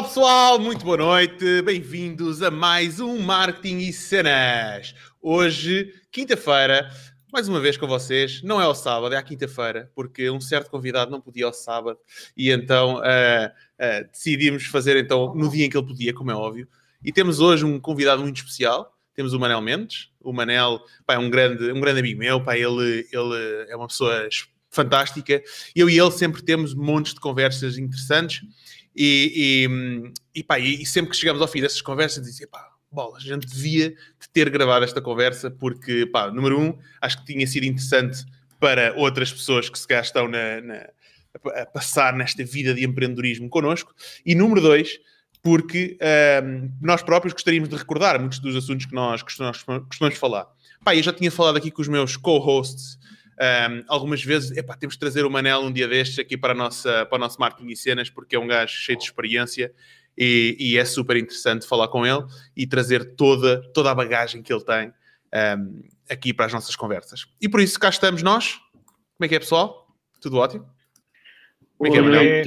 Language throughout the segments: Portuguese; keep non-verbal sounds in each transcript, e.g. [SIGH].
Olá pessoal, muito boa noite, bem-vindos a mais um Marketing e Cenas. Hoje, quinta-feira, mais uma vez com vocês, não é ao sábado, é à quinta-feira, porque um certo convidado não podia ao sábado e então uh, uh, decidimos fazer então no dia em que ele podia, como é óbvio. E temos hoje um convidado muito especial, temos o Manel Mendes. O Manel pá, é um grande, um grande amigo meu, pá, ele, ele é uma pessoa fantástica. Eu e ele sempre temos montes de conversas interessantes e, e, e, pá, e sempre que chegamos ao fim dessas conversas, dizia pá, bola, a gente devia ter gravado esta conversa porque, pá, número um, acho que tinha sido interessante para outras pessoas que se estão na, na, a passar nesta vida de empreendedorismo connosco. E número dois, porque um, nós próprios gostaríamos de recordar muitos dos assuntos que nós, costumamos falar. Pá, eu já tinha falado aqui com os meus co-hosts um, algumas vezes, epá, temos de trazer o Manel um dia destes aqui para, a nossa, para o nosso marketing e cenas, porque é um gajo cheio de experiência e, e é super interessante falar com ele e trazer toda, toda a bagagem que ele tem um, aqui para as nossas conversas. E por isso cá estamos nós. Como é que é, pessoal? Tudo ótimo? Como é que é, Manel?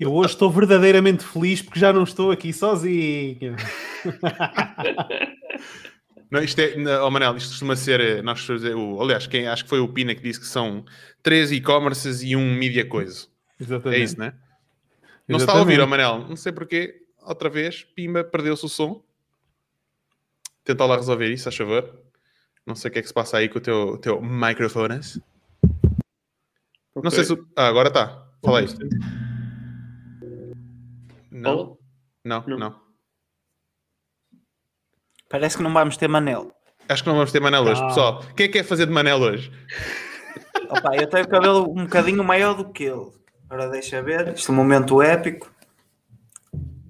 Eu hoje estou verdadeiramente feliz porque já não estou aqui sozinho. [LAUGHS] Não, isto é, oh Manel, isto costuma ser, eh, nós fazer o, aliás, quem, acho que foi o Pina que disse que são três e-commerces e um media coisa. Exatamente. É isso, né? Não se está a ouvir, oh Manel, não sei porquê, outra vez, Pimba, perdeu-se o som. Tenta lá resolver isso, a favor. Não sei o que é que se passa aí com o teu, teu microfone. Okay. Não sei se. Ah, agora está. Fala aí. Não. Não, não. não. Parece que não vamos ter Manel. Acho que não vamos ter Manel hoje, ah. pessoal. Quem é que quer fazer de Manel hoje? Opa, eu tenho o cabelo um bocadinho maior do que ele. Agora deixa ver. Este é um momento épico.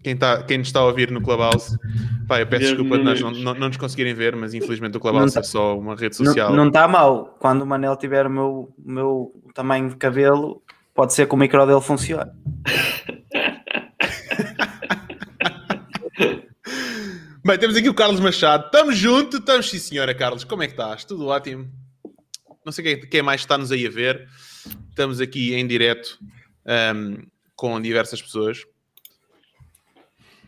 Quem, tá, quem nos está a ouvir no Clubhouse, pá, eu peço desculpa de nós não, não, não, nos conseguirem ver, mas infelizmente o Clubhouse tá, é só uma rede social. Não está mal. Quando o Manel tiver o meu, meu tamanho de cabelo, pode ser que o micro dele funcione. [LAUGHS] Bem, temos aqui o Carlos Machado. Estamos juntos, estamos sim, senhora Carlos. Como é que estás? Tudo ótimo? Não sei quem, quem mais está-nos aí a ver. Estamos aqui em direto um, com diversas pessoas.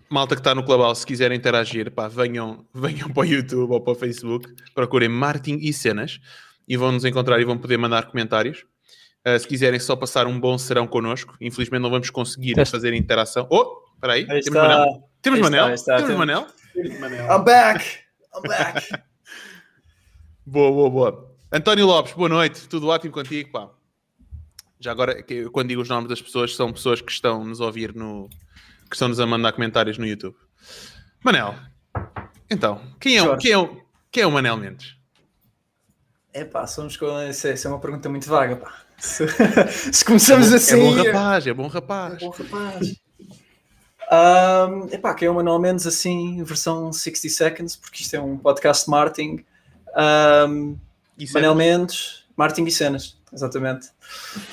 Malta que está no Clubhouse, se quiserem interagir, pá, venham, [LAUGHS] venham para o YouTube ou para o Facebook, procurem Martin e Cenas e vão nos encontrar e vão poder mandar comentários. Uh, se quiserem só passar um bom serão connosco, infelizmente não vamos conseguir fazer interação. Oh, espera aí, aí temos Manel. Temos Manel? Está, está, temos Manel? I'm back! I'm back! [LAUGHS] boa, boa, boa. António Lopes, boa noite. Tudo ótimo contigo, pá. Já agora, quando digo os nomes das pessoas, são pessoas que estão nos a ouvir no... que estão-nos a mandar comentários no YouTube. Manel, então, quem é, quem é, quem é o Manel Mendes? É pá, somos com... Isso é uma pergunta muito vaga, pá. Se, [LAUGHS] se começamos é bom, assim... É bom rapaz, é bom rapaz. É bom rapaz. Um, epá, que é uma Manuel Mendes assim, versão 60 seconds, porque isto é um podcast de marketing. Um, Manel Mendes, marketing e cenas, exatamente.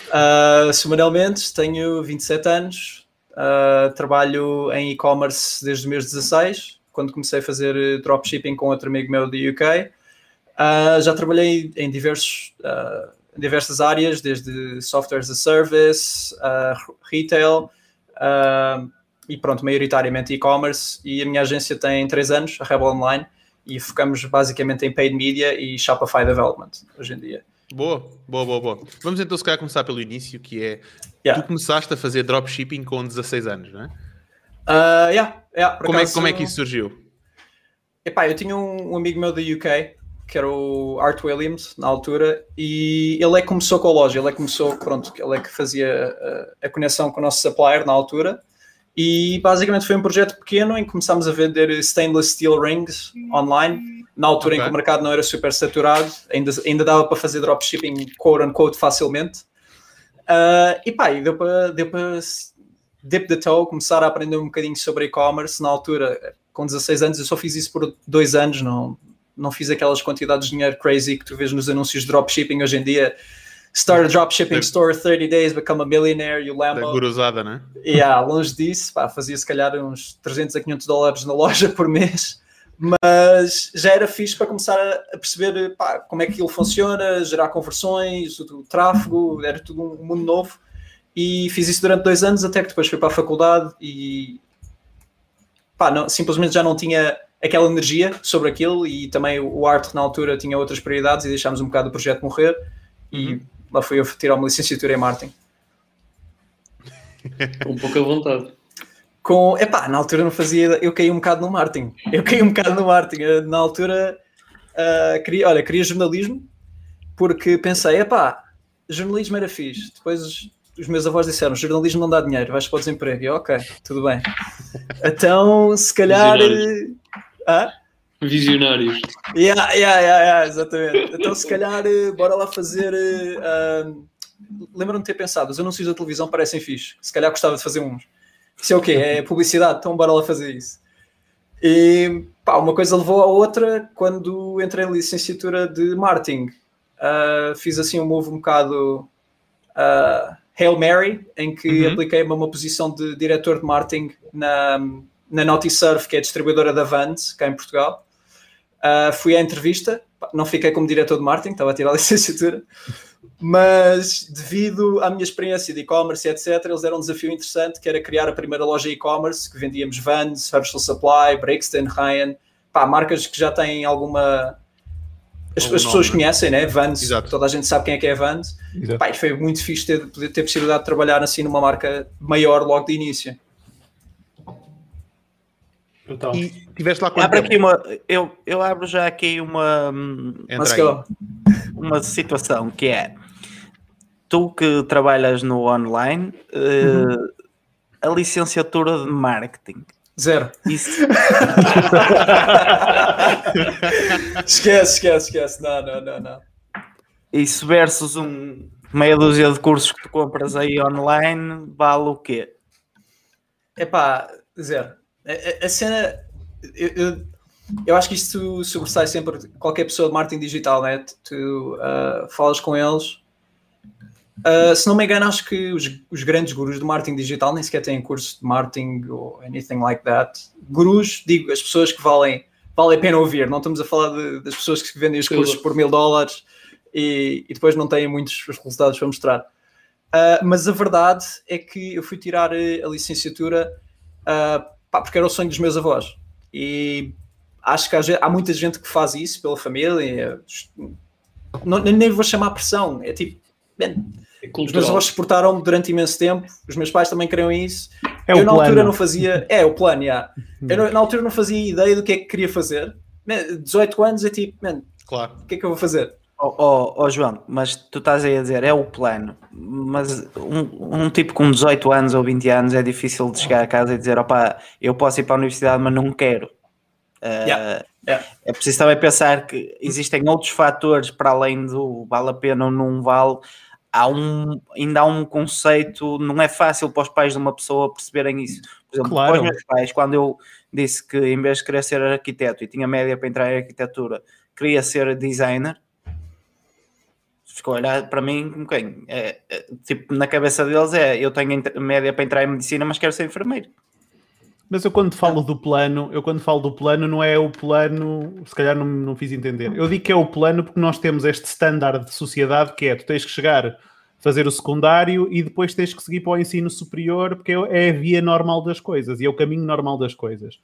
Uh, sou Manel Mendes, tenho 27 anos, uh, trabalho em e-commerce desde os meus 16, quando comecei a fazer dropshipping com outro amigo meu do UK. Uh, ah, já trabalhei em diversos, uh, diversas áreas, desde software as a service, retail, e pronto, maioritariamente e-commerce. E a minha agência tem 3 anos, a Rebel Online, e focamos basicamente em paid media e Shopify Development hoje em dia. Boa, boa, boa, boa. Vamos então se calhar começar pelo início, que é yeah. tu começaste a fazer dropshipping com 16 anos, não é? Uh, yeah, yeah, como, acaso, é, como é que isso surgiu? Epá, eu tinha um, um amigo meu do UK que era o Art Williams na altura e ele é que começou com a loja, ele é que começou, pronto, ele é que fazia a, a conexão com o nosso supplier na altura e basicamente foi um projeto pequeno em que começámos a vender stainless steel rings online, na altura okay. em que o mercado não era super saturado, ainda, ainda dava para fazer dropshipping quote unquote facilmente. Uh, e pá, deu para, deu para dip the toe, começar a aprender um bocadinho sobre e-commerce. Na altura, com 16 anos, eu só fiz isso por dois anos, não, não fiz aquelas quantidades de dinheiro crazy que tu vês nos anúncios de dropshipping hoje em dia Start a dropshipping store 30 days, become a millionaire, you Lambo. Da gurusada, né? Yeah, longe disso, pá, fazia se calhar uns 300 a 500 dólares na loja por mês, mas já era fixe para começar a, perceber pá, como é que aquilo funciona, gerar conversões, o, o tráfego, era tudo um mundo novo. E fiz isso durante dois anos, até que depois fui para a faculdade e pá, não, simplesmente já não tinha aquela energia sobre aquilo e também o arte na altura tinha outras prioridades e deixámos um bocado o projeto morrer e lá fui eu tirar uma licenciatura em marketing. [LAUGHS] Com pouca vontade. Com, epá, na altura não fazia, eu caí um bocado no marketing. Eu caí um bocado no marketing. Na altura, uh, queria, olha, queria jornalismo porque pensei, epá, jornalismo era fixe. Depois os meus avós disseram, jornalismo não dá dinheiro, vais para o desemprego. E eu, ok, tudo bem. [LAUGHS] Então, se calhar... Ah? Visionários. Yeah, yeah, yeah, yeah, exatamente. Então, se calhar, eh, bora lá fazer. eh, ah, Lembro-me de ter pensado, os anúncios da televisão parecem fixe. Se calhar gostava de fazer uns. Isso é o quê? É publicidade, então bora lá fazer isso. E pá, uma coisa levou à outra quando entrei em licenciatura de marketing. ah, fiz assim um move um bocado ah, Hail Mary, em que Uhum. apliquei-me a uma posição de diretor de marketing na, na NotiSurf, que é a distribuidora da Vans, cá em Portugal. Uh, fui à entrevista, não fiquei como diretor de marketing, estava a tirar a [LAUGHS] licenciatura, mas devido à minha experiência de e-commerce etc., eles deram um desafio interessante que era criar a primeira loja e-commerce que vendíamos Vans, Herschel Supply, Brixton, Ryan, pá, marcas que já têm alguma. As, as pessoas conhecem, né? Vans, Exato. toda a gente sabe quem é que é Vans. Exato. Pá, e foi muito fixe ter, ter possibilidade de trabalhar assim numa marca maior logo de início. Brutal. E tiveste lá quanto Abre aqui uma, eu, eu abro já aqui uma, hum, go. uma situação que é tu que trabalhas no online, eh, a licenciatura de marketing. Zero. Isso, [LAUGHS] esquece, esquece, esquece. Não, não, não, não. isso versus um meia dúzia de cursos que tu compras aí online, vale o quê? Epá, zero. A, a- cena. Eu, eu, eu acho que isto sobressai sempre qualquer pessoa de marketing digital, né? Tu- ah, falas com eles. Ah, se não me engano, acho que os, os grandes gurus de marketing digital nem sequer têm curso de marketing ou anything like that. Gurus, digo, as pessoas que valem, valem a pena ouvir. Não estamos a falar de- das pessoas que vendem os cursos por mil dólares e, e depois não têm muitos resultados para mostrar. Ah, mas a verdade é que eu fui tirar eh, a licenciatura ah, pá, porque era o sonho dos meus avós. E acho que há, há muita gente que faz isso pela família. Não, nem vou chamar pressão. É tipo, man, É os meus avós suportaram-me durante imenso tempo. Os meus pais também queriam isso. É eu o na altura plano. não fazia. É o plano, já. Eu não- na altura não fazia ideia do que é que queria fazer. Man, 18 anos é tipo, man, Claro. o que é que eu vou fazer? Ó ó, ó, João, mas tu estás aí a dizer, é o plano, mas um, um tipo com 18 anos ou 20 anos é difícil de chegar a casa e dizer, opá, eu posso ir para a universidade, mas não quero. Uh, Yeah, yeah. É preciso também pensar que existem outros fatores para além do vale a pena ou não vale. Há um, ainda há um conceito, não é fácil para os pais de uma pessoa perceberem isso. Por exemplo, Claro. para os meus pais, quando eu disse que em vez de querer ser arquiteto e tinha média para entrar em arquitetura, queria ser designer, ficou a olhar para mim como quem? É, é, tipo, na cabeça deles é eu tenho média para entrar em medicina, mas quero ser enfermeiro. Mas eu quando falo do plano, eu quando falo do plano não é o plano, se calhar não, não fiz entender. Eu digo que é o plano porque nós temos este standard de sociedade que é tu tens que chegar, fazer o secundário e depois tens que seguir para o ensino superior porque é a via normal das coisas e é o caminho normal das coisas.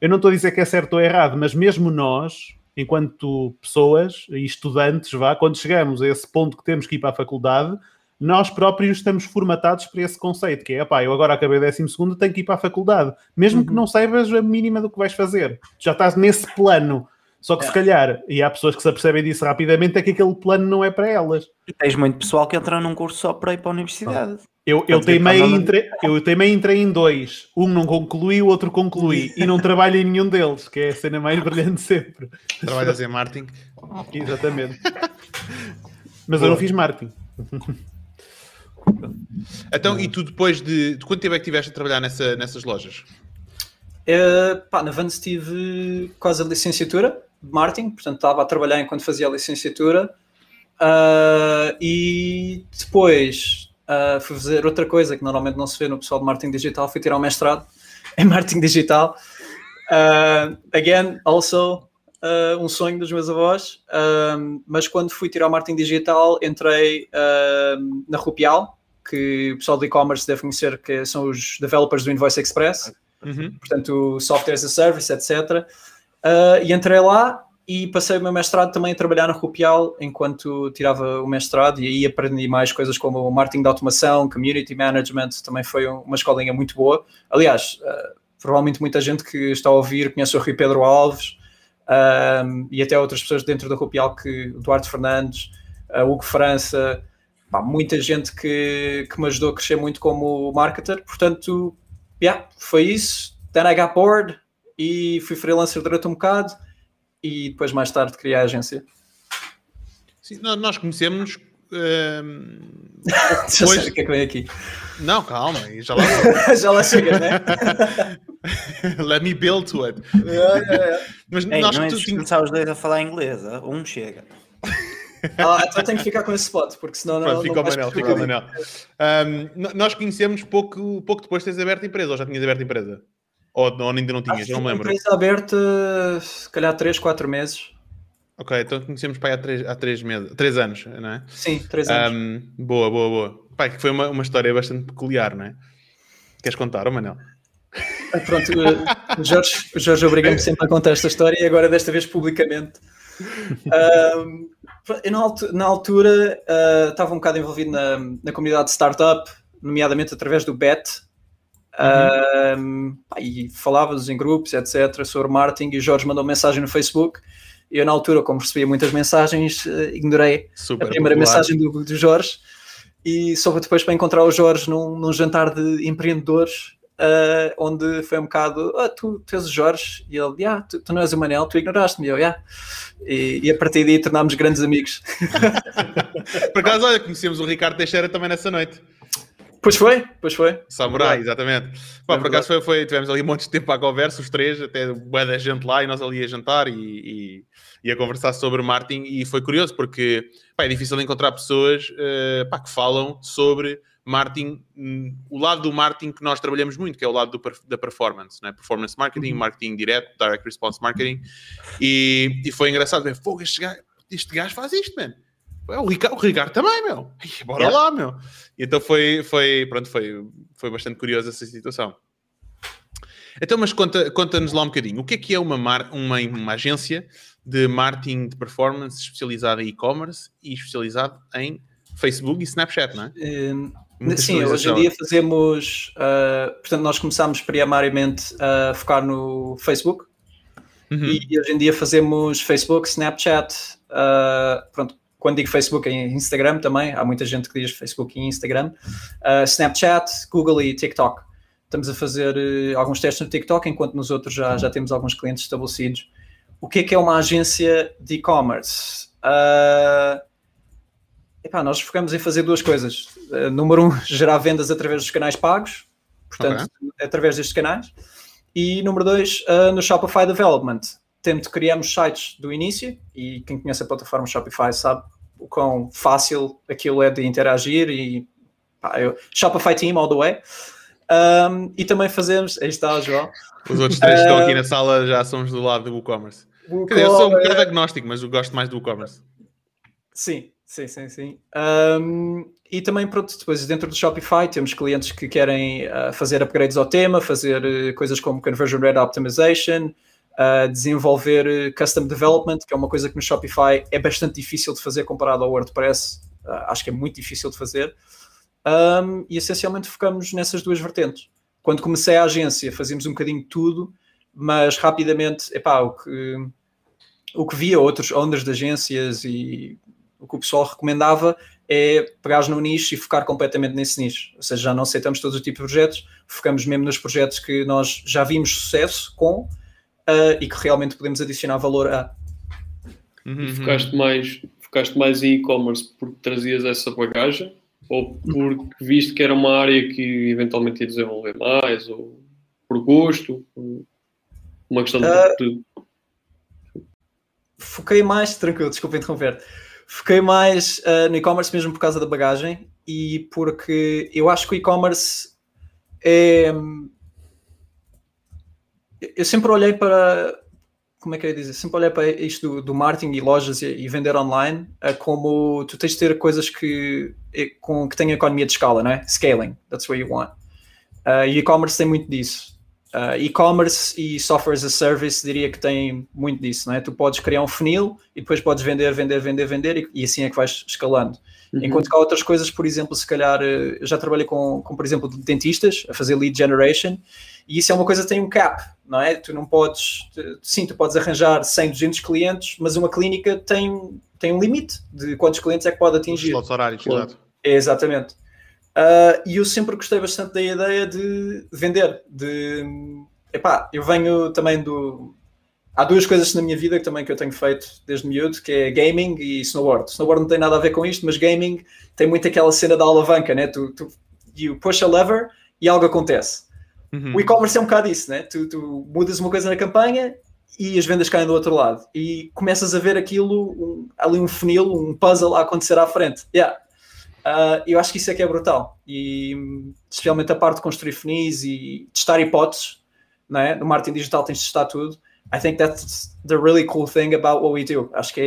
Eu não estou a dizer que é certo ou errado, mas mesmo nós, enquanto pessoas e estudantes, vá, quando chegamos a esse ponto que temos que ir para a faculdade, nós próprios estamos formatados para esse conceito, que é, pá, eu agora acabei o 12 segundo, tenho que ir para a faculdade. Mesmo que não saibas a mínima do que vais fazer. Já estás nesse plano. Só que se calhar, e há pessoas que se apercebem disso rapidamente, é que aquele plano não é para elas. E tens muito pessoal que entra num curso só para ir para a universidade. Eu, eu, teimei, entre, eu teimei entrei em dois. Um não concluí, o outro concluí. E não trabalho em nenhum deles, que é a cena mais brilhante de sempre. Trabalhas em marketing. [LAUGHS] Exatamente. Mas eu não fiz marketing. Então, e tu depois de, de quanto tempo é que tiveste a trabalhar nessa, nessas lojas? Uh, pá, na Vans tive quase a licenciatura de marketing, portanto estava a trabalhar enquanto fazia a licenciatura Uh, e depois uh, fui fazer outra coisa que normalmente não se vê no pessoal de marketing digital, fui tirar um mestrado [LAUGHS] em marketing digital. Uh, again, also uh, um sonho dos meus avós, uh, mas quando fui tirar o marketing digital entrei na Rupial, que o pessoal do e-commerce deve conhecer, que são os developers do Invoice Express, Uhum. portanto, software as a service, etc. E entrei lá e passei o meu mestrado também a trabalhar na Rupial enquanto tirava o mestrado e aí aprendi mais coisas como marketing de automação, community management, também foi uma escolinha muito boa. Aliás, uh, provavelmente muita gente que está a ouvir conhece o Rui Pedro Alves um, e até outras pessoas dentro da Rupial que o Duarte Fernandes, uh, Hugo França, muita gente que, que me ajudou a crescer muito como marketer, portanto, yeah, foi isso. Then I got bored e fui freelancer durante um bocado e depois mais tarde criei a agência. Sim, nó- nós conhecemos. ehm, [LAUGHS] Já Pois. sei o que é que vem aqui. Não, calma, já lá. [LAUGHS] Já lá chega, né? [LAUGHS] Let me build to it. Mas Ei, nós não é tu tinha- começar os dois a falar inglês. ah, Um chega. Ah, então tenho que ficar com esse spot, porque senão não. Pronto, não fica o Manel, fica o Manel. Ahm, no- nós conhecemos pouco, pouco depois de teres aberto a empresa, ou já tinhas aberto a empresa? Ou, ou ainda não tinhas, Acho não me lembro. Empresa aberta, se calhar 3, 4 meses. Ok, então conhecemos pai há 3 há três meses, 3 anos, não é? Sim, 3 anos. Ahm, boa, boa, boa. Pai, que foi uma, uma história bastante peculiar, não é? Queres contar, oh, Manel? Ah, Pronto, eh, o Jorge, o Jorge obriga-me sempre a contar esta história e agora desta vez publicamente. Ahm, eu na altu- na altura ah, estava um bocado envolvido na, na comunidade de startup, nomeadamente através do BET. Pá, e falávamos em grupos, etc., sobre marketing. E o Jorge mandou mensagem no Facebook. E eu, na altura, como recebia muitas mensagens, eh, ignorei Super a primeira popular. mensagem do, do Jorge e soube depois para encontrar o Jorge num, num jantar de empreendedores ah, onde foi um bocado ah, tu, tu és o Jorge e ele, "Ya, tu, tu não és o Manel, tu ignoraste-me, eu, "Ya." e, e a partir daí tornámos grandes amigos. [LAUGHS] Por acaso, olha, conhecemos o Ricardo Teixeira também nessa noite. Pois foi, pois foi. Samurai, exatamente. Pá, É por acaso foi, foi- tivemos ali um monte de tempo à conversa, os três, até bué da gente lá e nós ali a jantar e, e, e a conversar sobre marketing e foi curioso porque pá, é difícil encontrar pessoas eh, pá, que falam sobre marketing, hum, o lado do marketing que nós trabalhamos muito, que é o lado do da performance, né? performance marketing, Uhum. marketing direto, direct response marketing e, e foi engraçado ver, fogo, este gajo, este gajo faz isto, mano. É, O Ricardo, o Ricardo também, meu. Bora Yeah. lá, meu. E então foi, foi, pronto, foi, foi bastante curiosa essa situação. Então, mas conta- conta-nos lá um bocadinho. O que é que é uma, mar- uma, uma agência de marketing de performance especializada em e-commerce e especializada em Facebook e Snapchat, não é? Muita Sim, hoje em dia fazemos. ah, portanto, nós começámos primariamente a focar no Facebook Uhum. e hoje em dia fazemos Facebook, Snapchat. ah, pronto, quando digo Facebook, é Instagram também. Há muita gente que diz Facebook e Instagram. ah, Snapchat, Google e TikTok. Estamos a fazer eh, alguns testes no TikTok, enquanto nos outros já, já temos alguns clientes estabelecidos. O que é que é uma agência de e-commerce? Epá, nós focamos em fazer duas coisas. Uh, número um, [LAUGHS] gerar vendas através dos canais pagos, portanto, através destes canais. E número dois, uh, no Shopify Development. Temos, criamos sites do início, e quem conhece a plataforma Shopify sabe o quão fácil aquilo é de interagir e pá, eu, Shopify Team all the way. Um, e também fazemos, aí está João. Os outros três que estão aqui na sala já somos do lado do e-commerce. Quer dizer, eu sou um bocado agnóstico, mas eu gosto mais do e-commerce. Sim, sim, sim, sim. Um, e também, pronto, depois dentro do Shopify temos clientes que querem uh, fazer upgrades ao tema, fazer uh, coisas como Conversion Rate Optimization, uh, desenvolver uh, Custom Development, que é uma coisa que no Shopify é bastante difícil de fazer comparado ao WordPress. Uh, acho que é muito difícil de fazer. Um, e essencialmente focamos nessas duas vertentes. Quando comecei a agência, fazíamos um bocadinho de tudo, mas rapidamente, epá, o que, o que via outros owners de agências e o que o pessoal recomendava é pegar no nicho e focar completamente nesse nicho. Ou seja, já não aceitamos todos os tipos de projetos, focamos mesmo nos projetos que nós já vimos sucesso com uh, e que realmente podemos adicionar valor a. Uhum, uhum. Focaste mais, focaste mais em e-commerce porque trazias essa bagagem ou porque viste que era uma área que eventualmente ia desenvolver mais ou por gosto? Uma questão de, de Foquei mais, tranquilo, desculpa interromper. Foquei mais uh, no e-commerce mesmo por causa da bagagem e porque eu acho que o e-commerce é. Eu sempre olhei para. como é que eu ia dizer? Sempre olhei para isto do, do marketing e lojas e, e vender online uh, como tu tens de ter coisas que, eh, com, que tenham economia de escala, não é? Scaling, that's what you want. Uh, e e-commerce tem muito disso. Uh, e-commerce e software as a service diria que tem muito disso, não é? Tu podes criar um funil e depois podes vender, vender, vender, vender e, e assim é que vais escalando. Uhum. Enquanto que há outras coisas, por exemplo, se calhar eu já trabalhei com, com, por exemplo, dentistas a fazer lead generation e isso é uma coisa que tem um cap, não é? Tu não podes, sim, tu podes arranjar 100, 200 clientes, mas uma clínica tem, tem um limite de quantos clientes é que pode atingir. Os horários, claro. É, exatamente. Uh, e eu sempre gostei bastante da ideia de vender, de epá, eu venho também do. Há duas coisas na minha vida que também que eu tenho feito desde miúdo, que é gaming e snowboard. Snowboard não tem nada a ver com isto, mas gaming tem muito aquela cena da alavanca, né? Tu, tu you push a lever e algo acontece. Uhum. O e-commerce é um bocado isso, né? Tu, tu, mudas uma coisa na campanha e as vendas caem do outro lado. E começas a ver aquilo, um, ali um funil, um puzzle a acontecer à frente. Yeah. Uh, eu acho que isso é que é brutal. E especialmente a parte de construir funis e testar hipóteses, né? no marketing digital tens de testar tudo. I think that's the really cool thing about what we do. Acho que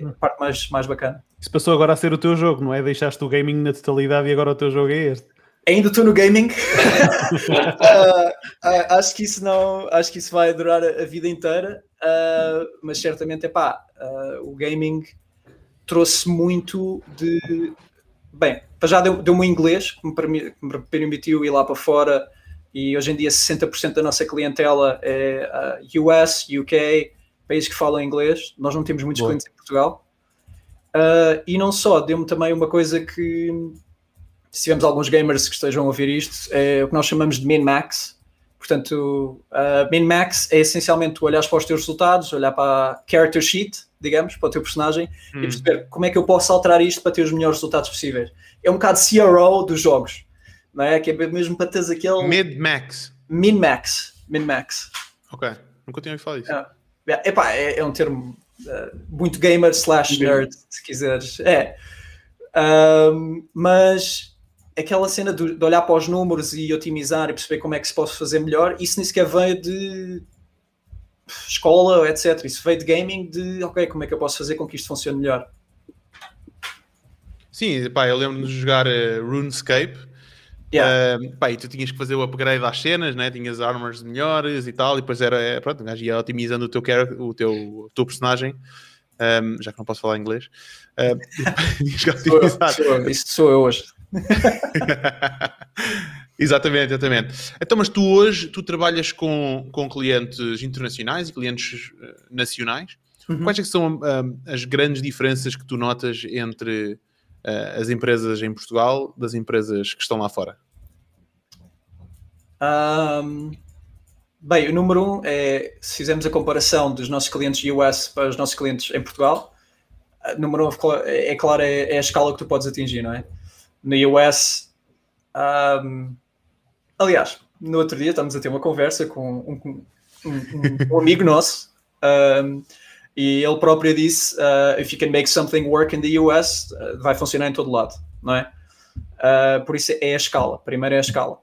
é a parte mais, mais bacana. Isso passou agora a ser o teu jogo, não é? Deixaste o gaming na totalidade e agora o teu jogo é este ainda estou no gaming. uh, [LAUGHS] uh, acho que isso não, acho que isso vai durar a, vida inteira, uh, mas certamente é pá, o gaming trouxe muito de bem, já deu-me deu inglês que me, permitiu ir lá para fora e hoje em dia 60% da nossa clientela é US, UK, países que falam inglês. Nós não temos muitos Boa. clientes em Portugal. e não só, deu-me também uma coisa que se tivermos alguns gamers que estejam a ouvir isto, é o que nós chamamos de min-max. Portanto, uh, min-max é essencialmente tu olhares para os teus resultados, olhar para a character sheet, digamos, para o teu personagem hum. e perceber como é que eu posso alterar isto para ter os melhores resultados possíveis. É um bocado CRO dos jogos, não é? Que é mesmo para teres aquele. Mid-max. Min-max. Min-max. Ok, nunca tinha ouvido falar disso. É, epá, é, é um termo uh, muito gamer slash nerd, se quiseres. É. Um, mas aquela cena de, de, olhar para os números e otimizar e perceber como é que se pode fazer melhor, isso nem sequer veio de escola, etc. Isso veio de gaming, de ok, como é que eu posso fazer com que isto funcione melhor. Sim, pá, eu lembro-me de jogar uh, RuneScape. Yeah. Uh, pá, e tu tinhas que fazer o upgrade às cenas, né? tinhas armors melhores e tal, e depois era, é, pronto, um gajo ia otimizando o teu, o teu, o teu personagem, um, já que não posso falar inglês. [LAUGHS] Uh, sou, isso sou eu hoje. [LAUGHS] exatamente, exatamente. Então, mas tu hoje tu trabalhas com, com clientes internacionais e clientes uh, nacionais. Uhum. Quais é são uh, as grandes diferenças que tu notas entre uh, as empresas em Portugal das empresas que estão lá fora? Um, bem, o número um é, se fizermos a comparação dos nossos clientes US para os nossos clientes em Portugal, número um é, é claro, é, é a escala que tu podes atingir, não é? No US. Um, aliás, no outro dia estamos a ter uma conversa com um, um, um amigo nosso e ele próprio disse: uh, If you can make something work in the US, uh, vai funcionar em todo lado, não é? Uh, por isso é a escala. Primeiro é a escala.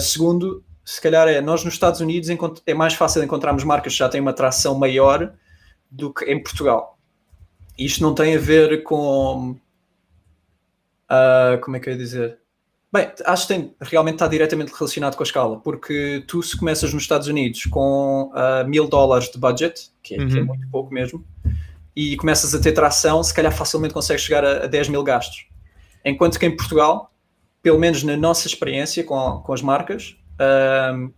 Segundo, se calhar é nós nos Estados Unidos é mais fácil encontrarmos marcas que já têm uma atração maior do que em Portugal. Isto não tem a ver com Uh, como é que eu ia dizer? Bem, acho que tem, realmente está diretamente relacionado com a escala, porque tu se começas nos Estados Unidos com uh, mil dólares de budget, que é, uhum. que é, muito pouco mesmo, e começas a ter tração, se calhar facilmente consegues chegar a, a 10 mil gastos. Enquanto que em Portugal, pelo menos na nossa experiência com, com as marcas, uh,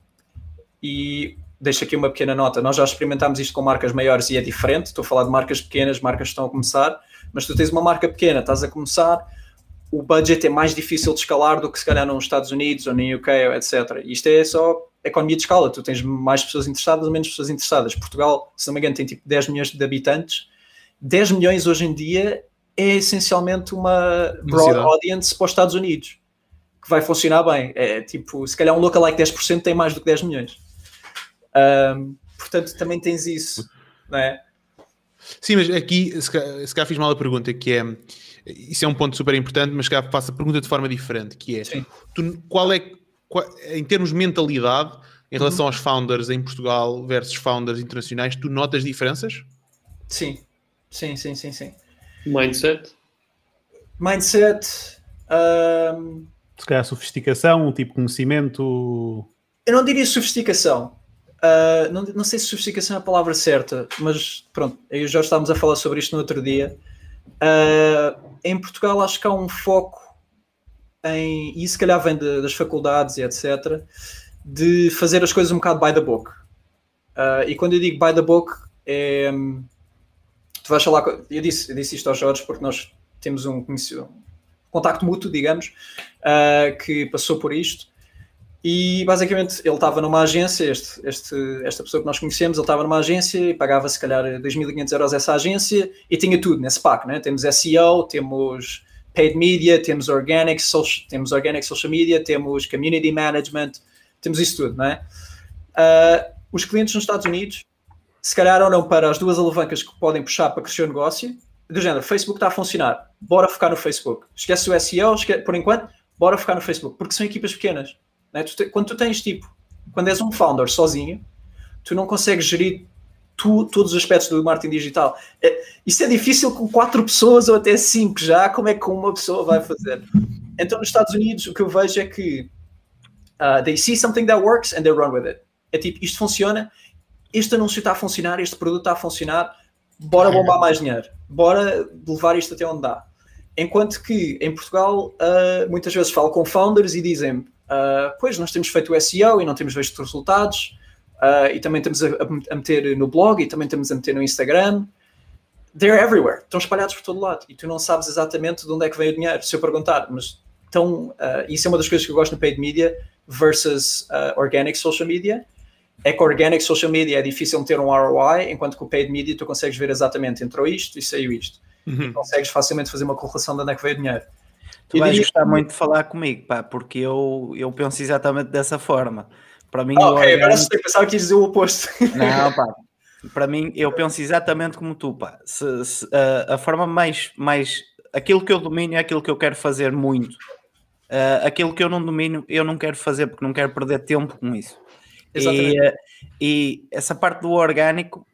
e deixo aqui uma pequena nota, nós já experimentámos isto com marcas maiores e é diferente, estou a falar de marcas pequenas, marcas que estão a começar, mas tu tens uma marca pequena, estás a começar o budget é mais difícil de escalar do que se calhar nos Estados Unidos ou no UK, etc. Isto é só economia de escala, tu tens mais pessoas interessadas ou menos pessoas interessadas. Portugal, se não me engano, tem tipo 10 milhões de habitantes. 10 milhões hoje em dia é essencialmente uma broad audience para os Estados Unidos, que vai funcionar bem. É tipo, se calhar um lookalike 10% tem mais do que 10 milhões. Um, portanto, também tens isso, não é? Sim, mas aqui, se calhar, se calhar fiz mal a pergunta, que é isso é um ponto super importante, mas que faço a pergunta de forma diferente, que é, tu, qual é, qual, em termos de mentalidade, em relação aos founders em Portugal versus founders internacionais, tu notas diferenças? Sim, sim, sim, sim, sim. Mindset. Mindset. ahm, Se calhar sofisticação, um tipo de conhecimento. eu não diria sofisticação. Ah, não, não sei se sofisticação é a palavra certa, mas pronto, eu já estávamos a falar sobre isto no outro dia. Ah, em Portugal acho que há um foco em, e se calhar vem de- das faculdades e etc., de fazer as coisas um bocado by the book. Ah, e quando eu digo by the book, é. Tu vais falar. Eu disse, eu disse isto aos Jorge porque nós temos um, um contacto mútuo, digamos, ah, que passou por isto. E basicamente ele estava numa agência, este, este, esta pessoa que nós conhecemos, ele estava numa agência e pagava se calhar 2.500 euros essa agência e tinha tudo nesse pack, né? Temos SEO, temos paid media, temos organic, social, temos organic social media, temos community management, temos isso tudo, não é? Ah, os clientes nos Estados Unidos se calhar olham para as duas alavancas que podem puxar para crescer o negócio, do género, Facebook está a funcionar, bora focar no Facebook. Esquece o SEO, esque- por enquanto, bora focar no Facebook, porque são equipas pequenas. Né? Tu te- quando tu tens tipo, quando és um founder sozinho, tu não consegues gerir tu- todos os aspectos do marketing digital. É, isso é difícil com quatro pessoas ou até cinco já, como é que uma pessoa vai fazer? Então, nos Estados Unidos, o que eu vejo é que uh, they see something that works and they run with it. É tipo, isto funciona, este anúncio está a funcionar, este produto está a funcionar, bora bombar mais dinheiro, bora levar isto até onde dá. Enquanto que em Portugal, uh, muitas vezes falo com founders e dizem uh, pois nós temos feito o SEO e não temos visto resultados, uh, e também temos a, a meter no blog e também temos a meter no Instagram. They're everywhere, estão espalhados por todo lado e tu não sabes exatamente de onde é que vem o dinheiro. Se eu perguntar, mas então, uh, isso é uma das coisas que eu gosto no paid media versus organic social media. É que organic social media é difícil ter um ROI, enquanto que o paid media tu consegues ver exatamente entrou isto e saiu isto. Uhum. Consegues facilmente fazer uma correlação de onde é que veio o dinheiro. Tu Eu vais diria gostar muito de falar comigo, pá, porque eu, eu penso exatamente dessa forma. Para mim, Ah, ok, agora orgânico- sei, pensava que dizer o oposto. Não, [LAUGHS] pá. Para mim, eu penso exatamente como tu, pá. Se, se- a, a forma mais, mais. Aquilo que eu domino é aquilo que eu quero fazer muito. Ah, aquilo que eu não domino, eu não quero fazer porque não quero perder tempo com isso. Exatamente. E, ah, e essa parte do orgânico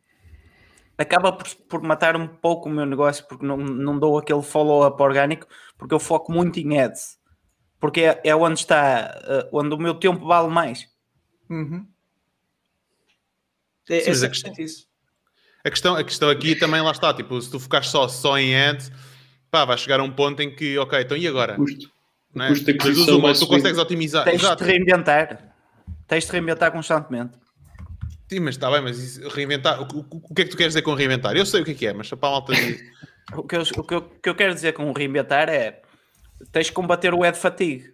acaba por, por matar um pouco o meu negócio porque não, não dou aquele follow-up orgânico porque eu foco muito em ads. Porque é, é onde está, ah, onde o meu tempo vale mais. Uhum. É, Sim, é mas a 100% isso. A questão, a questão aqui também lá está, tipo, se tu ficares só, só em ads, pá, vai chegar a um ponto em que, ok, então e agora? Custo. Não é? custo de aquisição uma, vai tu subindo. consegues otimizar. Tens de Exato. te reinventar. Tens de te reinventar constantemente. Sim, mas está bem, mas isso- reinventar. O, o- o que é que tu queres dizer com reinventar? Eu sei o que é é, mas para a malta diz. [LAUGHS] O que, eu, o, que eu, que eu quero dizer com reinventar é tens de combater o ad fatigue,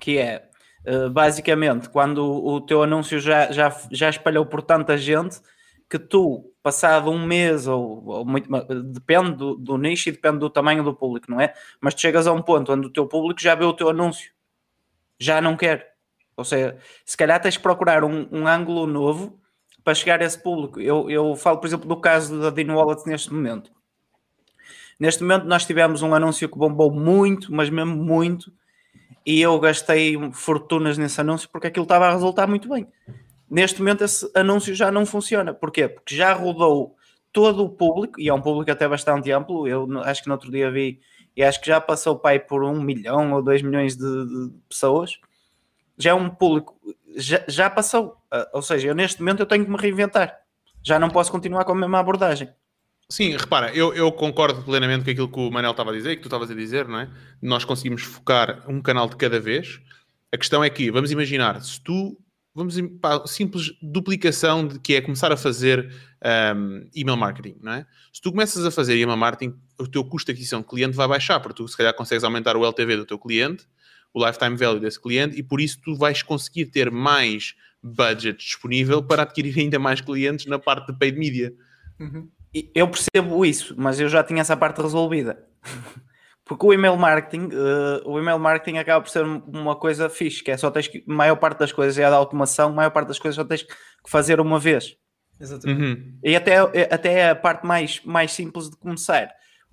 que é eh, basicamente quando o, teu anúncio já, já, já espalhou por tanta gente que tu, passado um mês, ou, ou muito, depende do, do nicho e depende do tamanho do público, não é? Mas tu chegas a um ponto onde o teu público já vê o teu anúncio, já não quer. Ou seja, se calhar tens de procurar um, um ângulo novo para chegar a esse público. Eu, eu falo, por exemplo, do caso da Dino Wallet neste momento. Neste momento nós tivemos um anúncio que bombou muito, mas mesmo muito, e eu gastei fortunas nesse anúncio porque aquilo estava a resultar muito bem. Neste momento esse anúncio já não funciona. Porquê? Porque já rodou todo o público, e é um público até bastante amplo, eu acho que no outro dia vi, e acho que já passou pai por um milhão ou dois milhões de, de pessoas. Já é um público, já, já passou. Ah, Ou seja, eu neste momento eu tenho que me reinventar. Já não posso continuar com a mesma abordagem. Sim, repara, eu, eu concordo plenamente com aquilo que o Manel estava a dizer e que tu estavas a dizer, não é? Nós conseguimos focar um canal de cada vez. A questão é que, vamos imaginar, se tu, vamos, pá, simples duplicação de que é começar a fazer um, email marketing, não é? Se tu começas a fazer email marketing, o teu custo de aquisição de cliente vai baixar, porque tu se calhar consegues aumentar o LTV do teu cliente, o lifetime value desse cliente, e por isso tu vais conseguir ter mais budget disponível para adquirir ainda mais clientes na parte de paid media. Uhum. E Eu percebo isso, mas eu já tinha essa parte resolvida. [LAUGHS] Porque o email marketing, eh, o email marketing acaba por ser uma coisa fixe, que é só tens que, a maior parte das coisas é a da automação, a maior parte das coisas só tens que fazer uma vez. Exatamente. Uhum. E até, até é a parte mais, mais simples de começar.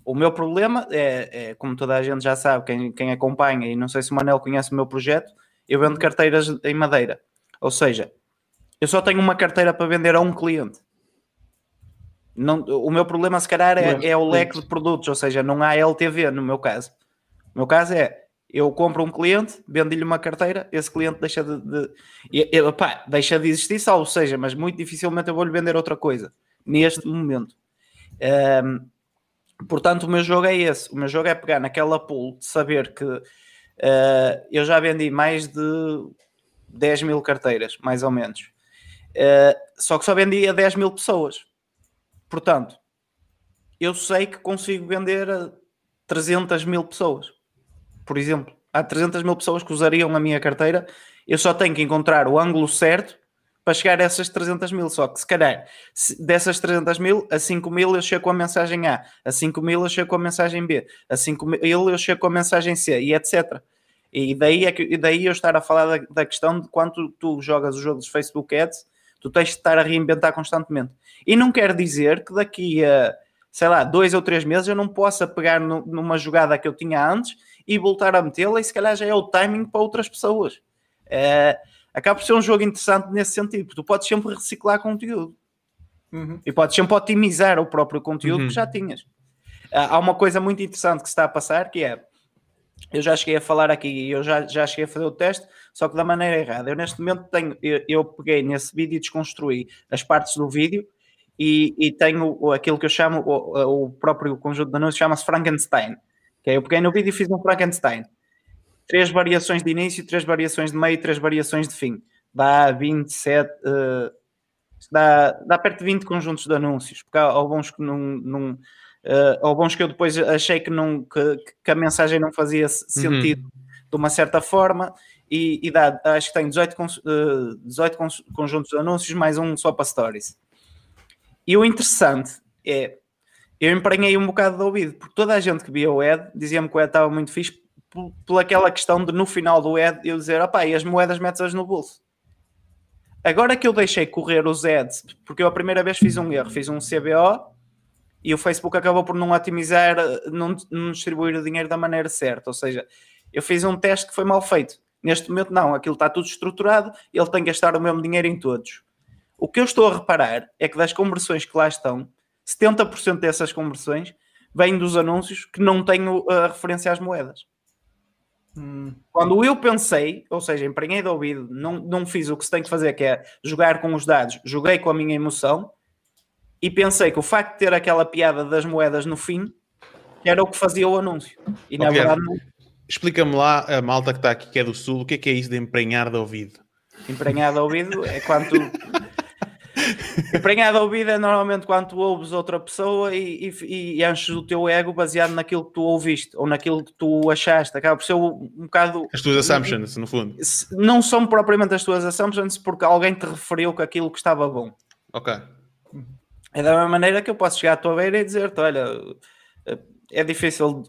O meu problema é, é, como toda a gente já sabe, quem, quem acompanha, e não sei se o Manel conhece o meu projeto, eu vendo carteiras em madeira. Ou seja, eu só tenho uma carteira para vender a um cliente. Não, o meu problema, se calhar, é, é o leque de produtos, ou seja, não há LTV no meu caso. O meu caso é eu compro um cliente, vendo-lhe uma carteira, esse cliente deixa de, de eu, pá, deixa de existir, salvo seja, mas muito dificilmente eu vou-lhe vender outra coisa neste momento. Um, portanto, o meu jogo é esse. O meu jogo é pegar naquela pool de saber que uh, eu já vendi mais de 10 mil carteiras, mais ou menos. Uh, só que só vendi a 10 mil pessoas. Portanto, eu sei que consigo vender a 300 mil pessoas por exemplo, há 300 mil pessoas que usariam a minha carteira, eu só tenho que encontrar o ângulo certo para chegar a essas 300 mil. Só que se calhar dessas 300 mil, a 5 mil eu chego com a mensagem A, a 5 mil eu chego com a mensagem B, a 5 mil eu chego com a mensagem C e etc. E daí, é que, e daí eu estar a falar da, da questão de quando tu jogas os jogos de Facebook Ads, tu tens de estar a reinventar constantemente. E não quer dizer que daqui a, sei lá, dois ou três meses eu não possa pegar no, numa jogada que eu tinha antes e voltar a metê-la, e se calhar já é o timing para outras pessoas. É, acaba por ser um jogo interessante nesse sentido, porque tu podes sempre reciclar conteúdo uhum. e podes sempre otimizar o próprio conteúdo uhum. que já tinhas. Há uma coisa muito interessante que se está a passar que é. Eu já cheguei a falar aqui, eu já, já cheguei a fazer o teste, só que da maneira errada. Eu neste momento tenho, eu, eu peguei nesse vídeo e desconstruí as partes do vídeo e, e tenho aquilo que eu chamo, o, o próprio conjunto de anúncios chama-se Frankenstein Okay? Eu peguei no vídeo e fiz um Frankenstein. Três variações de início, três variações de meio, três variações de fim. Dá 27, uh, dá, dá perto de 20 conjuntos de anúncios, porque há alguns que não, não uh, alguns que eu depois achei que, não, que, que a mensagem não fazia uhum. sentido uhum. de uma certa forma, e, e dá, acho que tem 18, uh, 18 conjuntos de anúncios, mais um só para stories. E o interessante é, eu emprenhei um bocado de ouvido, porque toda a gente que via o Ed dizia-me que o Ed estava muito fixe por, aquela questão de no final do Ed eu dizer, opá, e as moedas metes-as no bolso. Agora que eu deixei correr os ads, porque eu a primeira vez fiz um erro, fiz um CBO e o Facebook acabou por não otimizar, não, não distribuir o dinheiro da maneira certa, ou seja, eu fiz um teste que foi mal feito. Neste momento não, aquilo está tudo estruturado, ele tem que gastar o mesmo dinheiro em todos. O que eu estou a reparar é que das conversões que lá estão, 70% dessas conversões vêm dos anúncios que não têm a referência às moedas. Hum. Quando eu pensei, ou seja, emprenhei de ouvido, não, não fiz o que se tem que fazer, que é jogar com os dados, joguei com a minha emoção e pensei que o facto de ter aquela piada das moedas no fim era o que fazia o anúncio. E na okay. verdade. Explica-me lá, a malta que está aqui, que é do Sul, o que é que é isso de emprenhar de ouvido? Emprenhar de ouvido é quando [LAUGHS] Emprenhado ao ouvido é normalmente quando tu ouves outra pessoa e, e, e, enches o teu ego baseado naquilo que tu ouviste ou naquilo que tu achaste. Acaba por ser um, um bocado. As tuas assumptions, no fundo. Não são propriamente as tuas assumptions porque alguém te referiu que aquilo que estava bom. Ok. É da mesma maneira que eu posso chegar à tua beira e dizer-te: olha, é difícil.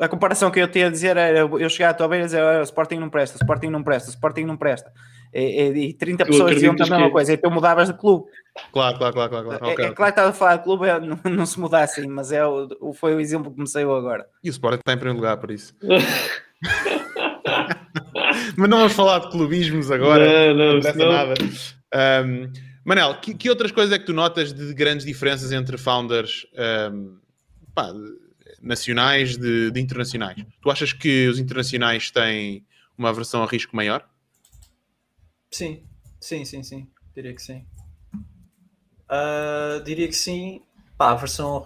A comparação que eu tinha a dizer era eu chegar à tua beira e dizer: olha, Sporting não presta, Sporting não presta, Sporting não presta e, e 30 tu pessoas diziam a mesma que... coisa, então mudavas de clube. Claro, claro, claro. claro, claro. É, okay, é, claro que estava a falar de clube, é, não, [LAUGHS] não se muda assim, mas é o, foi o exemplo que me saiu agora. E o Sport está em primeiro lugar, por isso. [LAUGHS] mas não vamos falar de clubismos agora, não, não, não nada. Um, Manel, que, que, outras coisas é que tu notas de grandes diferenças entre founders um, pá, nacionais de, de internacionais? Tu achas que os internacionais têm uma aversão a risco maior? Sim, sim, sim, sim. Diria que sim. Uh, diria que sim. Pá, a versão.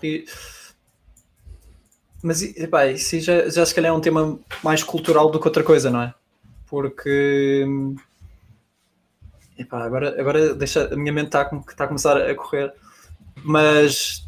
Mas epá, isso já, já se calhar é um tema mais cultural do que outra coisa, não é? Porque. Epá, agora, agora deixa, a minha mente está tá a começar a correr. Mas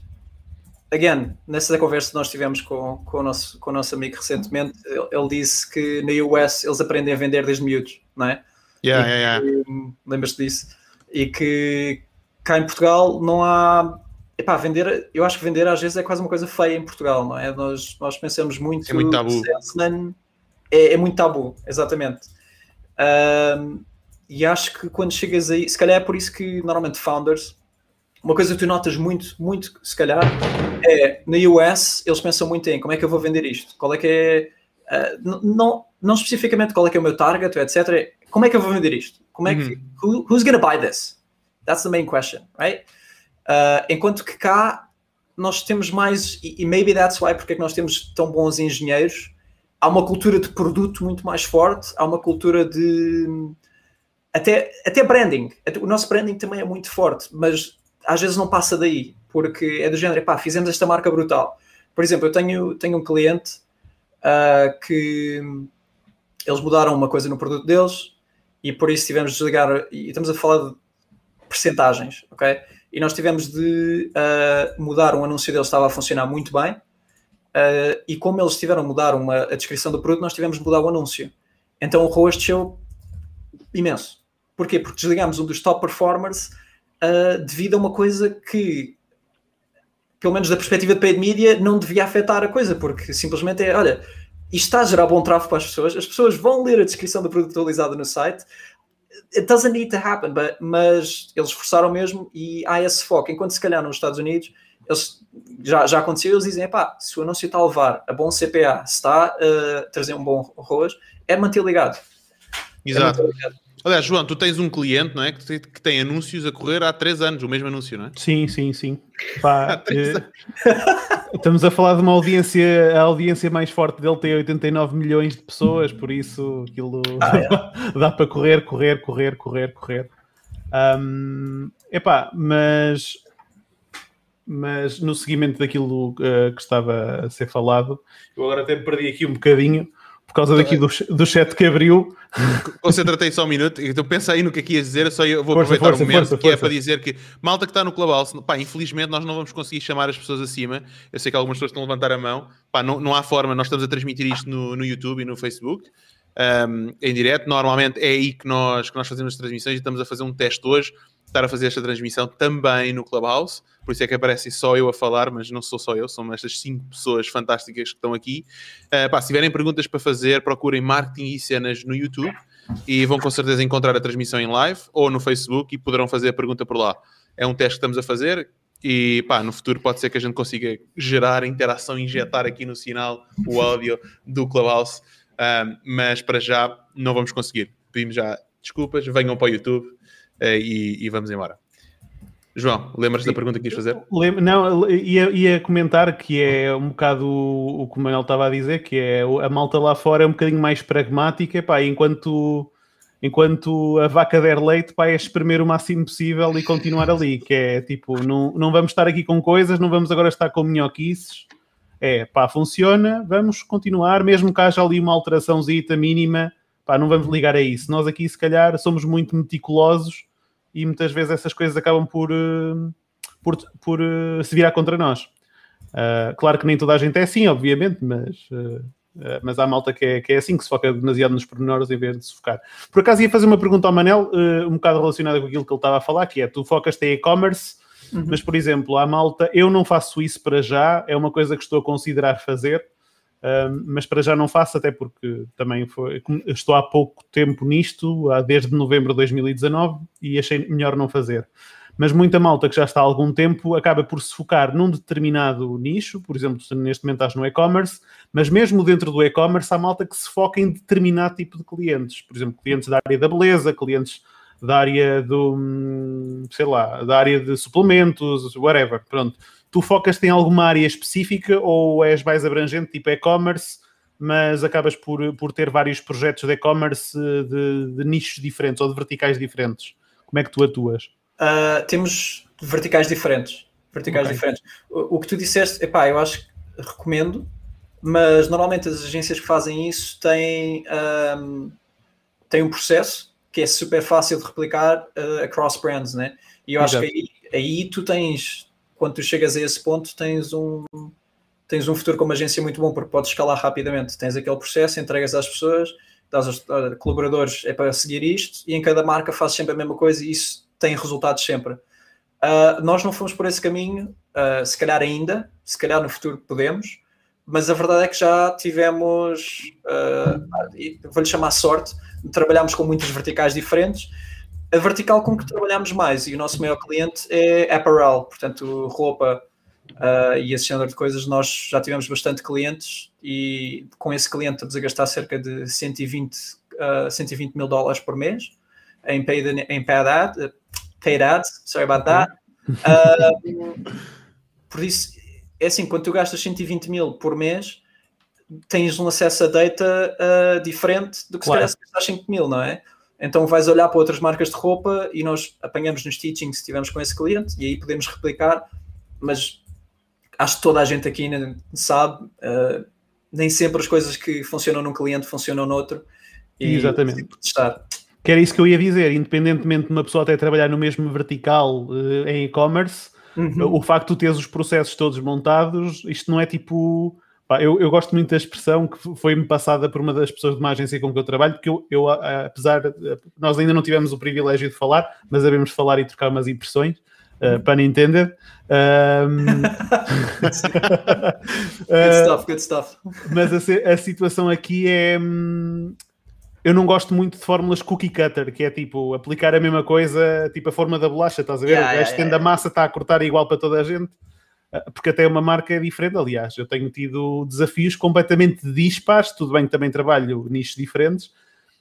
again, nessa conversa que nós tivemos com, com, o, nosso, com o nosso amigo recentemente, ele, ele, disse que na US eles aprendem a vender desde miúdos, não é? Yeah, yeah, yeah. Lembras-te disso? E que cá em Portugal não há. Epá, vender, eu acho que vender às vezes é quase uma coisa feia em Portugal, não é? Nós, nós pensamos muito. É muito tabu. É, é muito tabu, exatamente. Um, e acho que quando chegas aí, se calhar é por isso que normalmente founders, uma coisa que tu notas muito, muito, se calhar, é na US eles pensam muito em como é que eu vou vender isto, qual é que é. Uh, não, não especificamente qual é que é o meu target, etc como é que eu vou vender isto? Como é que, who, who's gonna buy this? That's the main question, right? Uh, who's gonna buy this? That's the main question, right? Uh, enquanto que cá nós temos mais, e, e maybe that's why, porque é que nós temos tão bons engenheiros, há uma cultura de produto muito mais forte, há uma cultura de até, até branding. O nosso branding também é muito forte, mas às vezes não passa daí, porque é do género, pá, fizemos esta marca brutal. Por exemplo, eu tenho, tenho um cliente uh, que eles mudaram uma coisa no produto deles e por isso tivemos de desligar, e estamos a falar de percentagens, ok? E nós tivemos de uh, mudar um anúncio deles, estava a funcionar muito bem, uh, e como eles tiveram de mudar uma, a descrição do produto, nós tivemos de mudar o anúncio. Então o ROAS desceu imenso. Porquê? Porque desligamos um dos top performers uh, devido a uma coisa que, pelo menos da perspectiva de paid media, não devia afetar a coisa, porque simplesmente é, olha, isto está a gerar bom tráfego para as pessoas, as pessoas vão ler a descrição do produto atualizado no site, it doesn't need to happen, but, mas eles forçaram mesmo e há esse foco, enquanto se calhar nos Estados Unidos eles, já, já aconteceu, eles dizem, pá, se o anúncio está a levar a bom CPA, se está a trazer um bom ROAS, é manter ligado. Exato. É manter ligado. Aliás, João, tu tens um cliente, não é? Que tem, que tem anúncios a correr há três anos, o mesmo anúncio, não é? Sim, sim, sim. Pá, [LAUGHS] Há três eh, [LAUGHS] estamos a falar de uma audiência, a audiência mais forte dele tem 89 milhões de pessoas, por isso aquilo [LAUGHS] dá para correr, correr, correr, correr, correr. Ahm, epá, mas, mas no seguimento daquilo eh, que estava a ser falado, eu agora até me perdi aqui um bocadinho por causa daqui do, do chat que abriu. Concentra-te só um minuto. Então pensa aí no que é que ias dizer. Só eu vou Força, aproveitar força, o momento força, que é para dizer que malta que está no Clubhouse, pá, infelizmente nós não vamos conseguir chamar as pessoas acima. Eu sei que algumas pessoas estão a levantar a mão. Pá, não, não há forma. Nós estamos a transmitir isto no, no YouTube e no Facebook. um, em direto. Normalmente é aí que nós, que nós fazemos as transmissões e estamos a fazer um teste hoje, estar a fazer esta transmissão também no Clubhouse. Por isso é que aparece só eu a falar, mas não sou só eu, são estas cinco pessoas fantásticas que estão aqui. Uh, pá, se tiverem perguntas para fazer, procurem marketing e cenas no YouTube e vão com certeza encontrar a transmissão em live ou no Facebook e poderão fazer a pergunta por lá. É um teste que estamos a fazer e pá, no futuro pode ser que a gente consiga gerar interação, injetar aqui no sinal o áudio do Clubhouse, um, mas para já não vamos conseguir. Pedimos já desculpas, venham para o YouTube e, e vamos embora. João, lembras da pergunta que quis fazer? Não, ia, ia comentar que é um bocado o, que o Manuel estava a dizer, que é a malta lá fora é um bocadinho mais pragmática, pá, enquanto, enquanto a vaca der leite, pá, é espremer o máximo possível e continuar ali, que é tipo, não, não vamos estar aqui com coisas, não vamos agora estar com minhoquices, é, pá, funciona, vamos continuar, mesmo que haja ali uma alteraçãozita mínima, pá, não vamos ligar a isso. Nós aqui, se calhar, somos muito meticulosos e muitas vezes essas coisas acabam por, eh, por, por eh, se virar contra nós. Ah, claro que nem toda a gente é assim, obviamente, mas, eh, eh, mas há malta que é, que é assim, que se foca demasiado nos pormenores em vez de se focar. Por acaso ia fazer uma pergunta ao Manel, um bocado relacionada com aquilo que ele estava a falar, que é, tu focas-te em e-commerce, Uhum. mas, por exemplo, há malta, eu não faço isso para já, é uma coisa que estou a considerar fazer, mas para já não faço, até porque também foi, estou há pouco tempo nisto, desde novembro de 2019, e achei melhor não fazer. Mas muita malta que já está há algum tempo acaba por se focar num determinado nicho, por exemplo, neste momento estás no e-commerce, mas mesmo dentro do e-commerce há malta que se foca em determinado tipo de clientes, por exemplo, clientes da área da beleza, clientes da área do, hum, sei lá, da área de suplementos, whatever, pronto. Tu focas-te em alguma área específica ou és mais abrangente, tipo e-commerce, mas acabas por, por ter vários projetos de e-commerce de, de nichos diferentes ou de verticais diferentes? Como é que tu atuas? Uh, temos verticais diferentes. Verticais Ok. diferentes. O, o que tu disseste, epá, eu acho que recomendo, mas normalmente as agências que fazem isso têm, um, têm um processo que é super fácil de replicar uh, across brands, né? E eu acho Exato. que aí, aí tu tens, quando tu chegas a esse ponto, tens um tens um futuro como agência muito bom porque podes escalar rapidamente. Tens aquele processo, entregas às pessoas, dás aos colaboradores é para seguir isto e em cada marca fazes sempre a mesma coisa e isso tem resultados sempre. Uh, nós não fomos por esse caminho, uh, se calhar ainda, se calhar no futuro podemos, mas a verdade é que já tivemos, uh, vou-lhe chamar sorte, trabalhamos com muitas verticais diferentes. A vertical com que trabalhamos mais e o nosso maior cliente é apparel, portanto, roupa uh, e esse género de coisas. Nós já tivemos bastante clientes e com esse cliente estamos a gastar cerca de 120, uh, 120 mil dólares por mês em paid, em paid, ad, paid ads, sorry about that. Uh, [LAUGHS] por isso, é assim, quando tu gastas 120 mil por mês, tens um acesso a data uh, diferente do que Claro. se calhar se gastas 5 mil, não é? Então vais olhar para outras marcas de roupa e nós apanhamos nos teachings se estivermos com esse cliente e aí podemos replicar, mas acho que toda a gente aqui ainda sabe, uh, nem sempre as coisas que funcionam num cliente funcionam noutro. E Exatamente. testar. Que era isso que eu ia dizer, independentemente de uma pessoa até trabalhar no mesmo vertical eh, em e-commerce, Uhum. o facto de teres os processos todos montados, isto não é tipo. Pá, eu, eu gosto muito da expressão que foi-me passada por uma das pessoas de uma agência com que eu trabalho, porque eu, eu, apesar de. Nós ainda não tivemos o privilégio de falar, mas devemos falar e trocar umas impressões. Uh, para entender. [LAUGHS] Good stuff, good stuff. mas a, a situação aqui é. hum, eu não gosto muito de fórmulas cookie cutter, que é tipo aplicar a mesma coisa, tipo a forma da bolacha, estás a ver? Yeah, o gajo yeah, yeah. a massa, está a cortar igual para toda a gente, porque até uma marca é diferente. Aliás, eu tenho tido desafios completamente dispares, tudo bem que também trabalho nichos diferentes,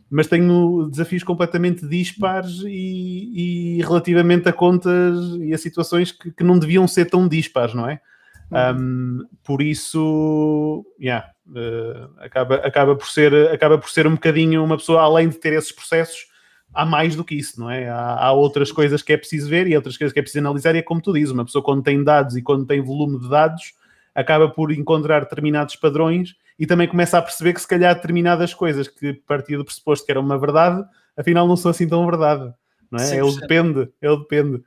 mas tenho desafios completamente dispares e, e relativamente a contas e a situações que, que não deviam ser tão dispares, não é? Um, por isso, yeah, uh, acaba, acaba, por ser, acaba por ser um bocadinho uma pessoa, além de ter esses processos, há mais do que isso, não é? Há, há outras coisas que é preciso ver e outras coisas que é preciso analisar, e é como tu dizes, uma pessoa quando tem dados e quando tem volume de dados, acaba por encontrar determinados padrões e também começa a perceber que se calhar determinadas coisas que partia do pressuposto que eram uma verdade, afinal não são assim tão verdade. Não é? Ele 100%. depende, ele depende.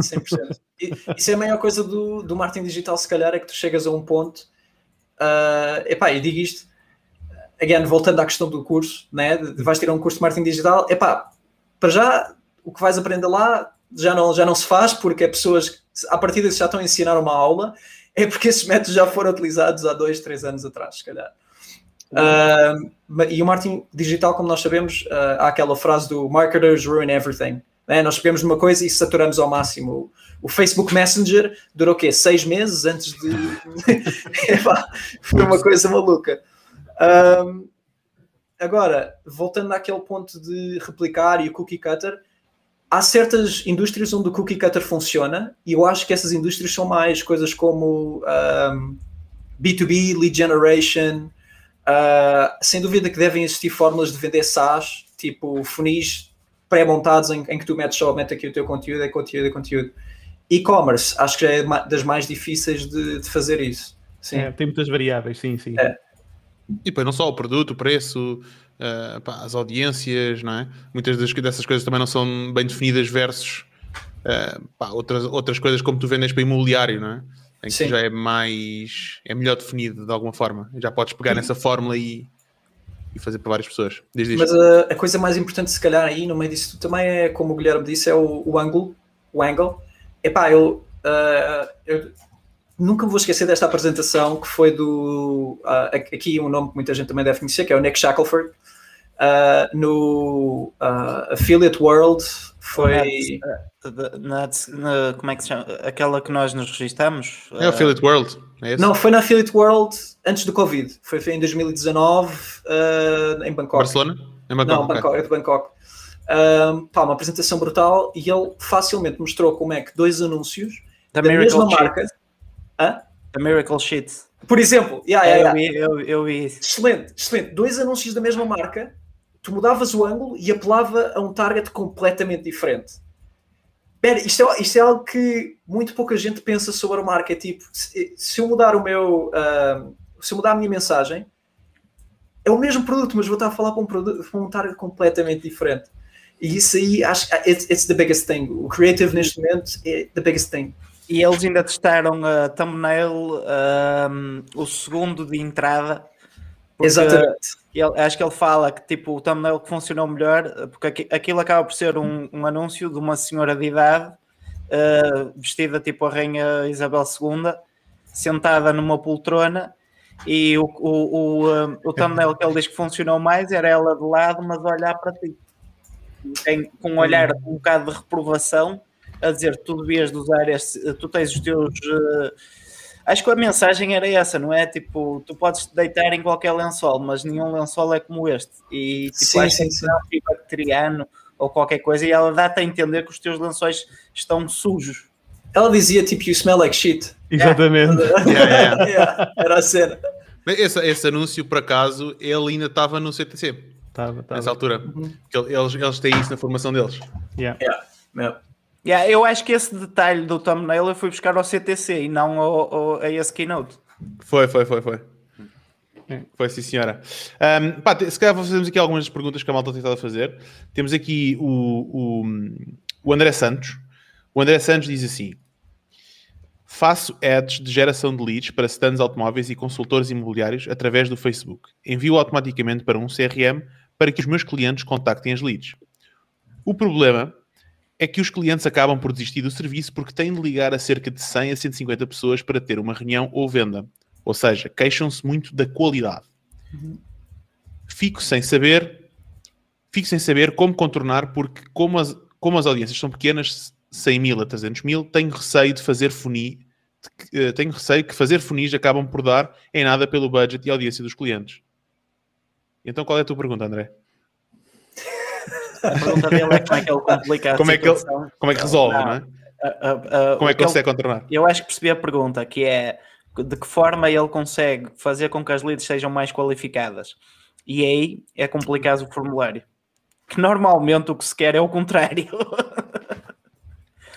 100%. E- Isso é a maior coisa do, do marketing digital, se calhar, é que tu chegas a um ponto. Uh, epá, e digo isto, again, voltando à questão do curso, né? vais tirar um curso de marketing digital, epá, para já, o que vais aprender lá já não, já não se faz, porque é pessoas que, à partida, que já estão a ensinar uma aula, é porque esses métodos já foram utilizados há dois, três anos atrás, se calhar. Uh, ma- e o marketing digital, como nós sabemos, uh, há aquela frase do marketers ruin everything. né? Nós pegamos numa coisa e saturamos ao máximo. O Facebook Messenger durou o quê? Seis meses antes de. [LAUGHS] Foi uma coisa maluca. Um, agora, voltando àquele ponto de replicar e o cookie cutter, há certas indústrias onde o cookie cutter funciona e eu acho que essas indústrias são mais coisas como um, B2B, lead generation. Uh, sem dúvida que devem existir fórmulas de vender SaaS, tipo funis pré-montados em, em que tu metes somente aqui o teu conteúdo, é conteúdo, é conteúdo. E-commerce, acho que já é das mais difíceis de, de fazer isso. Sim. É, tem muitas variáveis, sim, sim. É. E depois não só o produto, o preço, uh, pá, as audiências, não é? Muitas das, dessas coisas também não são bem definidas versus uh, pá, outras, outras coisas como tu vendes para imobiliário, não é? Em que Sim. já é mais, é melhor definido de alguma forma. Já podes pegar nessa fórmula e, e fazer para várias pessoas. Mas a, a coisa mais importante, se calhar, aí no meio disso tudo também é, como o Guilherme disse, é o, o ângulo. O angle. Epá, eu, ah, eu nunca me vou esquecer desta apresentação que foi do. ah, aqui um nome que muita gente também deve conhecer, que é o Nick Shackelford. ah, no ah, Affiliate World foi. Na- na- na- como é que se chama? Aquela que nós nos registramos? É o Affiliate World, é? Não, foi na Affiliate World antes do Covid. Foi em 2019 ah, em Bangkok. Barcelona? É Bangkok, Não, ok. Bangkok, é de Bangkok. Pá, uma apresentação brutal e ele facilmente mostrou como é que dois anúncios Da da mesma Sheet. Hã? Da Miracle Sheet. Por exemplo, yeah, yeah, Eu, yeah. vi, eu, eu vi isso. excelente, excelente. Dois anúncios da mesma marca, tu mudavas o ângulo e apelava a um target completamente diferente. Pera, isto é, isto é algo que muito pouca gente pensa sobre a marca. É tipo, se, se eu mudar o meu. ahm, se eu mudar a minha mensagem, é o mesmo produto, mas vou estar a falar para um, produto, para um target completamente diferente. E isso aí, acho que it's, it's the biggest thing. O creative neste momento é the biggest thing. E eles ainda testaram a thumbnail, um, o segundo de entrada. Exatamente. ele- acho que ele fala que tipo, o thumbnail que funcionou melhor, porque aqui- aquilo acaba por ser um, um anúncio de uma senhora de idade uh, vestida tipo a Rainha Isabel II, sentada numa poltrona. E o, o, o, um, o thumbnail que ele diz que funcionou mais era ela de lado, mas olhar para ti. Tem, com um olhar um bocado de reprovação, a dizer tu devias de usar este, tu tens os teus. uh, acho que a mensagem era essa, não é? Tipo, tu podes deitar em qualquer lençol, mas nenhum lençol é como este. E tipo, Sim, acho sim, que sim. é antibacteriano, ou qualquer coisa e ela dá-te a entender que os teus lençóis estão sujos. Ela dizia tipo, you smell like shit. Exatamente. [LAUGHS] Yeah, yeah. [LAUGHS] Yeah, era a cena. Mas Esse, esse anúncio, por acaso, ele ainda estava no CTC, Tava, tava. nessa altura. Uhum. Eles, eles têm isso na formação deles. Yeah. Yeah, yeah. Eu acho que esse detalhe do thumbnail eu fui buscar ao CTC e não ao, ao- a esse keynote. Foi, foi, foi, foi. Foi sim, senhora. Ahm, pá, se calhar fazemos aqui algumas perguntas que a malta tem fazer. Temos aqui o, o, o André Santos. O André Santos diz assim: Faço ads de geração de leads para stands automóveis e consultores imobiliários através do Facebook. Envio automaticamente para um CRM para que os meus clientes contactem as leads. O problema é que os clientes acabam por desistir do serviço porque têm de ligar a cerca de 100 a 150 pessoas para ter uma reunião ou venda. Ou seja, queixam-se muito da qualidade. Fico sem saber, fico sem saber como contornar porque como as, como as audiências são pequenas, 100 mil a 300 mil, tenho receio de fazer funil, de eh, tenho receio que fazer funis acabam por dar em nada pelo budget e audiência dos clientes. Então qual é a tua pergunta, André? A pergunta dele é como é que ele complica a Como é que ele-. Como é que resolve, Não. não é? A- a- Como é que ele- consegue contornar? Eu acho que percebi a pergunta, que é de que forma ele consegue fazer com que as leads sejam mais qualificadas. E aí é complicado o formulário. Que normalmente o que se quer é o contrário. [LAUGHS]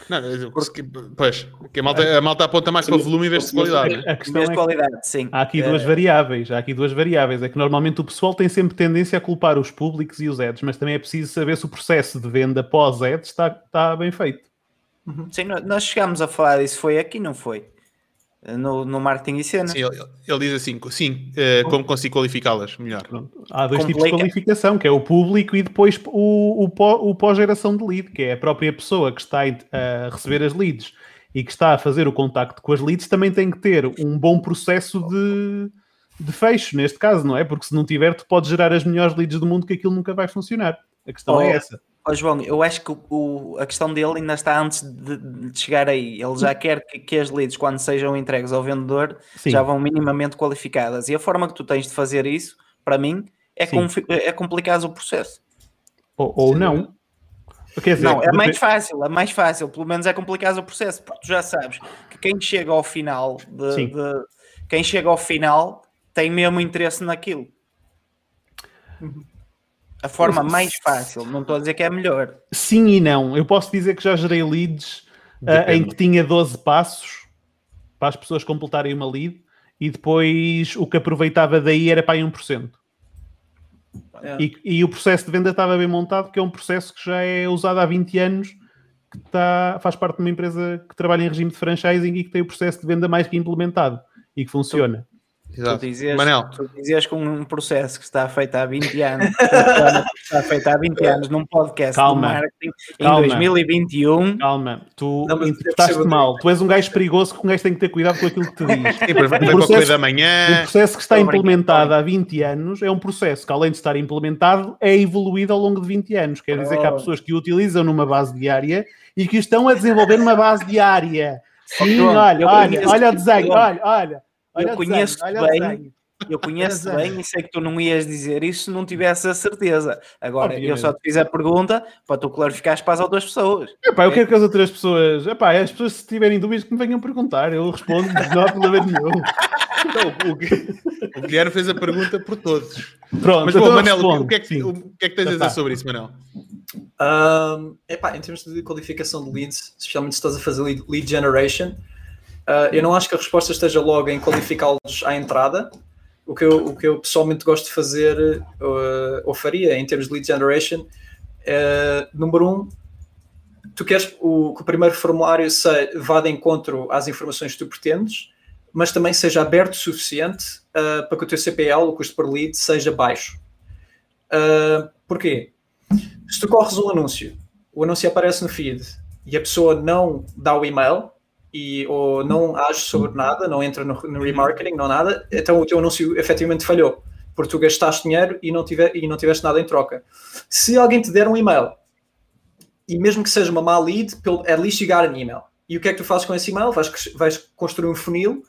Não, eu- que- pois, que a malta, a malta aponta mais para o volume em vez de qualidade. né? A questão Mesmo é que qualidade, sim. há aqui É, duas variáveis. Há aqui duas variáveis. É que normalmente o pessoal tem sempre tendência a culpar os públicos e os ads, mas também é preciso saber se o processo de venda pós-ads está, está bem feito. Sim, nós- nós chegámos a falar disso, foi aqui, não foi? No, no marketing e cena. Sim, ele, ele diz assim, sim, eh, como consigo qualificá-las melhor. Pronto. Há dois tipos Complica. de qualificação, que é o público e depois o, o, o pós-geração de lead, que é a própria pessoa que está a receber as leads e que está a fazer o contacto com as leads, também tem que ter um bom processo de, de fecho, neste caso, não é? Porque se não tiver, tu podes gerar as melhores leads do mundo que aquilo nunca vai funcionar. A questão Oh, é essa. Ó João, eu acho que o- a questão dele ainda está antes de, de chegar aí. Ele já quer que, que as leads, quando sejam entregues ao vendedor, Sim. já vão minimamente qualificadas. E a forma que tu tens de fazer isso, para mim, é, é complicar o processo. Ou, ou não. Quer dizer, Não, é mais fácil, é mais fácil. Pelo menos é complicar o processo, porque tu já sabes que quem chega ao final de, de- quem chega ao final tem mesmo interesse naquilo. A forma mais fácil, não estou a dizer que é a melhor. Sim e não. Eu posso dizer que já gerei leads ah, em que tinha 12 passos para as pessoas completarem uma lead e depois o que aproveitava daí era para aí 1%. É. E, e o processo de venda estava bem montado, que é um processo que já é usado há 20 anos, que está, faz parte de uma empresa que trabalha em regime de franchising e que tem o processo de venda mais que implementado e que funciona. Exato. Tu dizes, Manel, tu dizes com um processo que está feito há 20 anos, [LAUGHS] está feito há 20 anos num podcast Calma. de marketing Calma. em 2021. Calma, tu interpretaste mal. Tu és um gajo perigoso que um gajo tem que ter cuidado com aquilo que te diz. sim, O a processo- da O manhã. processo que está implementado há 20 anos é um processo que, além de estar implementado, é evoluído ao longo de 20 anos. Quer dizer que há Oh. pessoas que o utilizam numa base diária e que estão a desenvolver numa base diária. Sim, João, olha, olha, olha o desenho, olha, olha. Olha eu conheço o bem. Eu [LAUGHS] conheço bem e sei que tu não ias dizer isso se não tivesse a certeza. Agora, eu Obviamente. só te fiz a pergunta para tu clarificares para as outras pessoas. Epá, eu quero que as outras pessoas, epá, as pessoas se tiverem dúvidas que me venham perguntar, eu respondo, não há problema nenhum. [LAUGHS] Então, o, Guilherme fez a pergunta por todos. Pronto, Mas, então bom, eu Manel, o que- respondo, o que, é que, o que é que tens a dizer sobre isso, Manel? Um, epá, em termos de qualificação de leads, especialmente se estás a fazer lead, lead generation, uh, eu não acho que a resposta esteja logo em qualificá-los à entrada. O que, eu, o que eu pessoalmente gosto de fazer, uh, ou faria em termos de lead generation, é, número um, tu queres o, que o primeiro formulário se, vá de encontro às informações que tu pretendes, mas também seja aberto o suficiente uh, para que o teu CPL, o custo por lead, seja baixo. Uh, porquê? Se tu corres um anúncio, o anúncio aparece no feed e a pessoa não dá o e-mail e, ou não age sobre nada, não entra no, no remarketing, não nada, então o teu anúncio efetivamente falhou, porque tu gastaste dinheiro e não, tiver, e não tiveste nada em troca. Se alguém te der um e-mail, e mesmo que seja uma má lead, at least got an email. E o que é que tu fazes com esse e-mail? Vais, vais construir um funil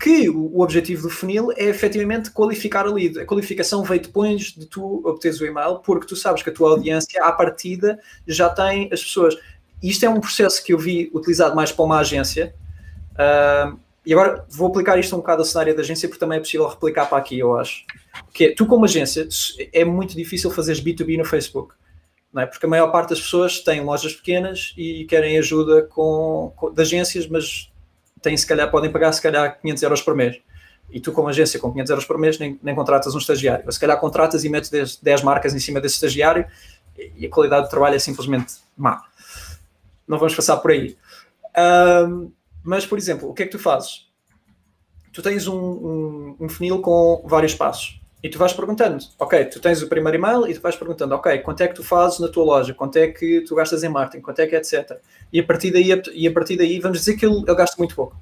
que o objetivo do funil é efetivamente qualificar a lead. A qualificação veio depois de tu obteres o e-mail, porque tu sabes que a tua audiência, à partida, já tem as pessoas. Isto é um processo que eu vi utilizado mais para uma agência. Uh, e agora vou aplicar isto um bocado ao cenário da agência, porque também é possível replicar para aqui, eu acho. Que é, tu, como agência, é muito difícil fazeres B2B no Facebook. Não é? Porque a maior parte das pessoas têm lojas pequenas e querem ajuda com, com de agências, mas têm, se calhar, podem pagar se calhar 500 euros por mês. E tu, como agência, com 500 euros por mês, nem, nem contratas um estagiário. Ou se calhar contratas e metes 10, 10 marcas em cima desse estagiário e a qualidade do trabalho é simplesmente má. Não vamos passar por aí. Mas, por exemplo, o que é que tu fazes? Tu tens um, um, um funil com vários passos e tu vais perguntando, ok, tu tens o primeiro e-mail e tu vais perguntando, ok, quanto é que tu fazes na tua loja, quanto é que tu gastas em marketing, quanto é que é, etc. E a partir daí, e a partir daí vamos dizer que ele, ele gasta muito pouco,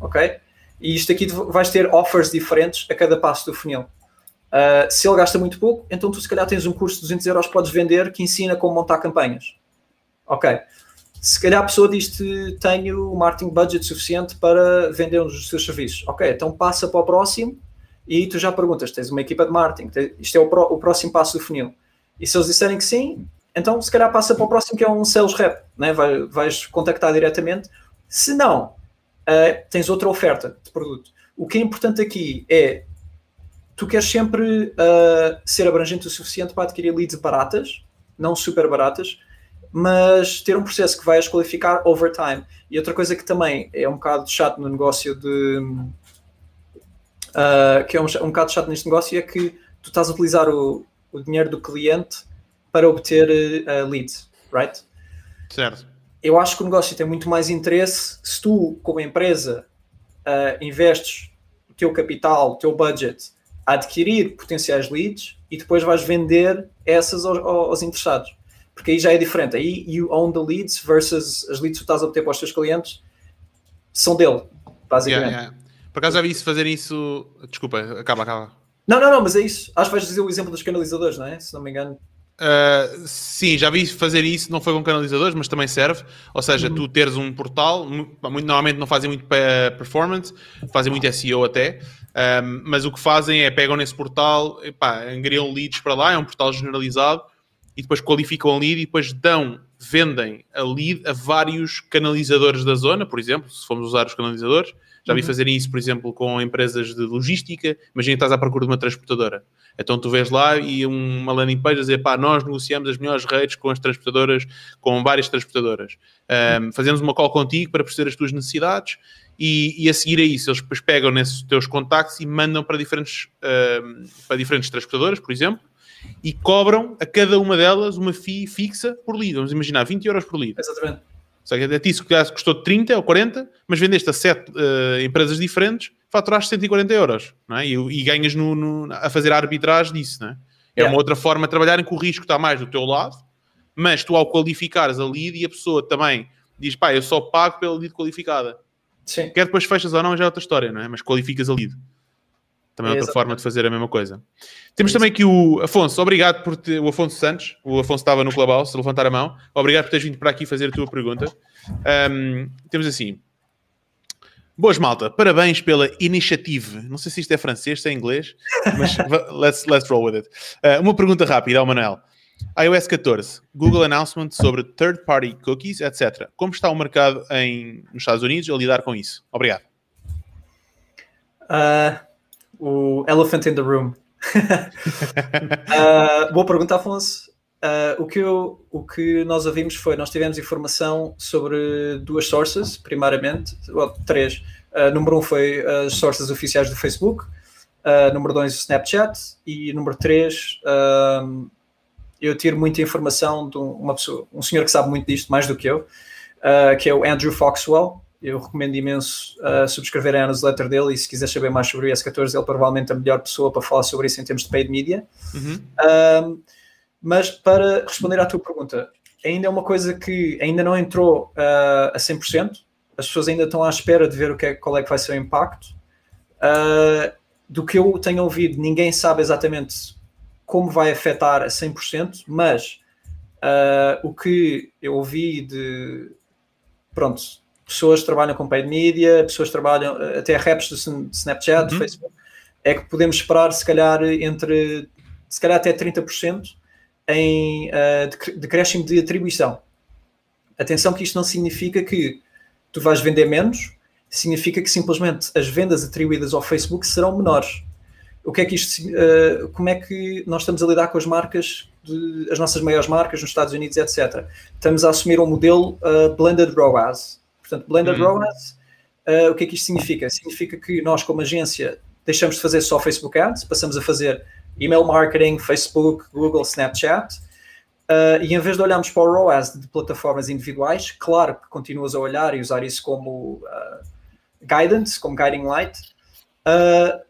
ok? E isto aqui vais ter offers diferentes a cada passo do funil. Uh, se ele gasta muito pouco, então tu se calhar tens um curso de 200 euros que podes vender que ensina como montar campanhas. Ok. Se calhar a pessoa diz-te tenho marketing budget suficiente para vender um dos seus serviços. Ok, então passa para o próximo e tu já perguntas, tens uma equipa de marketing, isto é o, o próximo passo do funil. E se eles disserem que sim, então se calhar passa para o próximo que é um sales rep, né? Vai, vais contactar diretamente. Se não, uh, tens outra oferta de produto. O que é importante aqui é tu queres sempre uh, ser abrangente o suficiente para adquirir leads baratas, não super baratas, mas ter um processo que vais qualificar over time. E outra coisa que também é um bocado chato no negócio de. Uh, que é um, um bocado chato neste negócio é que tu estás a utilizar o, o dinheiro do cliente para obter uh, leads, right? Certo. Eu acho que o negócio tem muito mais interesse se tu, como empresa, uh, investes o teu capital, o teu budget a adquirir potenciais leads e depois vais vender essas aos, aos interessados porque aí já é diferente. Aí you own the leads versus as leads que tu estás a obter para os teus clientes são dele, basicamente. Yeah, yeah. Por acaso já vi isso fazer isso. Desculpa, acaba, acaba. Não, não, não, mas é isso. Acho que vais dizer o exemplo dos canalizadores, não é? Se não me engano. Uh, sim, já vi fazer isso, não foi com canalizadores, mas também serve. Ou seja, uhum. tu teres um portal, muito, normalmente não fazem muito performance, fazem muito SEO até, um, mas o que fazem é pegam nesse portal, epá, angariam leads para lá, é um portal generalizado e depois qualificam a lead e depois dão, vendem a lead a vários canalizadores da zona, por exemplo, se formos usar os canalizadores. Já vi uhum. fazerem isso, por exemplo, com empresas de logística. Imagina que estás à procura de uma transportadora. Então tu vês lá e uma landing page a dizer, pá, nós negociamos as melhores redes com as transportadoras, com várias transportadoras. Um, fazemos uma call contigo para perceber as tuas necessidades e, e, a seguir a isso eles depois pegam nesses teus contactos e mandam para diferentes, um, para diferentes transportadoras, por exemplo, e cobram a cada uma delas uma FII fixa por lead. Vamos imaginar, 20 euros por lead. Exatamente. Só que a ti isso custou 30 ou 40, mas vendeste a 7 uh, eh, empresas diferentes, faturaste 140 euros, não é? E, e ganhas no, no, a fazer a arbitragem disso, não é? É yeah. uma outra forma de trabalhar em que o risco está mais do teu lado, mas tu ao qualificares a lead e a pessoa também diz, pá, eu só pago pela lead qualificada. Sim. Quer depois fechas ou não, já é outra história, não é? Mas qualificas a lead. Também é outra forma de fazer a mesma coisa. Temos é também aqui o Afonso, obrigado por ter, o Afonso Santos, o Afonso estava no Clubhouse, levantar a mão, obrigado por teres vindo para aqui fazer a tua pergunta. Um, temos assim, boas malta, parabéns pela iniciativa, não sei se isto é francês, se é inglês, mas [LAUGHS] let's, let's roll with it. Uh, uma pergunta rápida ao Manuel. iOS 14, Google Announcement sobre third-party cookies, etc. Como está o mercado em, nos Estados Unidos a lidar com isso? Obrigado. Uh o Elephant in the Room. uh, [LAUGHS] boa pergunta, Afonso. Uh, o, que eu, o que nós ouvimos foi, nós tivemos informação sobre duas sources, primariamente, well, três. Uh, número um foi as sources oficiais do Facebook, uh, número dois o Snapchat e número três eu tiro muita informação de uma pessoa, um senhor que sabe muito disto, mais do que eu, que é o Andrew Foxwell, eu recomendo imenso uh, subscrever a newsletter dele e se quiser saber mais sobre o IS-14, ele provavelmente é a melhor pessoa para falar sobre isso em termos de paid media. Uhum. mas para responder à tua pergunta, ainda é uma coisa que ainda não entrou uh, a 100%, as pessoas ainda estão à espera de ver o que é, qual é que vai ser o impacto. Uh, do que eu tenho ouvido, ninguém sabe exatamente como vai afetar a 100%, mas o que eu ouvi de, pronto, pessoas que trabalham com paid media, pessoas que trabalham eh, até raps do Sn- Snapchat, Uhum. Facebook, é que podemos esperar se calhar entre se calhar até 30% em uh, decre- decréscimo de atribuição. Atenção que isto não significa que tu vais vender menos, significa que simplesmente as vendas atribuídas ao Facebook serão menores. O que é que isto, uh, como é que nós estamos a lidar com as marcas, de- as nossas maiores marcas nos Estados Unidos, etc. Estamos a assumir um modelo uh, blended ROAS. Portanto, blended Uhum. Uh, o que é que isto significa? Significa que nós, como agência, deixamos de fazer só Facebook Ads, passamos a fazer email marketing, Facebook, Google, Snapchat, uh, e em vez de olharmos para o ROAS de plataformas individuais, claro que continuas a olhar e usar isso como uh, guidance, como guiding light, uh,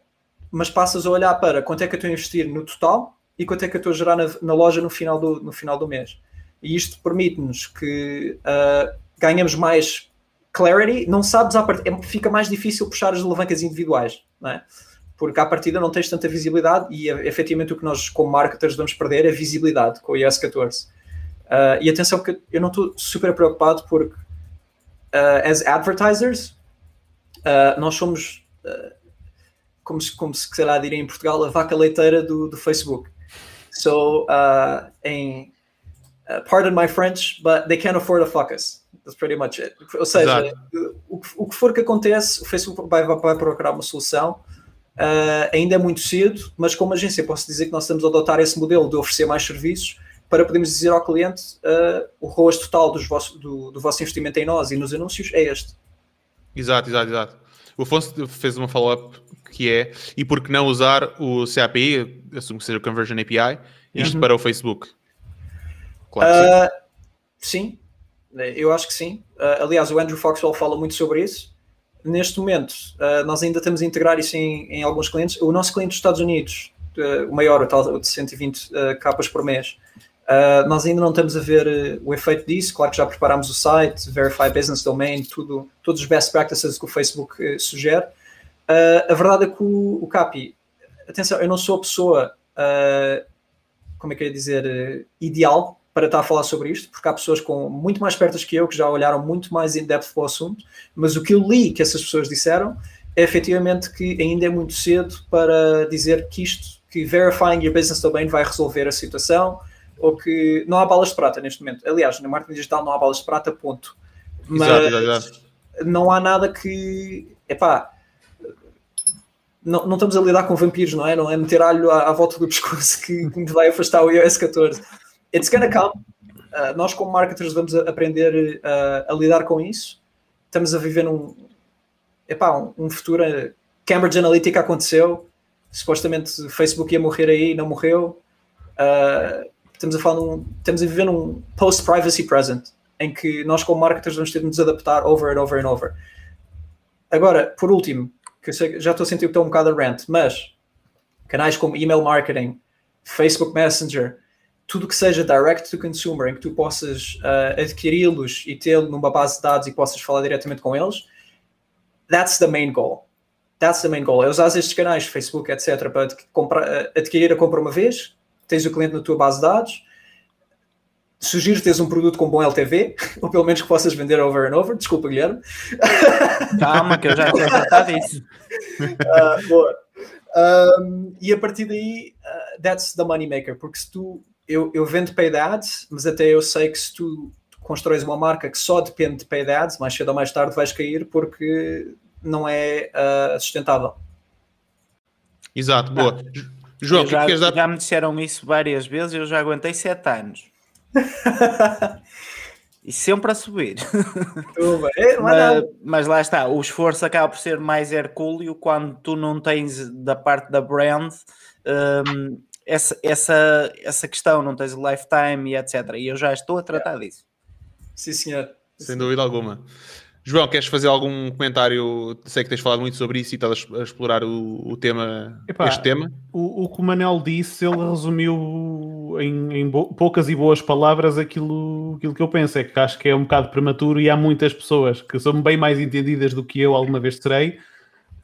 mas passas a olhar para quanto é que eu estou a investir no total e quanto é que eu estou a gerar na, na loja no final do, no final do mês. E isto permite-nos que ganhamos mais clarity, não sabes, à part... é- fica mais difícil puxar as alavancas individuais, não é? Porque à partida não tens tanta visibilidade e é, efetivamente o que nós, como marketers, vamos perder é visibilidade com o iOS 14. Uh, e atenção, que eu não estou super preocupado porque, uh, as advertisers, uh, nós somos, como, se, como se sei lá, diria em Portugal, a vaca leiteira do, do Facebook. So, em, pardon my French, but they can't afford to fuck us. That's pretty much it. Ou seja, o que, o que for que acontece, o Facebook vai, vai procurar uma solução. Uh, ainda é muito cedo, mas como agência posso dizer que nós estamos a adotar esse modelo de oferecer mais serviços para podermos dizer ao cliente uh, o ROAS total vosso, do, do vosso investimento em nós e nos anúncios é este. Exato, exato, exato. O Afonso fez uma follow-up que é e por que não usar o CAPI, assumo que seja o Conversion API, isto Uhum. para o Facebook? Claro que sim. Uh, sim, eu acho que sim. Uh, aliás, o Andrew Foxwell fala muito sobre isso. Neste momento, uh, nós ainda estamos a integrar isso em, em alguns clientes. O nosso cliente dos Estados Unidos, uh, o maior, o tal de 120 uh, capas por mês, nós ainda não estamos a ver o efeito disso. Claro que já preparámos o site, Verify Business Domain, tudo, todos os best practices que o Facebook sugere. A verdade é que o, o CAPI, atenção, eu não sou a pessoa, como é que eu ia dizer, ideal para estar a falar sobre isto, porque há pessoas com muito mais pertas que eu que já olharam muito mais in depth para o assunto, mas o que eu li que essas pessoas disseram é efetivamente que ainda é muito cedo para dizer que isto, que verifying your business domain vai resolver a situação, ou que não há balas de prata neste momento. Aliás, no marketing digital não há balas de prata, ponto. Mas exato, exato. não há nada que. Epá, não, não estamos a lidar com vampiros, não é? Não é meter alho à, à volta do pescoço que, que me vai afastar o iOS 14. It's gonna come. Uh, nós, como marketers, vamos aprender uh, a lidar com isso. Estamos a viver num. Epá, um, um futuro. Cambridge Analytica aconteceu. Supostamente Facebook ia morrer aí, não morreu. Uh, estamos a falar num, estamos a viver num post-privacy present, em que nós, como marketers, vamos ter de nos adaptar over and over and over. Agora, por último, que eu sei já estou a sentir que estou um bocado a rant, mas canais como email marketing, Facebook Messenger, tudo que seja direct to consumer, em que tu possas uh, adquiri-los e tê-lo numa base de dados e possas falar diretamente com eles, that's the main goal. That's the main goal. É usar estes canais, Facebook, etc., para comprar, uh, adquirir a compra uma vez, tens o cliente na tua base de dados, sugiro teres um produto com bom LTV, [LAUGHS] ou pelo menos que possas vender over and over. Desculpa, Guilherme. [LAUGHS] Calma, que eu já estou a tratar disso. [LAUGHS] Ah, boa. Um, e a partir daí, uh, that's the money maker, porque se tu, eu, eu vendo paid ads, mas até eu sei que se tu constróis uma marca que só depende de paid ads, mais cedo ou mais tarde vais cair porque não é ah, sustentável. Exato, boa. Ju- João, Eu o que é já, que dar? já me disseram isso várias vezes, eu já aguentei sete anos. [LAUGHS] E sempre a subir. Não mas, mas lá está, o esforço acaba por ser mais hercúleo quando tu não tens da parte da brand hum, essa, essa, essa questão, não tens o lifetime e etc. E eu já estou a tratar disso. Sim, senhor. Sem dúvida alguma. João, queres fazer algum comentário? Sei que tens falado muito sobre isso e estás a explorar o, o tema, Epá, este tema. O, o que o Manel disse, ele resumiu em, em poucas e boas palavras aquilo, aquilo que eu penso. É que acho que é um bocado prematuro e há muitas pessoas que são bem mais entendidas do que eu alguma vez serei,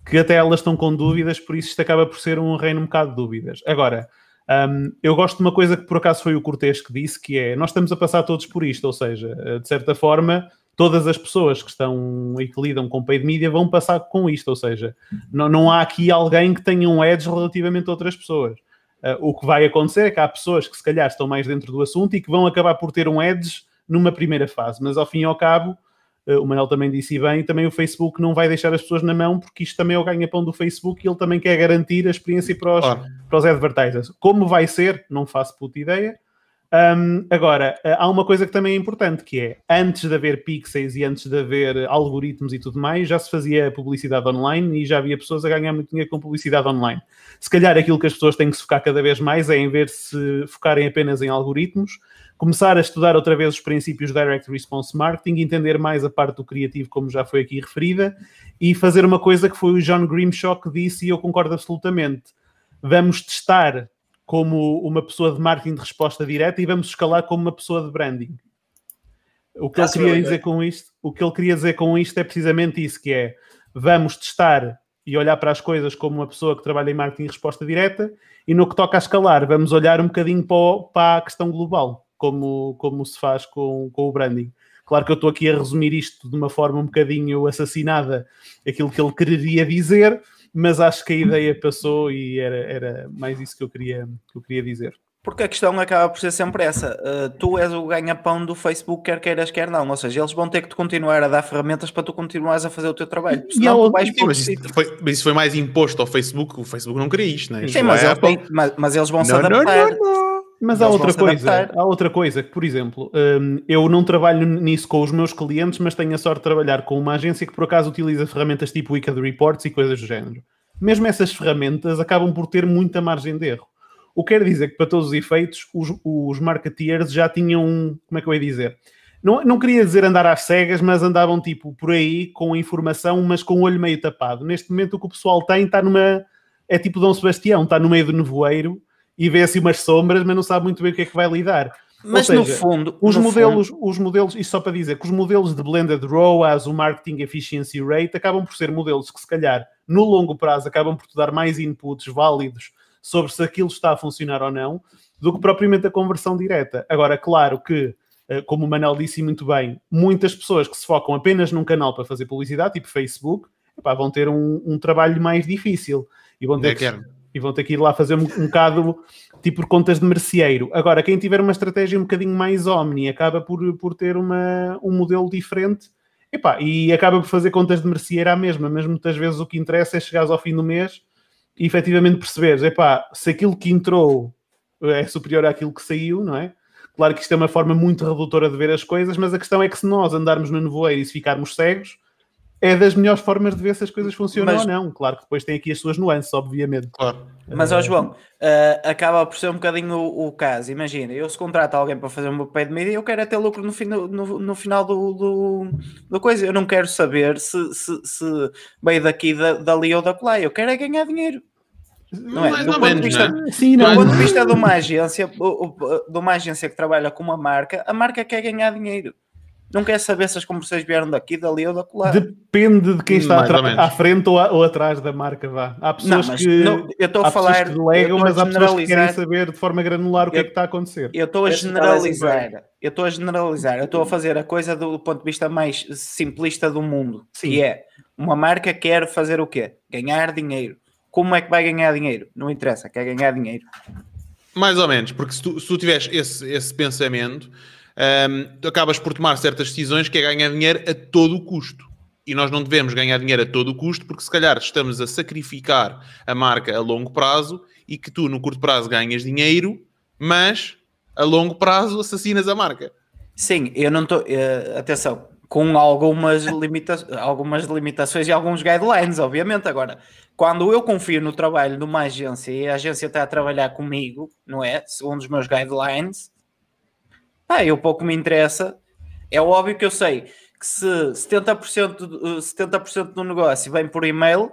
que até elas estão com dúvidas, por isso isto acaba por ser um reino um bocado de dúvidas. Agora, hum, eu gosto de uma coisa que por acaso foi o Cortês que disse, que é nós estamos a passar todos por isto, ou seja, eh, de certa forma, todas as pessoas que estão e que lidam com paid media vão passar com isto, ou seja, não, não há aqui alguém que tenha um edge relativamente a outras pessoas. Uh, o que vai acontecer é que há pessoas que se calhar estão mais dentro do assunto e que vão acabar por ter um edge numa primeira fase, mas ao fim e ao cabo, o Manel também disse bem, também o Facebook não vai deixar as pessoas na mão, porque isto também é o ganha-pão do Facebook e ele também quer garantir a experiência para os, para os advertisers. Como vai ser, não faço puta ideia. Um, agora, há uma coisa que também é importante, que é, antes de haver pixels e antes de haver algoritmos e tudo mais, já se fazia publicidade online e já havia pessoas a ganhar muito dinheiro com publicidade online. Se calhar aquilo que as pessoas têm que se focar cada vez mais é, em vez de se focarem apenas em algoritmos, começar a estudar outra vez os princípios de Direct Response Marketing, entender mais a parte do criativo, como já foi aqui referida, e fazer uma coisa que foi o John Grimshaw que disse, e eu concordo absolutamente. Vamos testar como uma pessoa de marketing de resposta direta e vamos escalar como uma pessoa de branding. O que ele queria dizer com isto, o que ele queria dizer com isto é precisamente isso, que é vamos testar e olhar para as coisas como uma pessoa que trabalha em marketing de resposta direta e no que toca a escalar, vamos olhar um bocadinho para a questão global como, como se faz com, com o branding. Claro que eu estou aqui a resumir isto de uma forma um bocadinho assassinada, aquilo que ele queria dizer, mas acho que a ideia passou e era, era mais isso que eu, queria, que eu queria dizer. Porque a questão acaba por ser sempre essa. Uh, tu és o ganha-pão do Facebook, quer queiras, quer não. Ou seja, eles vão ter que te continuar a dar ferramentas para tu continuares a fazer o teu trabalho. Senão, tu vais mas, isso foi, isso foi mais imposto ao Facebook. O Facebook não queria isto, né? Sim, mas, eles, mas, mas eles vão não, se adaptar. Não, não, mas há outra coisa, há outra coisa que, por exemplo, um, eu não trabalho nisso com os meus clientes, mas tenho a sorte de trabalhar com uma agência que por acaso utiliza ferramentas tipo Wicked Reports e coisas do género. Mesmo essas ferramentas acabam por ter muita margem de erro. O que quer dizer que, para todos os efeitos, os, os marketeers já tinham, como é que eu ia dizer? Não, não queria dizer andar às cegas, mas andavam tipo por aí com informação, mas com o olho meio tapado. Neste momento, o que o pessoal tem está numa. É tipo Dom Sebastião, está no meio do nevoeiro e vê assim umas sombras, mas não sabe muito bem o que é que vai lidar. Mas seja, no fundo, os no modelos, fundo... os modelos, isto só para dizer que os modelos de blended ROAS, o marketing efficiency rate, acabam por ser modelos que se calhar no longo prazo acabam por te dar mais inputs válidos sobre se aquilo está a funcionar ou não, do que propriamente a conversão direta. Agora, claro que, eh, como o Manel disse muito bem, muitas pessoas que se focam apenas num canal para fazer publicidade, tipo Facebook, epá, vão ter um, um, trabalho mais difícil e vão ter, que, e vão ter que ir lá fazer um, um bocado tipo contas de merceeiro. Agora, quem tiver uma estratégia um bocadinho mais omni acaba por, por ter uma, um modelo diferente epá, e acaba por fazer contas de merceeiro à mesma, mas muitas vezes o que interessa é chegares ao fim do mês e efetivamente perceberes, epá, se aquilo que entrou é superior àquilo que saiu, não é? Claro que isto é uma forma muito redutora de ver as coisas, mas a questão é que se nós andarmos no nevoeiro e se ficarmos cegos, é das melhores formas de ver se as coisas funcionam mas, ou não. Claro que depois tem aqui as suas nuances, obviamente. Claro. Mas, ó João, uh, acaba por ser um bocadinho o, o, caso. Imagina, eu se contrato alguém para fazer um pé de mídia, eu quero é ter lucro no, fim, no, no final do, do, do, coisa. Eu não quero saber se, se, se veio daqui, da, dali ou da lá. Eu quero é ganhar dinheiro. Não é? Do ponto, de vista, é? Sim, do ponto de vista de uma agência, de uma agência que trabalha com uma marca, a marca quer ganhar dinheiro não quer saber se as conversões vieram daqui, dali ou da colar. Depende de quem está à frente ou, a, ou, atrás da marca, vá. Há pessoas não, que não, eu estou a falar que delegam, mas há pessoas que querem saber de forma granular o que é que está a acontecer. Eu estou a generalizar. Eu estou a generalizar. Eu estou a fazer a coisa do, do ponto de vista mais simplista do mundo, Sim. que é uma marca quer fazer o quê? Ganhar dinheiro. Como é que vai ganhar dinheiro? Não interessa, quer ganhar dinheiro. Mais ou menos, porque se tu, se tu tiveres esse, esse pensamento um, acabas por tomar certas decisões que é ganhar dinheiro a todo o custo. E nós não devemos ganhar dinheiro a todo o custo, porque se calhar estamos a sacrificar a marca a longo prazo e que tu, no curto prazo, ganhas dinheiro, mas a longo prazo assassinas a marca. Sim, eu não estou. Uh, atenção, com algumas, limita algumas limitações e alguns guidelines, obviamente. Agora, quando eu confio no trabalho de uma agência e a agência está a trabalhar comigo, não é? Segundo os meus guidelines, ah, eu pouco me interessa. É óbvio que eu sei que se 70%, 70 do negócio vem por e-mail,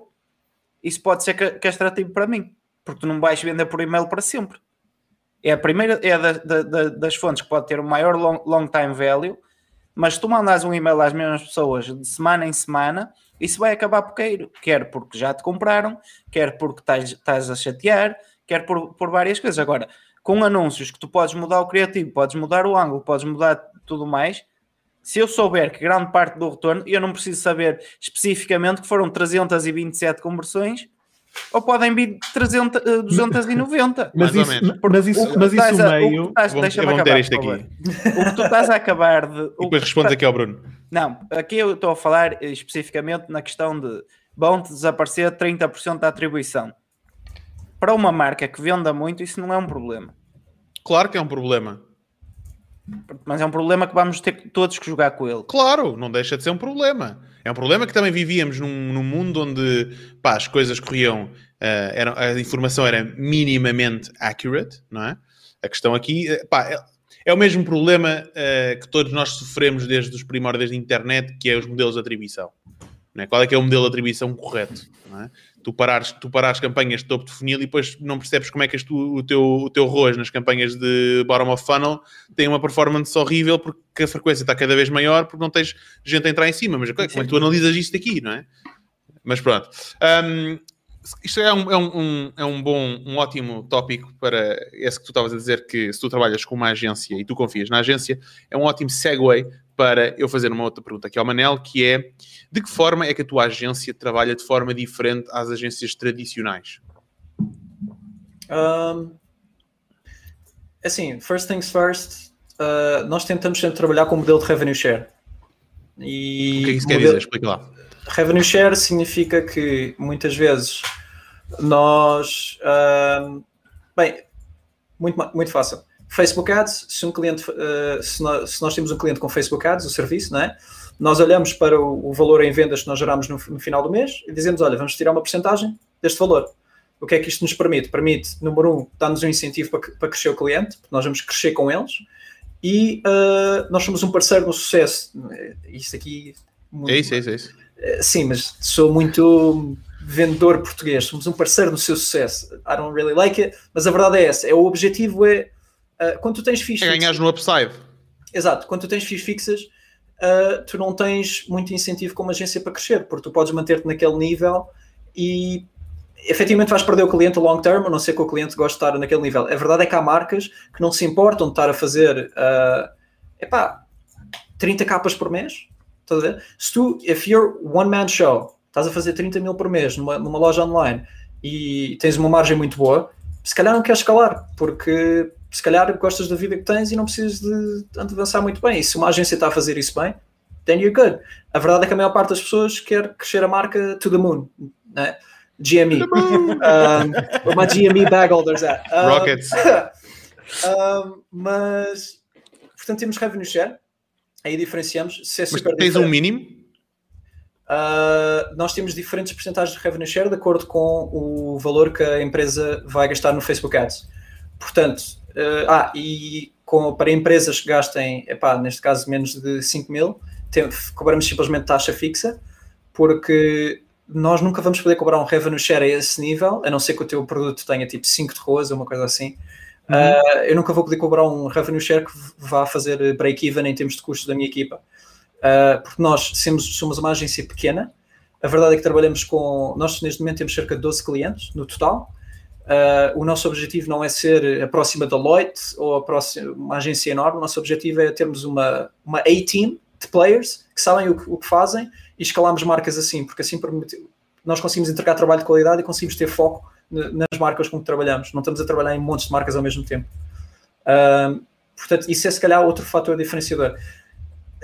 isso pode ser castrativo para mim, porque tu não vais vender por e-mail para sempre. É a primeira, é da, da, das fontes que pode ter o maior long, long time value, mas se tu mandas um e-mail às mesmas pessoas de semana em semana, isso vai acabar por cair, quer porque já te compraram, quer porque estás, estás a chatear, quer por, por várias coisas. Agora, com anúncios que tu podes mudar o criativo, podes mudar o ângulo, podes mudar tudo mais, Se eu souber que grande parte do retorno, eu não preciso saber especificamente que foram 327 conversões ou podem vir 300, eh, 290. [LAUGHS] Mas Mais ou isso, mas isso, O que mas isso a- o que meio. tu estás- Vamos- deixa-me acabar, isto aqui. O que tu estás a acabar de. [LAUGHS] o E depois respondes tá- aqui ao Bruno. Não, aqui eu estou a falar eh, especificamente na questão de vão desaparecer 30% da atribuição. Para uma marca que venda muito, isso não é um problema. Claro que é um problema. Mas é um problema que vamos ter todos que jogar com ele. Claro, não deixa de ser um problema. É um problema que também vivíamos num, num mundo onde pá, as coisas corriam, eram- a informação era minimamente accurate, não é? A questão aqui eh, pá, é, é o mesmo problema eh, que todos nós sofremos desde os primórdios da internet, que é os modelos de atribuição. É? Qual é que é o modelo de atribuição correto? É? Tu parares, tu parares campanhas de topo de funil e depois não percebes como é que tu- o, teu, o teu ROAS nas campanhas de bottom of funnel tem uma performance horrível porque a frequência está cada vez maior porque não tens gente a entrar em cima. Mas como é que tu analisas isto aqui, não é? Mas pronto. Hum, isto é um, é um- um- é um bom, um ótimo tópico para esse que tu estavas a dizer que se tu trabalhas com uma agência e tu confias na agência, é um ótimo segue para eu fazer uma outra pergunta aqui ao Manel, que é de que forma é que a tua agência trabalha de forma diferente às agências tradicionais? Um, assim, first things first, uh, nós tentamos sempre trabalhar com o modelo de revenue share. E O que é que isso quer modelo- dizer? Explica lá. Revenue share significa que muitas vezes nós. bem, muito, muito fácil. Facebook Ads, se um cliente, ah, se, nós, se nós temos um cliente com Facebook Ads, o serviço, não é? Nós olhamos para o, o valor em vendas que nós geramos no, no final do mês e dizemos: olha, vamos tirar uma porcentagem deste valor. O que é que isto nos permite? Permite, número um, dar-nos um incentivo para, para crescer o cliente, porque nós vamos crescer com eles, e ah, nós somos um parceiro no sucesso. Isto aqui. muito- É isso, é isso, é isso. Sim, mas sou muito vendedor português. Somos um parceiro no seu sucesso. I don't really like it, mas a verdade é essa. É, o objetivo é uh, quando tu tens FIIs É ganhares no upside. Exato, quando tu tens FIIs fixas, uh, tu não tens muito incentivo como agência para crescer, porque tu podes manter-te naquele nível e efetivamente vais perder o cliente a long term, a não ser que o cliente goste de estar naquele nível. A verdade é que há marcas que não se importam de estar a fazer uh, epá, 30 capas por mês. Estás a ver? Se tu, if you're one man show, estás a fazer 30 mil por mês numa, numa loja online e tens uma margem muito boa, se calhar não queres escalar, porque se calhar gostas da vida que tens e não precisas de avançar muito bem. E se uma agência está a fazer isso bem, then you're good. A verdade é que a maior parte das pessoas quer crescer a marca to the moon. Né? GME. um, uma GME bag holders at. [LAUGHS] Um, Rockets. [LAUGHS] um, mas, portanto, temos revenue share. Aí diferenciamos. Se é Mas tens um diferente. mínimo? Uh, nós temos diferentes porcentagens de revenue share de acordo com o valor que a empresa vai gastar no Facebook Ads. Portanto, uh, ah, e com, para empresas que gastem, epá, neste caso, menos de 5 mil, tem, cobramos simplesmente taxa fixa, porque nós nunca vamos poder cobrar um revenue share a esse nível, a não ser que o teu produto tenha tipo 5 de rosa, uma coisa assim. Uh, eu nunca vou poder cobrar um revenue share que vá fazer break-even em termos de custos da minha equipa. Uh, porque nós somos, somos uma agência pequena, a verdade é que trabalhamos com. Nós, neste momento, temos cerca de 12 clientes no total. Uh, o nosso objetivo não é ser a próxima Deloitte ou a próxima, uma agência enorme, o nosso objetivo é termos uma, uma A-team de players que sabem o que, o que fazem e escalamos marcas assim, porque assim nós conseguimos entregar trabalho de qualidade e conseguimos ter foco nas marcas com que trabalhamos. Não estamos a trabalhar em montes de marcas ao mesmo tempo. Uh, portanto, isso é se calhar outro fator diferenciador.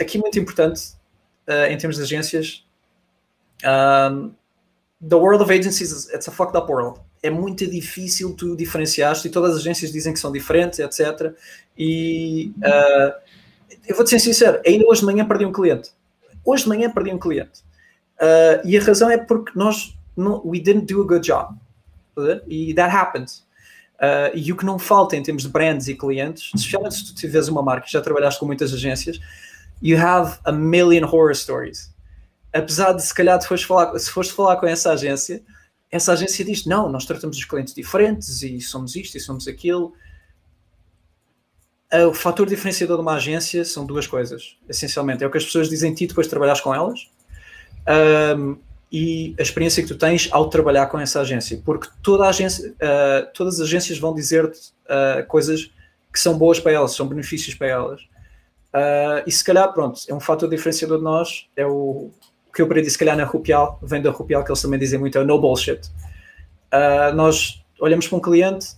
Aqui muito importante, uh, em termos de agências, um, the world of agencies, it's a fucked up world. É muito difícil tu diferenciar-te e todas as agências dizem que são diferentes, etc. E uh, eu vou-te ser sincero, ainda hoje de manhã perdi um cliente. Hoje de manhã perdi um cliente. Uh, e a razão é porque nós, não, we didn't do a good job. E that happens. Uh, e o que não falta em termos de brands e clientes, especialmente se tu tiveres uma marca, já trabalhaste com muitas agências, you have a million horror stories. Apesar de se calhar se fores falar, se fores falar com essa agência, essa agência diz: não, nós tratamos os clientes diferentes e somos isto e somos aquilo. Uh, o fator diferenciador de uma agência são duas coisas, essencialmente. É o que as pessoas dizem ti depois de trabalhares com elas. Um, e a experiência que tu tens ao trabalhar com essa agência, porque toda agência, uh, todas as agências vão dizer-te uh, coisas que são boas para elas, são benefícios para elas. Uh, e se calhar, pronto, é um fator diferenciador de nós, é o que eu aprendi se calhar na Rupial, vem da Rupial, que eles também dizem muito, é o no bullshit. Uh, nós olhamos para um cliente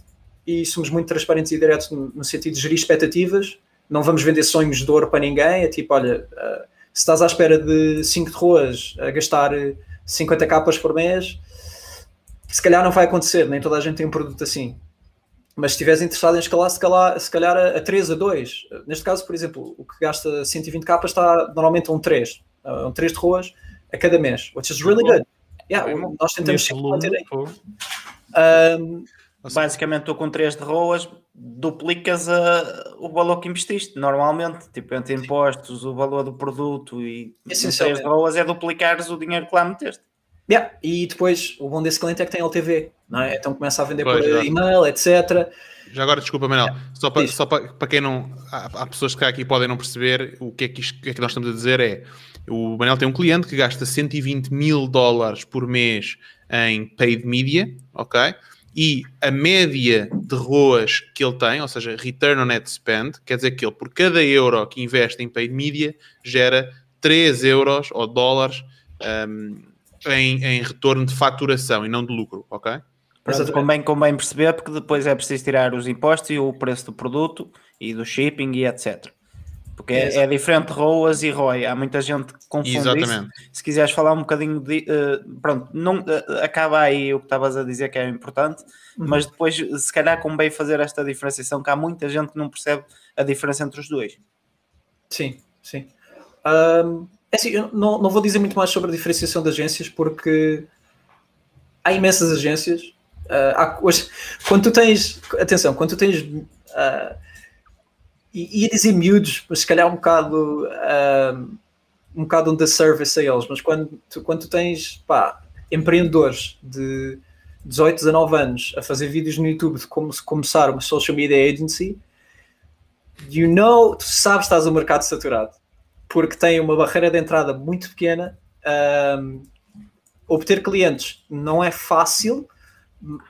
e somos muito transparentes e diretos no, no, sentido de gerir expectativas, não vamos vender sonhos de ouro para ninguém, é tipo, olha, uh, se estás à espera de 5 de ruas a gastar 50 capas por mês, se calhar não vai acontecer, nem toda a gente tem um produto assim. Mas se estiveres interessado em escalar, se calhar, se calhar a, a 3, a 2. Neste caso, por exemplo, o que gasta 120 capas está normalmente a um 3, a um 3 de ruas a cada mês, which is really good. Yeah, nós tentamos sempre manter um, Basicamente, tu com 3 de roas duplicas a, o valor que investiste, normalmente, tipo, entre impostos, o valor do produto e 3 de roas é duplicares o dinheiro que lá meteste. Yeah. E depois, o bom desse cliente é que tem LTV, não é? Então começa a vender pois, por já. e-mail, etc. Já agora, desculpa, Manel, só para, só para, para quem não. Há, há, pessoas que aqui podem não perceber o que é que, isto, o que é que nós estamos a dizer é. O Manel tem um cliente que gasta 120 mil dólares por mês em paid media, ok? E a média de ROAS que ele tem, ou seja, return on net spend, quer dizer que ele, por cada euro que investe em paid media, gera 3 euros ou dólares um, em, em retorno de faturação e não de lucro, ok? Pronto, convém, convém perceber porque depois é preciso tirar os impostos e o preço do produto e do shipping e etc. Porque é, é diferente ROAS e ROI. Há muita gente que confunde Exatamente. isso. Se quiseres falar um bocadinho de. Uh, pronto, não, uh, acaba aí o que estavas a dizer que é importante, uhum. mas depois, se calhar, convém fazer esta diferenciação, que há muita gente que não percebe a diferença entre os dois. Sim, sim. Um, é assim, eu não, não vou dizer muito mais sobre a diferenciação de agências, porque há imensas agências. Uh, há, hoje, quando tu tens. Atenção, quando tu tens. Uh, ia dizer miúdos, mas se calhar um bocado. Uh, um bocado um service a eles, mas quando tu, quando tu tens pá, empreendedores de 18, 19 anos a fazer vídeos no YouTube de como começar uma social media agency, you know, tu sabes que estás no mercado saturado porque tem uma barreira de entrada muito pequena. Um, obter clientes não é fácil,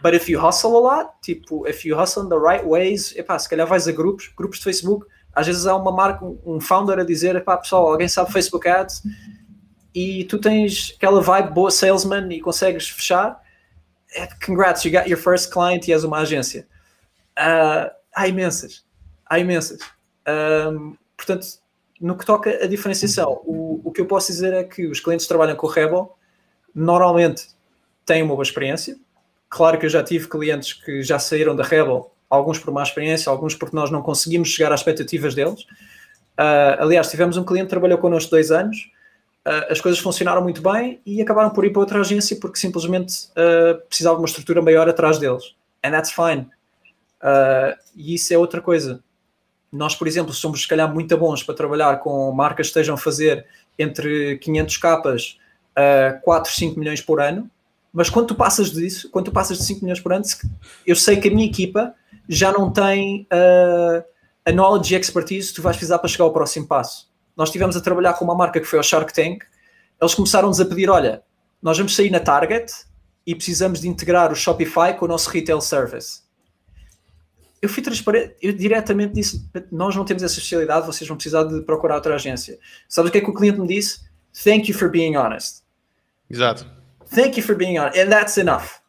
but if you hustle a lot, tipo, if you hustle in the right ways, epá, se calhar vais a grupos, grupos de Facebook, às vezes há uma marca, um founder a dizer, epá, pessoal, alguém sabe Facebook Ads e tu tens aquela vibe boa salesman e consegues fechar, é, congrats, you got your first client e és uma agência. Uh, há imensas, há imensas. Um, portanto, no que toca a diferenciação, o, o que eu posso dizer é que os clientes que trabalham com o Rebel normalmente têm uma boa experiência. Claro que eu já tive clientes que já saíram da Rebel, alguns por má experiência, alguns porque nós não conseguimos chegar às expectativas deles. Uh, aliás, tivemos um cliente que trabalhou connosco dois anos, uh, as coisas funcionaram muito bem e acabaram por ir para outra agência porque simplesmente uh, precisava de uma estrutura maior atrás deles. And that's fine. e isso é outra coisa nós, por exemplo, somos se calhar muito bons para trabalhar com marcas que estejam a fazer entre 500 capas a 4, 5 milhões por ano, mas quando tu passas disso, quando tu passas de 5 milhões por ano, eu sei que a minha equipa já não tem uh, a knowledge e expertise que tu vais precisar para chegar ao próximo passo. Nós estivemos a trabalhar com uma marca que foi ao Shark Tank, eles começaram-nos a pedir, olha, nós vamos sair na Target e precisamos de integrar o Shopify com o nosso retail service eu fui transparente, eu diretamente disse: Nós não temos essa especialidade, vocês vão precisar de procurar outra agência. Sabes o que é que o cliente me disse? Thank you for being honest. Exato. Thank you for being honest. And that's enough.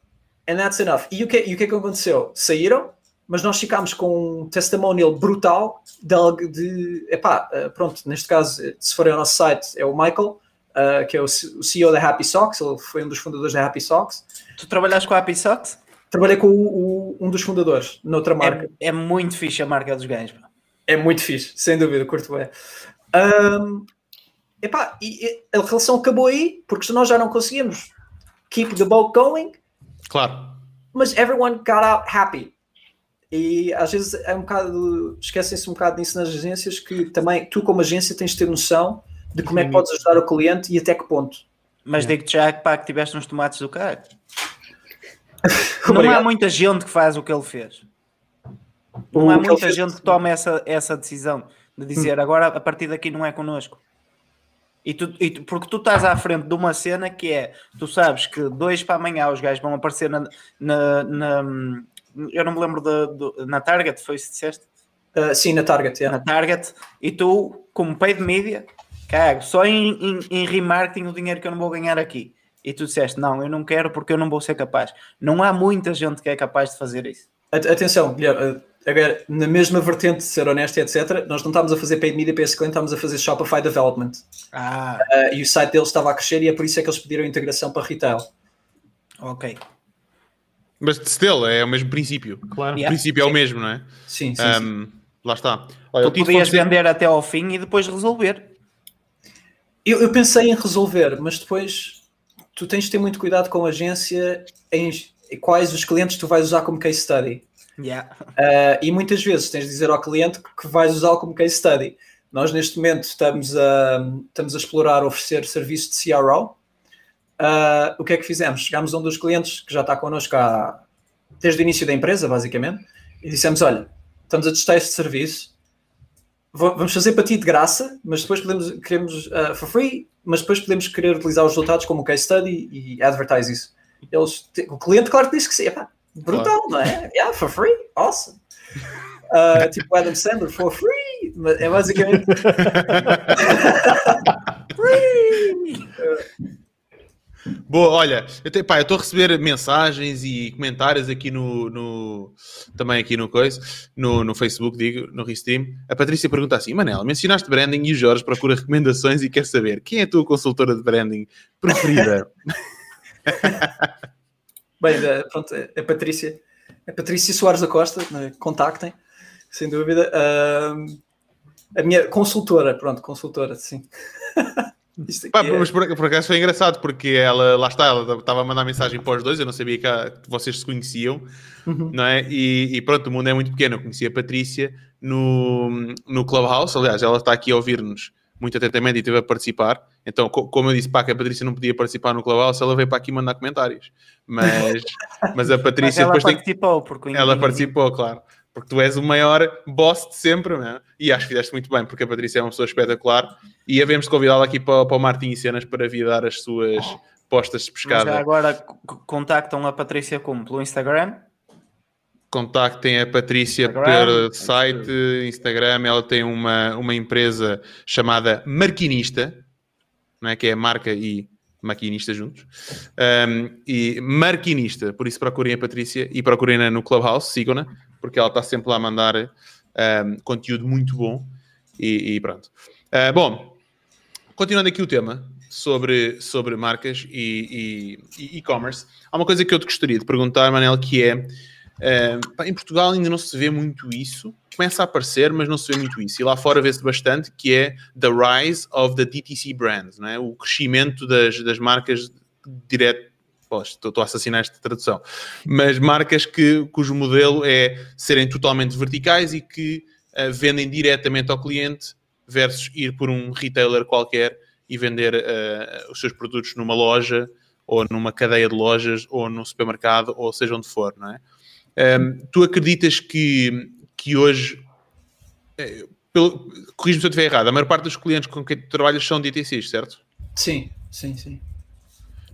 And that's enough. E o que, e o que é que aconteceu? Saíram, mas nós ficámos com um testimonial brutal de, de epá, eh, pronto, neste caso, se forem ao nosso site, é o Michael, uh, que é o CEO da Happy Socks, ele foi um dos fundadores da Happy Socks. Tu trabalhaste com a Happy Socks? Trabalhei com o, o, um dos fundadores, noutra é marca. É, é, muito fixe a marca dos ganhos. É muito fixe, sem dúvida, curto bem. Um, epá, e, a relação acabou aí, porque nós já não conseguimos keep the boat going. Claro. Mas everyone got out happy. E às vezes é um bocado, esquecem-se um bocado disso nas agências, que também tu, como agência, tens de ter noção de como é que podes ajudar o cliente e até que ponto. Mas digo-te já que, pá, que tiveste uns tomates do carro. [LAUGHS] Não há muita gente que faz o que ele fez. Não há muita gente que toma essa, essa decisão de dizer agora a partir daqui não é connosco. E tu, e tu, porque tu estás à frente de uma cena que é, tu sabes que dois para amanhã os gajos vão aparecer na, na, na eu não me lembro de, de, na Target, foi isso que disseste? Uh, sim, na Target, yeah. na Target, e tu, como paid media, cago, só em, em, em remarketing o dinheiro que eu não vou ganhar aqui. E tu disseste, não, eu não quero porque eu não vou ser capaz. Não há muita gente que é capaz de fazer isso. At- Atenção, Guilherme, agora, na mesma vertente de ser honesto e etc., nós não estamos a fazer paid media para esse cliente, estamos a fazer Shopify Development. Ah, Uh, e o site deles estava a crescer e é por isso é que eles pediram integração para retail. ok. Mas still, é o mesmo princípio. Claro. O Yeah. princípio é o mesmo, não é? Sim, sim, sim. Ahm, lá está. Olha, o Tu podias Fonseca- vender até ao fim e depois resolver. Eu, eu pensei em resolver, mas depois tu tens de ter muito cuidado com a agência em, em quais os clientes tu vais usar como case study. Yeah. Uh, e muitas vezes tens de dizer ao cliente que vais usá-lo como case study. Nós, neste momento, estamos a, estamos a explorar oferecer serviço de CRO. Uh, o que é que fizemos? Chegámos a um dos clientes que já está connosco há, desde o início da empresa, basicamente, e dissemos: Olha, estamos a testar este serviço, va- vamos fazer para ti de graça, mas depois podemos, queremos uh, for free, mas depois podemos querer utilizar os resultados como case study e advertise isso. Eles, o cliente, claro que disse que sim. Brutal, não é? Yeah, for free, awesome. Uh, [LAUGHS] tipo Adam Sandler, for free. Mas É basicamente. [LAUGHS] Boa, olha, eu estou a receber mensagens e comentários aqui no, no- também aqui no coisa, no, no Facebook, digo, no Restream. A Patrícia pergunta assim: Manel, mencionaste branding e o Jorge procura recomendações e quer saber quem é a tua consultora de branding preferida? [LAUGHS] Bem, da- pronto, a Patrícia, a Patrícia Soares da Costa, né, contactem, sem dúvida. Ahm, a minha consultora, pronto, consultora, sim. [LAUGHS] Pá, é- mas por, por acaso foi engraçado porque ela, lá está, ela estava a mandar mensagem para os dois, eu não sabia que, a- que vocês se conheciam, Uhum. não é? E, e pronto, o mundo é muito pequeno. Eu conheci a Patrícia no, no Clubhouse, aliás, ela está aqui a ouvir-nos muito atentamente e esteve a participar. Então, co- como eu disse, pá, que a Patrícia não podia participar no Clubhouse, ela veio para aqui mandar comentários. Mas, [LAUGHS] mas a Mas Patrícia ela depois tem, participou, porque ela participou, claro. Porque tu és o maior boss de sempre, não é? E acho que fizeste muito bem, porque a Patrícia é uma pessoa espetacular. E havemos de convidá-la aqui para, para o Martim e Cenas para vir dar as suas postas de Mas pescada. agora c- c- contactam a Patrícia como? Pelo Instagram? Contactem a Patrícia Instagram, pelo site, Instagram. Ela tem uma, uma empresa chamada Marquinista, não é? que é a marca e maquinista juntos. Um, e Marquinista, por isso procurem a Patrícia e procurem-na no Clubhouse, sigam-na, porque ela está sempre lá a mandar um, conteúdo muito bom. E, e pronto. Uh, bom, continuando aqui o tema sobre, sobre marcas e e-commerce, há uma coisa que eu te gostaria de perguntar, Manel, que é em Portugal ainda não se vê muito isso. Começa a aparecer, mas não se vê muito isso. E lá fora vê-se bastante que é the rise of the DTC brands, não é? o crescimento das, das marcas direto. Estou estou a assassinar esta tradução, mas marcas que, cujo modelo é serem totalmente verticais e que uh, vendem diretamente ao cliente versus ir por um retailer qualquer e vender uh, os seus produtos numa loja ou numa cadeia de lojas ou num supermercado ou seja onde for, não é? Um, tu acreditas que, que hoje, pelo- corrijo-me se eu estiver errado, a maior parte dos clientes com quem tu trabalhas são DTCs, certo? Sim, sim, sim.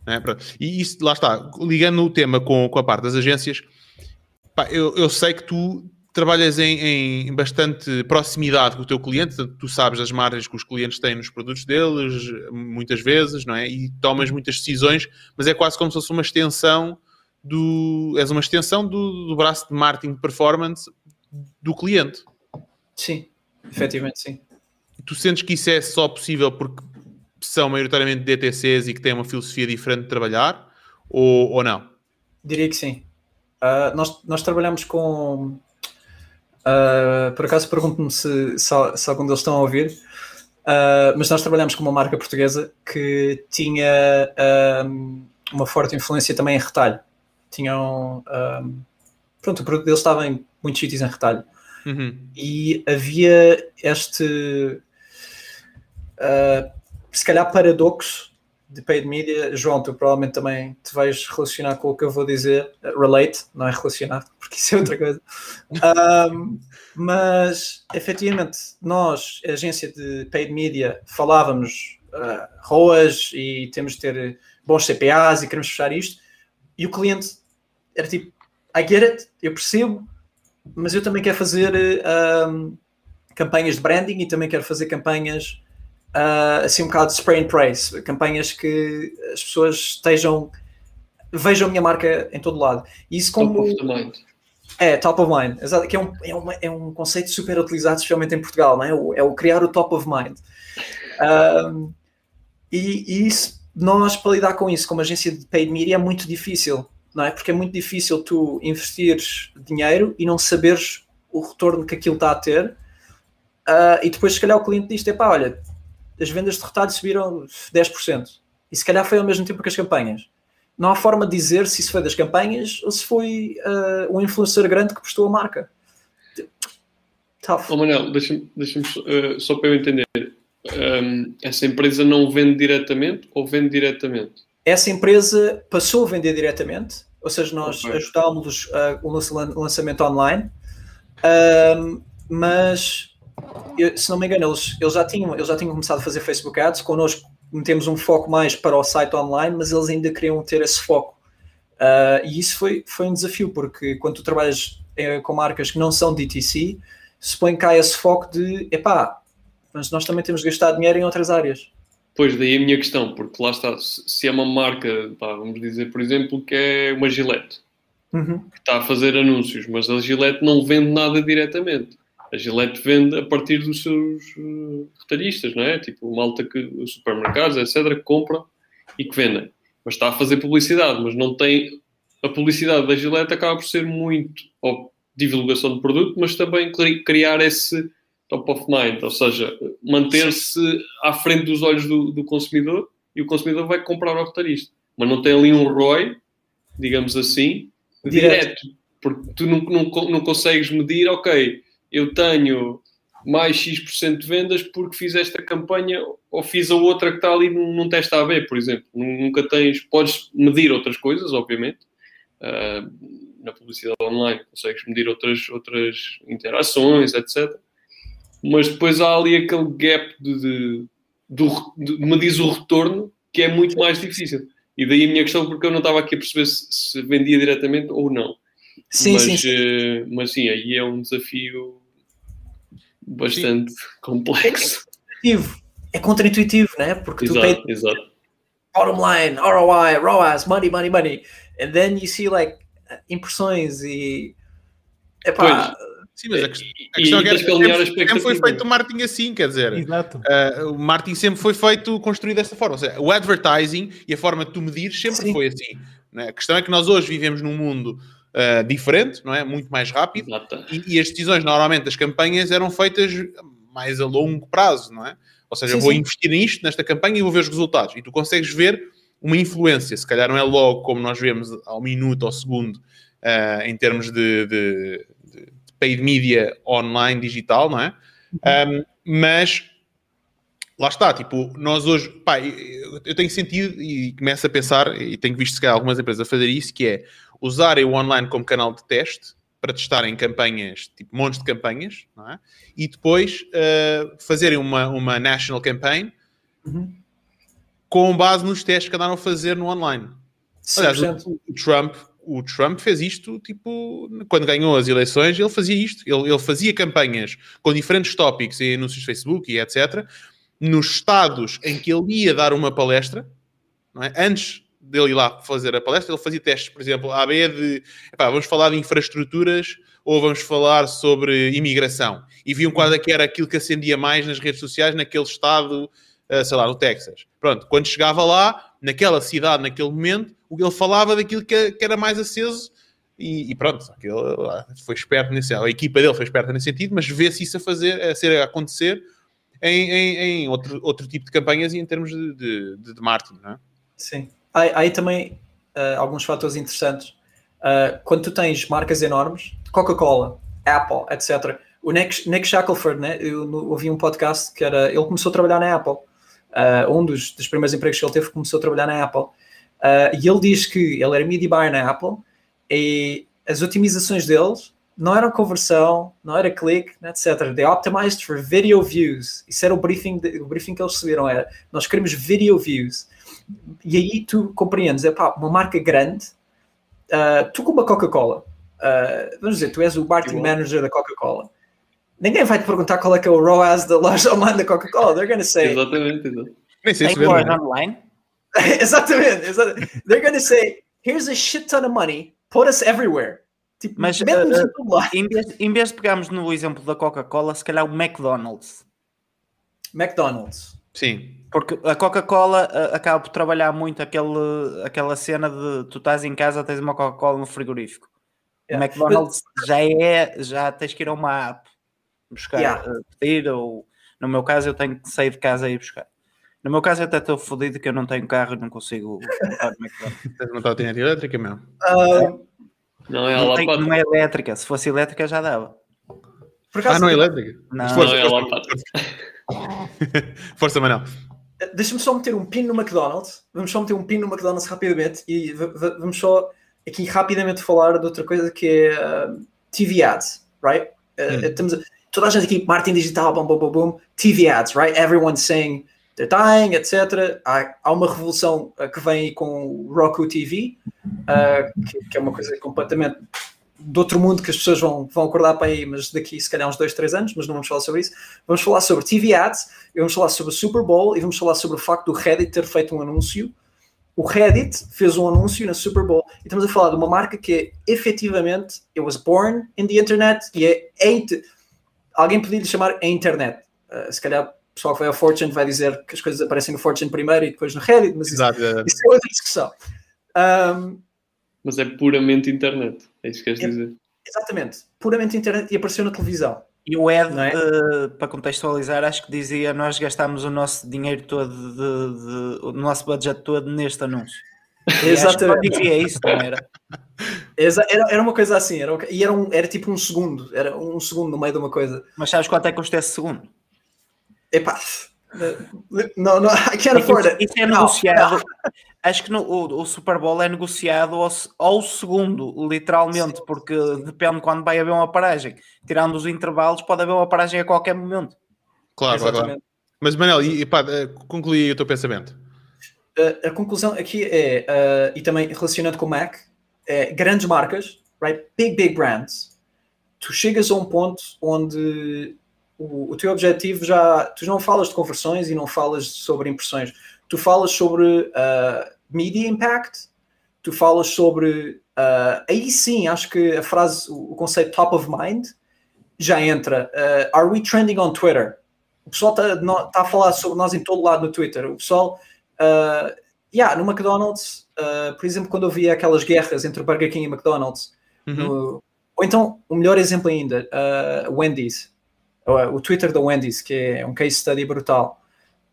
É? E isso, lá está, ligando o tema com, com a parte das agências, pá, eu, eu sei que tu trabalhas em, em bastante proximidade com o teu cliente, tu sabes as margens que os clientes têm nos produtos deles, muitas vezes, não é? E tomas muitas decisões, mas é quase como se fosse uma extensão do. És uma extensão do, do braço de marketing performance do cliente. Sim, efetivamente sim. Tu sentes que isso é só possível porque são maioritariamente DTCs e que têm uma filosofia diferente de trabalhar, ou, ou não? Diria que sim. Ah, nós, nós trabalhamos com. ah, por acaso pergunto-me se, se, se algum deles estão a ouvir, Ah, mas nós trabalhamos com uma marca portuguesa que tinha uma forte influência também em retalho. Tinham. ahm, pronto, o produto deles estava em muitos sítios em retalho. Uhum. e havia este uh, se calhar paradoxo de paid media, João, tu provavelmente também te vais relacionar com o que eu vou dizer, relate, não é relacionado, [LAUGHS] porque isso é outra coisa. Um, mas efetivamente, nós, a agência de paid media, falávamos uh, ROAS e temos de ter bons CPAs e queremos fechar isto, e o cliente era tipo, I get it, eu percebo, mas eu também quero fazer um, campanhas de branding e também quero fazer campanhas uh, assim um bocado de spray and praise, campanhas que as pessoas estejam vejam a minha marca em todo lado. E isso como Top of the mind. é top of mind, exato, que é um, é, uma- é um conceito super utilizado, especialmente em Portugal, não é? O, é o criar o top of mind. Um, e, e isso, nós para lidar com isso, como agência de paid media, é muito difícil, não é? Porque é muito difícil tu investires dinheiro e não saberes o retorno que aquilo está a ter. Ah, e depois, se calhar, o cliente diz: pá, olha, as vendas de retalho subiram 10%. E se calhar foi ao mesmo tempo que as campanhas. Não há forma de dizer se isso foi das campanhas ou se foi ah, um influencer grande que postou a marca. Tough. Oh, Manel, deixa-me deixa só para eu entender. Um, essa empresa não vende diretamente ou vende diretamente? Essa empresa passou a vender diretamente, ou seja, nós Ok. ajudámos uh, o lança- lançamento online, mas eu- se não me engano, eles, eles, já tinham, eles já tinham começado a fazer Facebook Ads, connosco metemos um foco mais para o site online, mas eles ainda queriam ter esse foco. Ah, e isso foi, foi um desafio, porque quando tu trabalhas eh, com marcas que não são DTC, supõe que há esse foco de epá, mas nós também temos de gastar dinheiro em outras áreas. Pois, daí a minha questão, porque lá está, se é uma marca, pá, vamos dizer, por exemplo, que é uma Gillette, Uhum. que está a fazer anúncios, mas a Gillette não vende nada diretamente. A Gillette vende a partir dos seus uh, retalhistas, não é? Tipo, malta que, os supermercados, etc., que compram e que vendem. Mas está a fazer publicidade, mas não tem... A publicidade da Gillette acaba por ser muito ou divulgação de produto, mas também cri- criar esse top of mind, ou seja, manter-se à frente dos olhos do, do consumidor e o consumidor vai comprar ao retalhista. Mas não tem ali um ROI, digamos assim, Direto. direto. Porque tu não, não, não consegues medir, ok, eu tenho mais X% de vendas porque fiz esta campanha ou fiz a outra que está ali num, num teste AB, por exemplo. Nunca tens, podes medir outras coisas, obviamente. Ah, na publicidade online consegues medir outras, outras interações, etc. Mas depois há ali aquele gap de, de, do, de medir o retorno que é muito mais difícil. E daí a minha questão, porque eu não estava aqui a perceber se, se vendia diretamente ou não. Sim, mas, sim, sim. eh, mas sim, aí é um desafio bastante complexo. intuitivo. É contra-intuitivo, né? Porque tu Exato, tens exato. bottom line, ROI, ROAS, money, money, money. And then you see like impressões e. Epá, Sim, mas a, a questão é e que tens que sempre, sempre foi feito o marketing assim, quer dizer, Exato. Uh, o marketing sempre foi feito, construído dessa forma. Ou seja, o advertising e a forma de tu medir sempre Sim. foi assim. né? A questão é que nós hoje vivemos num mundo uh, diferente, não é? Muito mais rápido. E, e as decisões, normalmente, das campanhas eram feitas mais a longo prazo, não é? Ou seja, Sim, eu vou sim. investir nisto, nesta campanha e vou ver os resultados. E tu consegues ver uma influência. Se calhar não é logo como nós vemos ao minuto, ao segundo, uh, em termos de- de paid media online, digital, não é? Um, mas lá está, tipo, nós hoje, pá, eu tenho sentido e começo a pensar, e tenho visto se calhar algumas empresas a fazer isso, que é usarem o online como canal de teste para testarem campanhas, tipo montes de campanhas, não é? E depois uh, fazerem uma, uma national campaign Uhum. com base nos testes que andaram a fazer no online. Aliás, 100%. o, o Trump, o Trump fez isto, tipo, quando ganhou as eleições, ele fazia isto. Ele, ele fazia campanhas com diferentes tópicos em anúncios Facebook e etc. Nos estados em que ele ia dar uma palestra, é? antes dele ir lá fazer a palestra, ele fazia testes, por exemplo, a AB de, epá, vamos falar de infraestruturas ou vamos falar sobre imigração. E viam qual é que era aquilo que acendia mais nas redes sociais naquele estado, eh, sei lá, no Texas. Pronto, quando chegava lá, naquela cidade, naquele momento, ele falava daquilo que, que era mais aceso e, e pronto, aquilo, foi esperto nesse, a equipa dele foi esperta nesse sentido, mas vê-se isso a fazer, a ser a acontecer em, em- em outro, outro tipo de campanhas e em termos de, de, de- marketing, não é? Sim. Há, há aí também ah, alguns fatores interessantes. Ah, quando tu tens marcas enormes, Coca-Cola, Apple, etc. O Nick, Nick Shackelford, né? eu ouvi um podcast que era. Ele começou a trabalhar na Apple. Ah, um dos, dos primeiros empregos que ele teve começou a trabalhar na Apple. Ah, e ele diz que ele era media buyer na Apple e as otimizações deles não eram conversão, não era clique, etc. They optimized for video views. Isso era o briefing, de- o briefing que eles receberam. Era, nós queremos video views. E aí tu compreendes, é pá, uma marca grande, ah, tu com uma Coca-Cola, uh, vamos dizer, tu és o marketing manager da Coca-Cola. Ninguém vai te perguntar qual é que é o ROAS da loja online da Coca-Cola. They're gonna say, Exatamente, exato. Nem sei se né? online? [LAUGHS] exatamente, exatamente. They're gonna say, here's a shit ton of money, put us everywhere. Tipo, Mas, uh, em vez, em vez de pegarmos no exemplo da Coca-Cola, se calhar o McDonald's. McDonald's. Sim. Porque a Coca-Cola uh, acaba por trabalhar muito aquele, aquela cena de tu estás em casa, tens uma Coca-Cola no frigorífico. Yeah. O McDonald's já é, já tens que ir a uma app buscar, Yeah. uh, pedir, ou no meu caso eu tenho que sair de casa e ir buscar. No meu caso eu até estou fodido que eu não tenho carro e não consigo comprar no McDonald's. [LAUGHS] Tens uma trotinete elétrica mesmo. Uh, Não é Não, tem- não é elétrica, se fosse elétrica já dava. por acaso, Ah, não é elétrica? Não. Força, Não é a força. [LAUGHS] Força, Manel. Deixa-me só meter um pin no McDonald's. Vamos só meter um pin no McDonald's rapidamente e vamos só aqui rapidamente falar de outra coisa que é uh, TV ads, right? Uh, Hum. estamos a- toda a gente aqui, marketing digital, bum, bum, bum, bum, TV ads, right? Everyone's saying dying, etc. Há, há uma revolução uh, que vem aí com o Roku TV, uh, que, que é uma coisa completamente de outro mundo que as pessoas vão, vão acordar para aí, mas daqui se calhar uns dois, três anos, mas não vamos falar sobre isso. Vamos falar sobre TV ads, vamos falar sobre o Super Bowl e vamos falar sobre o facto do Reddit ter feito um anúncio. O Reddit fez um anúncio na Super Bowl e estamos a falar de uma marca que é efetivamente, it was born in the internet e é, é alguém podia lhe chamar a internet. Uh, se calhar pessoal que vai ao Fortune vai dizer que as coisas aparecem no Fortune primeiro e depois no Reddit, mas isso, Exato. é. isso é outra discussão. Um, Mas é puramente internet. É isso que queres É- dizer. exatamente, puramente internet e apareceu na televisão. E o Ed, é? eh, para contextualizar, acho que dizia: Nós gastámos o nosso dinheiro todo, de, de- o nosso budget todo neste anúncio. Exatamente. dizia isso, não era? Exa- Era, era uma coisa assim, era, e era, um, era tipo um segundo, era um segundo no meio de uma coisa. Mas sabes quanto é que custa esse segundo? Epá, não, não, [LAUGHS] I can't afford Isso, it. isso é Não, negociado. [LAUGHS] Acho que no- o, o Super Bowl é negociado ao, ao segundo, literalmente, porque depende quando vai haver uma paragem. Tirando os intervalos, pode haver uma paragem a qualquer momento. Claro, claro, claro. Exatamente. Mas, Manel, e, e pá, eh, conclui aí o teu pensamento. A, a conclusão aqui é, uh, e também relacionado com o Mac, é grandes marcas, right? big, big brands. Tu chegas a um ponto onde o, o teu objetivo já. Tu não falas de conversões e não falas sobre impressões. Tu falas sobre uh, media impact, tu falas sobre. uh, aí sim, acho que a frase, o, conceito top of mind já entra. Uh, are we trending on Twitter? O pessoal está tá a falar sobre nós em todo lado no Twitter. O pessoal. Uh, yeah, no McDonald's, uh, por exemplo, quando eu via aquelas guerras entre Burger King e McDonald's, Uhum. no- ou então, o melhor exemplo ainda, uh, Wendy's, o Twitter da Wendy's, que é um case study brutal.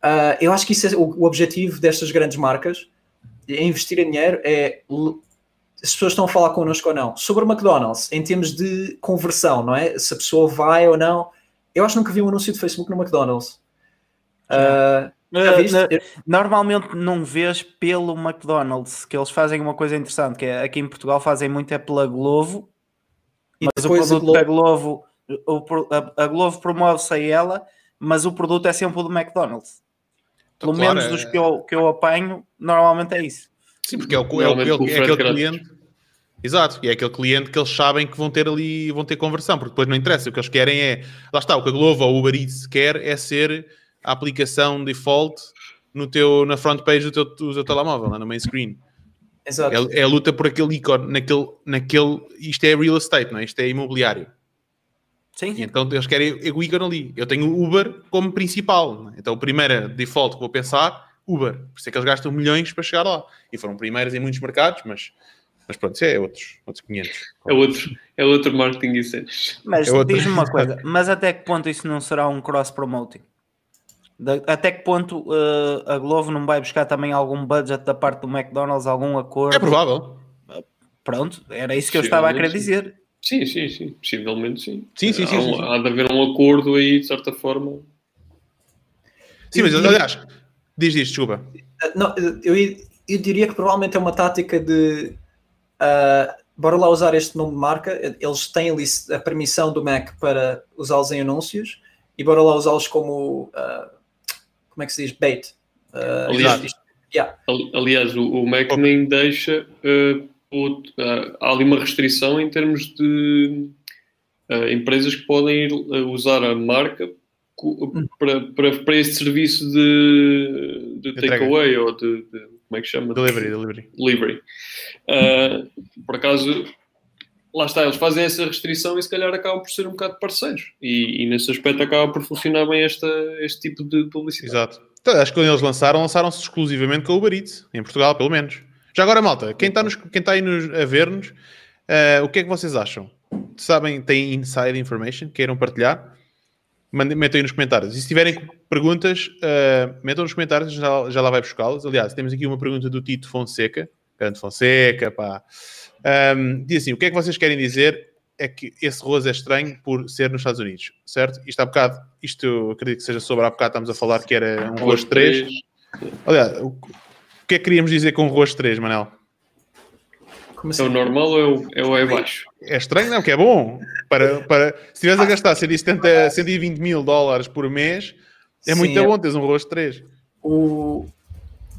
Uh, eu acho que isso é o, o objetivo destas grandes marcas, é investir em dinheiro, é l- as pessoas estão a falar connosco ou não. Sobre o McDonald's, em termos de conversão, não é? Se a pessoa vai ou não. Eu acho que nunca vi um anúncio de Facebook no McDonald's. Uh, Eh, Normalmente não vês pelo McDonald's, que eles fazem uma coisa interessante, que é aqui em Portugal fazem muito é pela Glovo, E mas o produto Globo- da Glovo, a, a Glovo promove-se a ela, mas o produto é sempre o do McDonald's. Pelo Claro, menos é- dos que eu, que eu apanho, normalmente é isso. Sim, porque é, o, é, o, é, o- é aquele cliente. Exato, e é aquele cliente que eles sabem que vão ter ali, vão ter conversão, porque depois não interessa. O que eles querem é. Lá está, o que a Glovo ou o Uber Eats quer é ser a aplicação default no teu, na front page do teu, do teu telemóvel, lá no main screen. Exato. É, é a luta por aquele ícone, naquele, naquele. Isto é real estate, não é? Isto é imobiliário. Sim, E sim. então eles querem o ícone ali. Eu tenho o Uber como principal. é? Então, a primeira default que vou pensar, Uber. Por isso é que eles gastam milhões para chegar lá. E foram primeiros em muitos mercados, mas, mas pronto, isso é outros, outros 500. É outro, é outro marketing e cenas. Mas É outra- diz-me uma coisa, mas até que ponto isso não será um cross-promoting? Até que ponto eh, a Glovo não vai buscar também algum budget da parte do McDonald's, algum acordo? É provável. Pronto, era isso que eu estava a querer dizer. Sim, sim, sim. Possivelmente sim. Sim, sim, sim, Há, sim, um- sim. há de haver um acordo aí, de certa forma. Sim, mas aliás, diz isto, desculpa. Não, eu, eu diria que provavelmente é uma tática de ah, bora lá usar este nome de marca. Eles têm ali a permissão do Mac para usá-los em anúncios e bora lá usá-los como ah, como é que se diz? Bait. Ah, Aliás, isto- isto- yeah. Ali- Aliás, o, o Mac nem deixa eh, ah, há ali uma restrição em termos de ah, empresas que podem ir ah, usar a marca co- para, para, para este serviço de, de takeaway ou de, de- como é que chama? Delivery, delivery. delivery. Por acaso, lá está, eles fazem essa restrição e se calhar acabam por ser um bocado parceiros. E, e nesse aspecto acaba por funcionar bem esta, este tipo de publicidade. Exato. Então, acho que quando eles lançaram, lançaram-se exclusivamente com o Uber Eats, em Portugal, pelo menos. Já agora, malta, quem está, está aí nos, a ver-nos, eh, o que é que vocês acham? Sabem, têm inside information? Queiram partilhar? Aí nos comentários. E se tiverem perguntas, eh, metam nos comentários, já, já lá vai buscá-las. Aliás, temos aqui uma pergunta do Tito Fonseca, grande Fonseca, pá. Ahm, diz assim: o que é que vocês querem dizer? É que esse rosto é estranho por ser nos Estados Unidos, certo? Isto há bocado, isto eu acredito que seja sobre há bocado, estamos a falar que era um rosto 3. Aliás, o, o que é que queríamos dizer com rosto 3, Manel? Como É o assim? normal ou é, o- é o é baixo? É estranho, não? Que é bom. Para, para, se estiveres a gastar 170, 120 mil dólares por mês, é Sim, muito é- bom teres um rosto 3. O,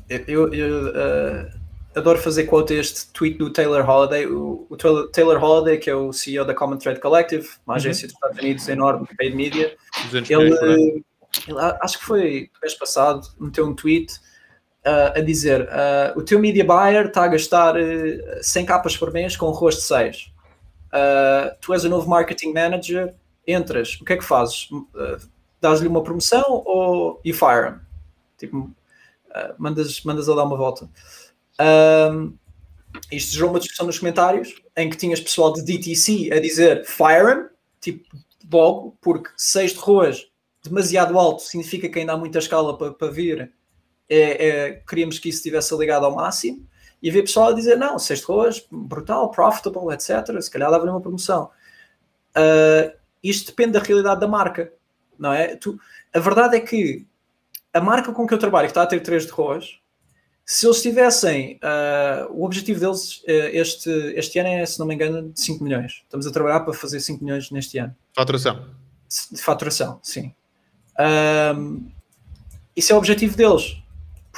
eu eu, eh, adoro fazer quote este tweet do Taylor Holiday. O, o Taylor- Holiday, que é o CEO da Common Thread Collective, uma agência dos Estados Unidos enorme, paid media, 200 ele, ele, acho que foi mês passado, meteu um tweet ah, a dizer: ah, o teu media buyer está a gastar eh, 100 capas por mês com o rosto 6. Ah, tu és o novo marketing manager, entras, o que é que fazes? Ah, Dás-lhe uma promoção ou you fire him? Tipo, ah, mandas, mandas a dar uma volta. Ahm, isto gerou uma discussão nos comentários em que tinhas pessoal de DTC a dizer fire him, tipo, logo, porque 6 de ruas demasiado alto significa que ainda há muita escala para, para vir. É, é, queríamos que isso estivesse ligado ao máximo. E havia pessoal a dizer: não, 6 de ruas, brutal, profitable, etc. Se calhar dava-lhe uma promoção. Ah, isto depende da realidade da marca, não é? Tu- a verdade é que a marca com que eu trabalho, que está a ter 3 de ruas, se eles tivessem, ah, o objetivo deles eh, este, este ano é, se não me engano, de 5 milhões. Estamos a trabalhar para fazer 5 milhões neste ano Faturação. de faturação, sim. Isso é o objetivo deles.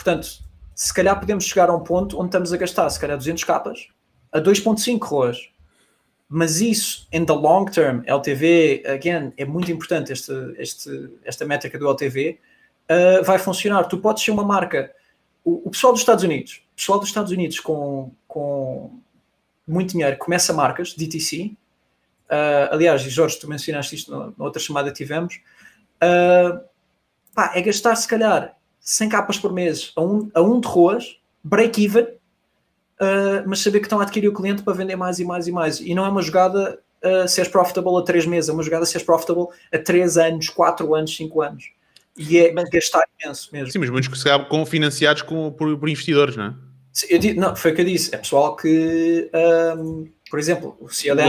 Portanto, se calhar podemos chegar a um ponto onde estamos a gastar, se calhar 200 capas, a 2.5 ROAS. Mas isso, in the long term, LTV, again, é muito importante este, este, esta métrica do LTV, ah, vai funcionar. Tu podes ser uma marca, o, o pessoal dos Estados Unidos, o pessoal dos Estados Unidos com, com muito dinheiro começa marcas, DTC, Uh, aliás, e Jorge, tu mencionaste isto na outra chamada que tivemos. Uh, pá, é gastar se calhar 100 capas por mês a um, a um de ruas, break-even, uh, mas saber que estão a adquirir o cliente para vender mais e mais e mais. E não é uma jogada uh, seres profitable a 3 meses, é uma jogada seres profitable a 3 anos, 4 anos, 5 anos. E é gastar imenso mesmo. Sim, mas muitos que se com, financiados com, por, por investidores, não é? Eu di- não, foi o que eu disse. É pessoal que, um, por exemplo, o CEO da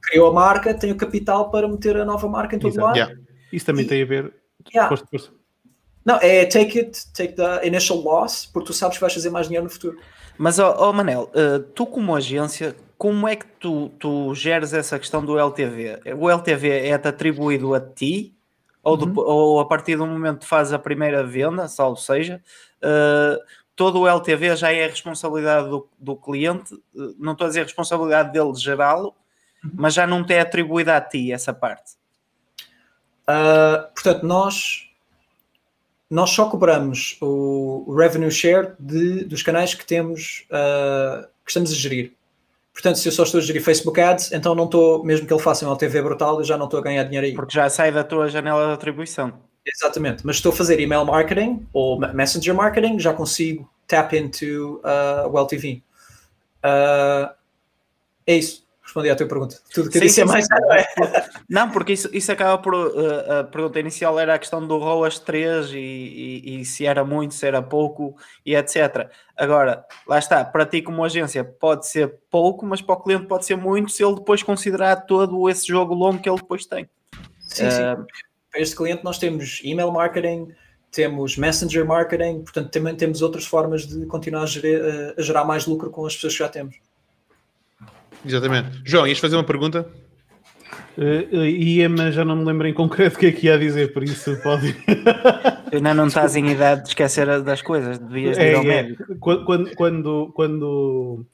criou a marca, tem o capital para meter a nova marca em todo Exato. lado. Yeah. Isso também tem a ver. Yeah. Força, força. Não, é take it, take the initial loss, porque tu sabes que vais fazer mais dinheiro no futuro. Mas, ó ó, Manel, eh, tu como agência, como é que tu, tu geres essa questão do LTV? O LTV é-te atribuído a ti? Ou, depo- ou a partir do momento que fazes a primeira venda, salvo seja, eh, todo o LTV já é a responsabilidade do, do cliente, eh, não estou a dizer responsabilidade dele de gerá-lo, mas já não te é atribuída a ti essa parte. Ah, portanto, nós, nós só cobramos o, revenue share de, dos canais que temos, ah, que estamos a gerir. Portanto, se eu só estou a gerir Facebook Ads, então não estou, mesmo que ele faça um LTV brutal, eu já não estou a ganhar dinheiro aí. Porque já sai da tua janela de atribuição. Exatamente, mas estou a fazer email marketing ou me- messenger marketing, já consigo tap into uh, o LTV. Uh, é isso, respondi à tua pergunta. Tudo que eu Sim, disse sim, é mais. sim. [LAUGHS] Não, porque isso, isso acaba por. uh, a pergunta inicial era a questão do ROAS 3 e, e- e se era muito, se era pouco e etc. Agora, lá está, para ti como agência pode ser pouco, mas para o cliente pode ser muito se ele depois considerar todo esse jogo longo que ele depois tem. Sim, sim. Uh, Para este cliente nós temos email marketing, temos messenger marketing, portanto também temos outras formas de continuar a, gerir- a- a gerar mais lucro com as pessoas que já temos. Exatamente. João, ias fazer uma pergunta? Eh, eh, ia, mas já não me lembro em concreto o que é que ia dizer, por isso pode. ainda não estás em idade de esquecer das coisas, devias de ir É, ao é. médico. Quando, quando, quando, quando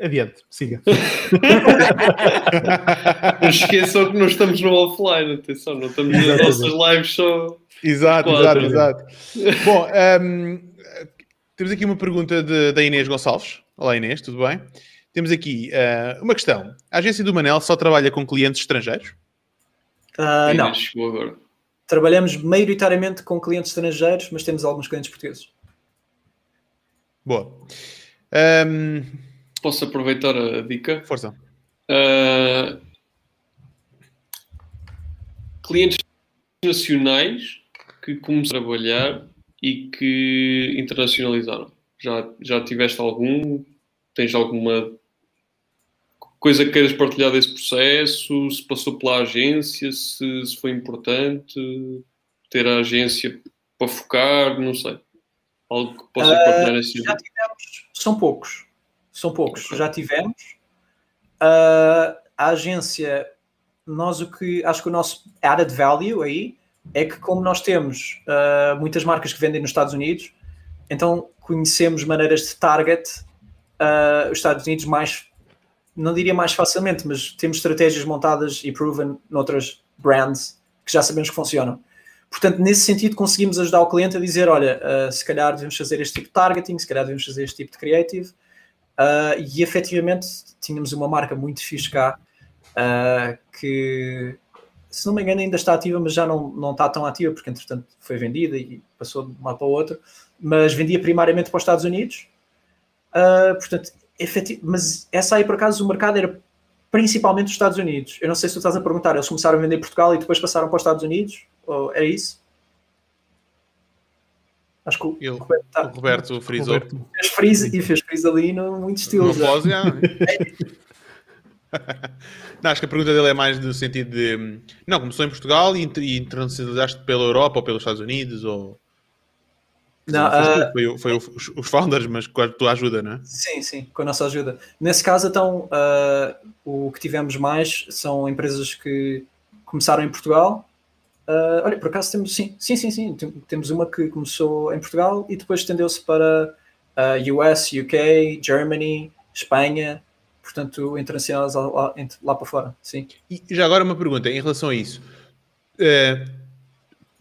Adiante, siga. Não esqueçam que nós estamos no offline, atenção, não estamos nas nossas lives só. Exato, exato, exato. Bom, ehm, temos aqui uma pergunta de- da Inês Gonçalves. Olá Inês, tudo bem? Temos aqui eh, uma questão. A agência do Manel só trabalha com clientes estrangeiros? Ah, não, trabalhamos maioritariamente com clientes estrangeiros, mas temos alguns clientes portugueses. Boa. Ehm, Posso aproveitar a dica? força. Uh, clientes nacionais que começaram a trabalhar e que internacionalizaram. Já, já tiveste algum? Tens alguma coisa que queiras partilhar desse processo? Se passou pela agência? Se, se foi importante ter a agência para focar? Não sei. Algo que possas Ah, partilhar assim? Já tivemos, são poucos, são poucos, já tivemos. Ah, a agência, nós o que acho que o nosso added value aí é que, como nós temos ah, muitas marcas que vendem nos Estados Unidos, então conhecemos maneiras de target os Estados Unidos mais, não diria mais facilmente, mas temos estratégias montadas e proven noutras brands que já sabemos que funcionam. Portanto, nesse sentido, conseguimos ajudar o cliente a dizer: olha, uh, se calhar devemos fazer este tipo de targeting, se calhar devemos fazer este tipo de creative. Uh, e efetivamente, tínhamos uma marca muito fixe cá uh, que, se não me engano, ainda está ativa, mas já não, não está tão ativa, porque entretanto foi vendida e passou de uma para outra. Mas vendia primariamente para os Estados Unidos. Portanto, efetiv... mas essa aí, por acaso, o mercado era principalmente os Estados Unidos. Eu não sei se tu estás a perguntar, eles começaram a vender em Portugal e depois passaram para os Estados Unidos? Ou é isso? Acho que o Eu- Roberto, tá- O Roberto frisou. Roberto. fez freeze e fez freeze ali no muito estilo. Pose, já. [LAUGHS] Não, acho que a pergunta dele é mais do sentido de não, começou em Portugal e, e internacionalizaste pela Europa ou pelos Estados Unidos ou Não, ah, foi, foi os, os founders, mas com a tua ajuda, não é? sim, sim, com a nossa ajuda. Nesse caso, então, ah, o que tivemos mais são empresas que começaram em Portugal. Ah, olha, por acaso temos, sim, sim, sim, sim, tem- temos uma que começou em Portugal e depois estendeu-se para US, UK, Germany, Espanha, portanto, internacionais lá, lá- lá para fora, sim. E já agora uma pergunta em relação a isso.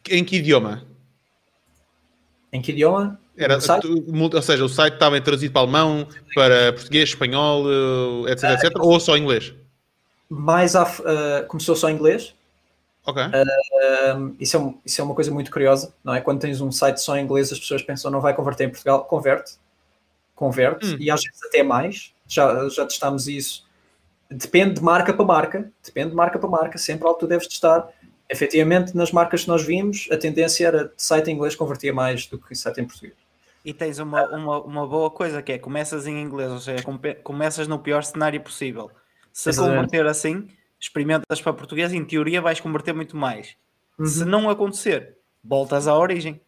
Em que idioma? Em que idioma? Era, ou seja, o site estava traduzido para alemão, para português, espanhol, eh, etc, etc, ou só inglês? Mais à ah, começou só em inglês, Ok. Um, isso, é, um- isso é uma coisa muito curiosa, não é? Quando tens um site só em inglês, as pessoas pensam não vai converter em Portugal, converte, converte, Hum. e às vezes até mais, já, já testámos isso. Depende de marca para marca, depende de marca para marca, sempre algo que tu deves testar. Efetivamente, nas marcas que nós vimos, a tendência era de site em inglês convertia mais do que site em português. E tens uma, uma, uma boa coisa que é começas em inglês, ou seja, começas no pior cenário possível. Se Exatamente. converter assim, experimentas para português, em teoria vais converter muito mais. Uhum. Se não acontecer, voltas à origem.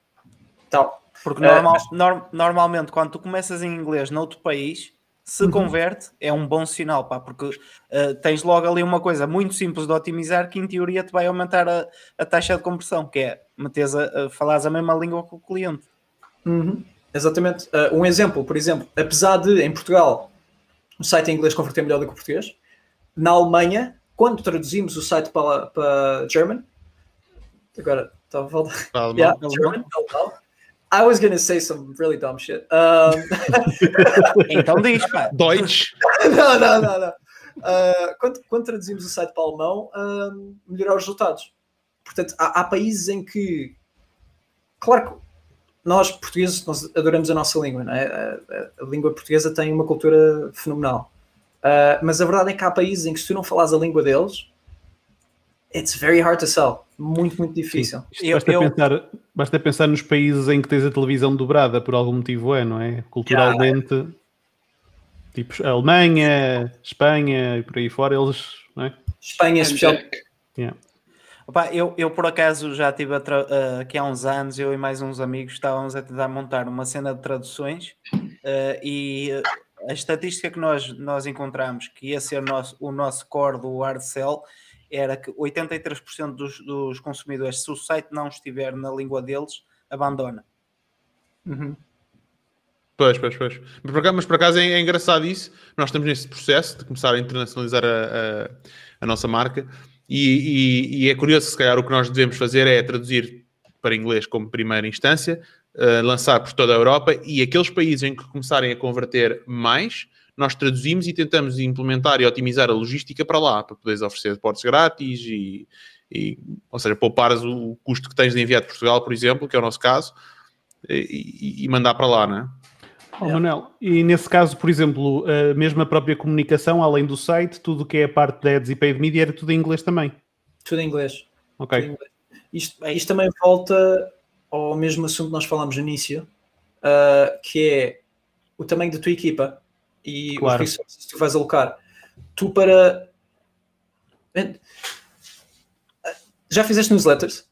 Tal. Porque É, normal- mas- nor- normalmente, quando tu começas em inglês noutro país, se Uhum. converte, é um bom sinal, pá, porque eh, tens logo ali uma coisa muito simples de otimizar que em teoria te vai aumentar a, a taxa de conversão, que é meteres a, a falares a mesma língua com o cliente. Uhum, Exatamente. Uh, um exemplo, por exemplo, apesar de em Portugal o site em inglês converter melhor do que o português, na Alemanha, quando traduzimos o site para, para German, agora estava a voltar. Para [LAUGHS] alemão. Yeah. German, alemão. I was gonna say some really dumb shit. Um, [LAUGHS] Então diz, pá. Deutsch. [LAUGHS] não, não, não, não. Uh, quando, quando traduzimos o site para alemão, um, melhorar os resultados. Portanto, há, há países em que, claro que nós portugueses nós adoramos a nossa língua, não é? a, a- a língua portuguesa tem uma cultura fenomenal. Uh, mas a verdade é que há países em que se tu não falas a língua deles, it's very hard to sell. Muito, muito difícil. Eu- basta, eu- Pensar, basta pensar nos países em que tens a televisão dobrada, por algum motivo é, não é? Culturalmente, tipo a Alemanha, Espanha e por aí fora, eles, não é? Espanha, especial. Yeah. Opa, eu, eu por acaso já tive a ah, aqui há uns anos, eu e mais uns amigos estávamos a tentar montar uma cena de traduções ah, e ah, a estatística que nós, nós encontramos que ia ser nosso, o nosso core do hard sell era que 83% dos, dos consumidores, se o site não estiver na língua deles, abandona. Uhum. Pois, pois, pois. Mas por acaso, mas por acaso é, é engraçado isso. Nós estamos nesse processo de começar a internacionalizar a, a, a nossa marca e, e- e é curioso, se calhar o que nós devemos fazer é traduzir para inglês como primeira instância, eh, lançar por toda a Europa e aqueles países em que começarem a converter mais, nós traduzimos e tentamos implementar e otimizar a logística para lá, para poderes oferecer portos grátis e, e, ou seja, poupares o, o custo que tens de enviar de Portugal, por exemplo, que é o nosso caso, e, e- mandar para lá, não é? Oh, Manuel, e nesse caso, por exemplo, a mesma própria comunicação, além do site, tudo o que é a parte de ads e paid media era tudo em inglês também. Tudo em inglês. Ok. Tudo em inglês. Isto, isto também volta ao mesmo assunto que nós falámos no início, ah, que é o tamanho da tua equipa e Claro. os resources que tu vais alocar. Tu para. Já fizeste newsletters?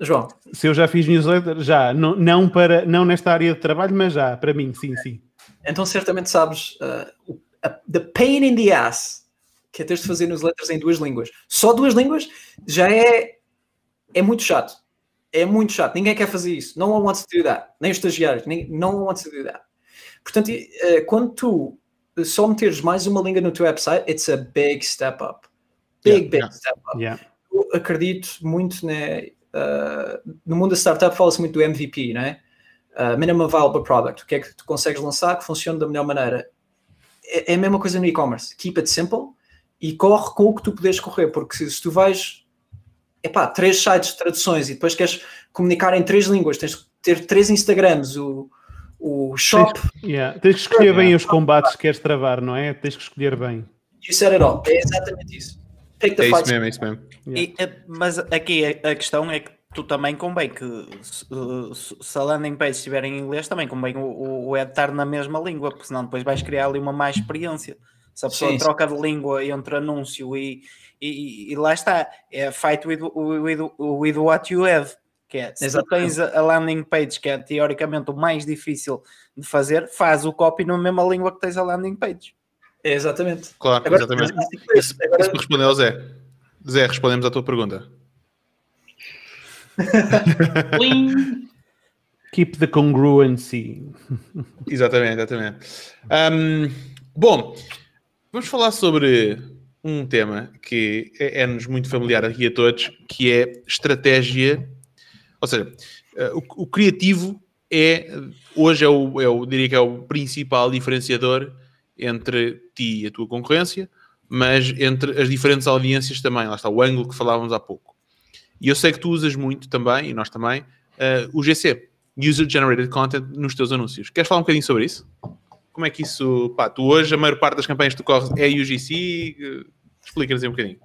João, Se eu já fiz newsletter, já. Não, não, para, não nesta área de trabalho, mas já. Para mim, sim, sim. então certamente sabes a- the pain in the ass que é teres de fazer newsletters em duas línguas. Só duas línguas já é, é muito chato. É muito chato. Ninguém quer fazer isso. No one wants to do that. Nem os estagiários. Nem, no one wants to do that. Portanto, eh, quando tu só meteres mais uma língua no teu website, it's a big step up. Big, Yeah, big yeah. step up. Yeah. Eu acredito muito né, uh, no mundo da startup fala-se muito do MVP, né? Uh, minimum viable product. O que é que tu consegues lançar que funcione da melhor maneira? É, é a mesma coisa no e-commerce. Keep it simple e corre com o que tu podes correr, porque se, se tu vais epá, três sites de traduções e depois queres comunicar em três línguas, tens que ter três Instagrams, o, o shop, Yeah. Tens que escolher bem os combates que queres travar, não é? Tes que escolher bem. you said it all. É exatamente isso. Take the É isso mesmo, é isso mesmo. E, eh, mas aqui a, a questão é que tu também convém que se, a landing page estiver em inglês, também convém o, o, estar na mesma língua, porque senão depois vais criar ali uma má experiência. Se a pessoa Sim, sim. troca de língua entre anúncio e, e, e lá está, é fight with, with, with what you have. Que é, se tu Exatamente. tens a landing page, que é teoricamente o mais difícil de fazer, faz o copy na mesma língua que tens a landing page. É exatamente. Claro, Agora, exatamente. agora- Isso, isso me respondeu ao Zé. Zé, respondemos à tua pergunta. [LAUGHS] Keep the congruency. [LAUGHS] Exatamente, exatamente. Ahm, bom, vamos falar sobre um tema que é- é-nos muito familiar aqui a todos, que é estratégia. Ou seja, eh, o, o criativo é, hoje é o, é o, diria que é o principal diferenciador entre ti e a tua concorrência, mas entre as diferentes audiências também. Lá está o ângulo que falávamos há pouco. E eu sei que tu usas muito também, e nós também, eh, o GC, User Generated Content, nos teus anúncios. Queres falar um bocadinho sobre isso? Como é que isso, pá, tu hoje, a maior parte das campanhas que tu corres é UGC? eh, Explica-nos aí um bocadinho.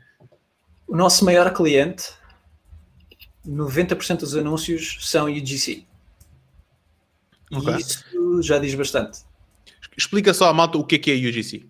O nosso maior cliente, 90% dos anúncios são UGC. Ok. E isso já diz bastante. Explica só à malta o que é que é UGC.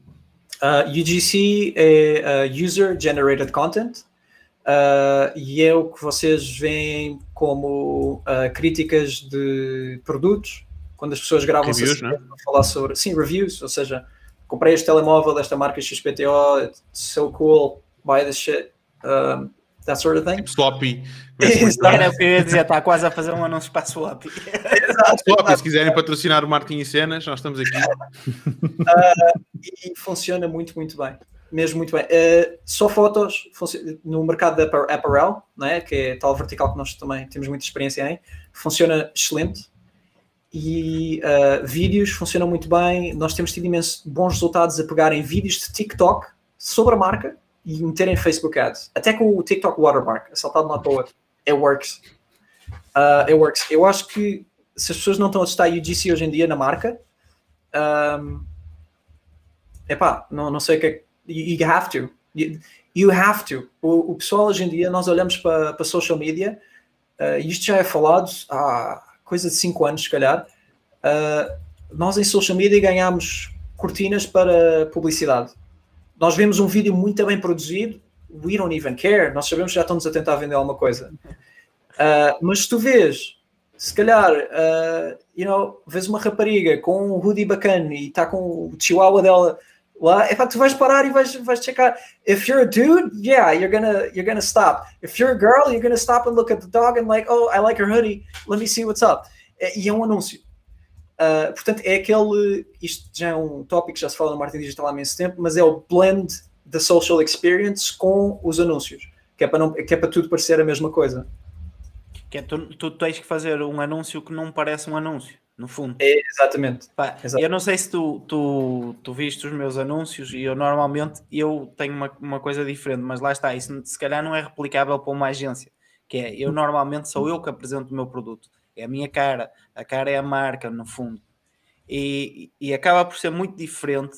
Uh, UGC é uh, User Generated Content uh, e é o que vocês veem como críticas de produtos quando as pessoas gravam Reviews, né? falar sobre sim, reviews, ou seja, comprei este telemóvel desta marca XPTO, it's so cool, buy this shit, um, that sort of thing. Tipo Sloppy. [LAUGHS] Exato. Era o que eu ia dizer, está quase a fazer um anúncio para a Swap. [LAUGHS] Sloppy, se quiserem patrocinar o Marketing e Cenas, nós estamos aqui. [LAUGHS] e funciona muito, muito bem. Mesmo muito bem. Uh, só fotos no mercado de appa- apparel, né, que é tal vertical que nós também temos muita experiência em, funciona excelente. E uh, vídeos funcionam muito bem. Nós temos tido imensos bons resultados a pegarem vídeos de TikTok sobre a marca e meterem Facebook Ads. Até com o TikTok Watermark, saltado de um lado para o outro. It works. Uh, works. Eu acho que se as pessoas não estão a testar UGC hoje em dia na marca, um, epá, não, não sei o que é. You, you have to. You, you have to. O, o pessoal hoje em dia, nós olhamos para, para social media, uh, isto já é falado há coisa de 5 anos, se calhar. Uh, nós em social media ganhamos cortinas para publicidade. Nós vemos um vídeo muito bem produzido, we don't even care, nós sabemos que já estão-nos a tentar vender alguma coisa. Uh, [LAUGHS] mas se tu vês, se calhar, uh, you know, vês uma rapariga com um hoodie bacana e está com o chihuahua dela lá, é pá, tu vais parar e vais, vais checar. If you're a dude, yeah, you're gonna, you're gonna stop. If you're a girl, you're gonna stop and look at the dog and like, oh, I like her hoodie, let me see what's up. E é um anúncio. Uh, portanto, é aquele. Isto já é um tópico que já se fala no marketing digital há imenso tempo, mas é o blend da social experience com os anúncios, que é para, não, que é para tudo parecer a mesma coisa. Que é, tu, tu tens que fazer um anúncio que não parece um anúncio, no fundo. É, exatamente. Pá, Exato. Eu não sei se tu, tu, tu viste os meus anúncios e eu normalmente eu tenho uma, uma coisa diferente, mas lá está, isso se calhar não é replicável para uma agência, que é eu normalmente sou eu que apresento o meu produto, é a minha cara, a cara é a marca, no fundo. E, e acaba por ser muito diferente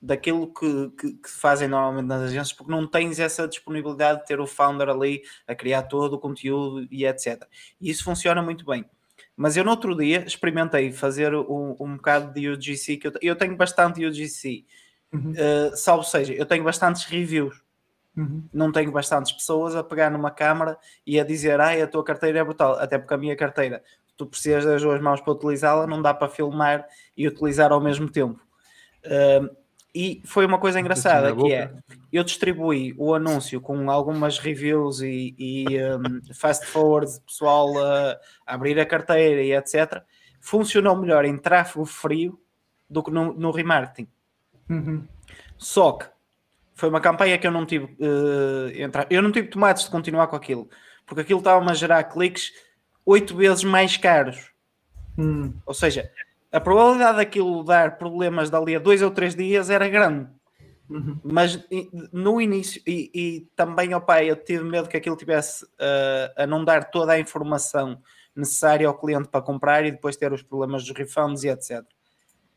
daquilo que, que, que fazem normalmente nas agências, porque não tens essa disponibilidade de ter o founder ali a criar todo o conteúdo e etc. E isso funciona muito bem. Mas eu no outro dia experimentei fazer um, um bocado de UGC, que eu, eu tenho bastante UGC, Uhum. uh, salvo seja, eu tenho bastantes reviews, Uhum. não tenho bastantes pessoas a pegar numa câmara e a dizer, ai, a tua carteira é brutal, até porque a minha carteira, tu precisas das duas mãos para utilizá-la, não dá para filmar e utilizar ao mesmo tempo. Uh, e foi uma coisa engraçada que é, eu distribuí o anúncio com algumas reviews e, e um, fast forwards, pessoal a, a abrir a carteira e etc. Funcionou melhor em tráfego frio do que no, no remarketing. Uhum. Só que foi uma campanha que eu não tive eh, entrar. Eu não tive tomates de continuar com aquilo, porque aquilo estava-me a gerar cliques oito vezes mais caros. Hum. Ou seja, a probabilidade daquilo dar problemas dali a dois ou três dias era grande. Uhum. Mas no início, e, e também, pai, eu tive medo que aquilo tivesse eh, a não dar toda a informação necessária ao cliente para comprar e depois ter os problemas dos refunds e etc.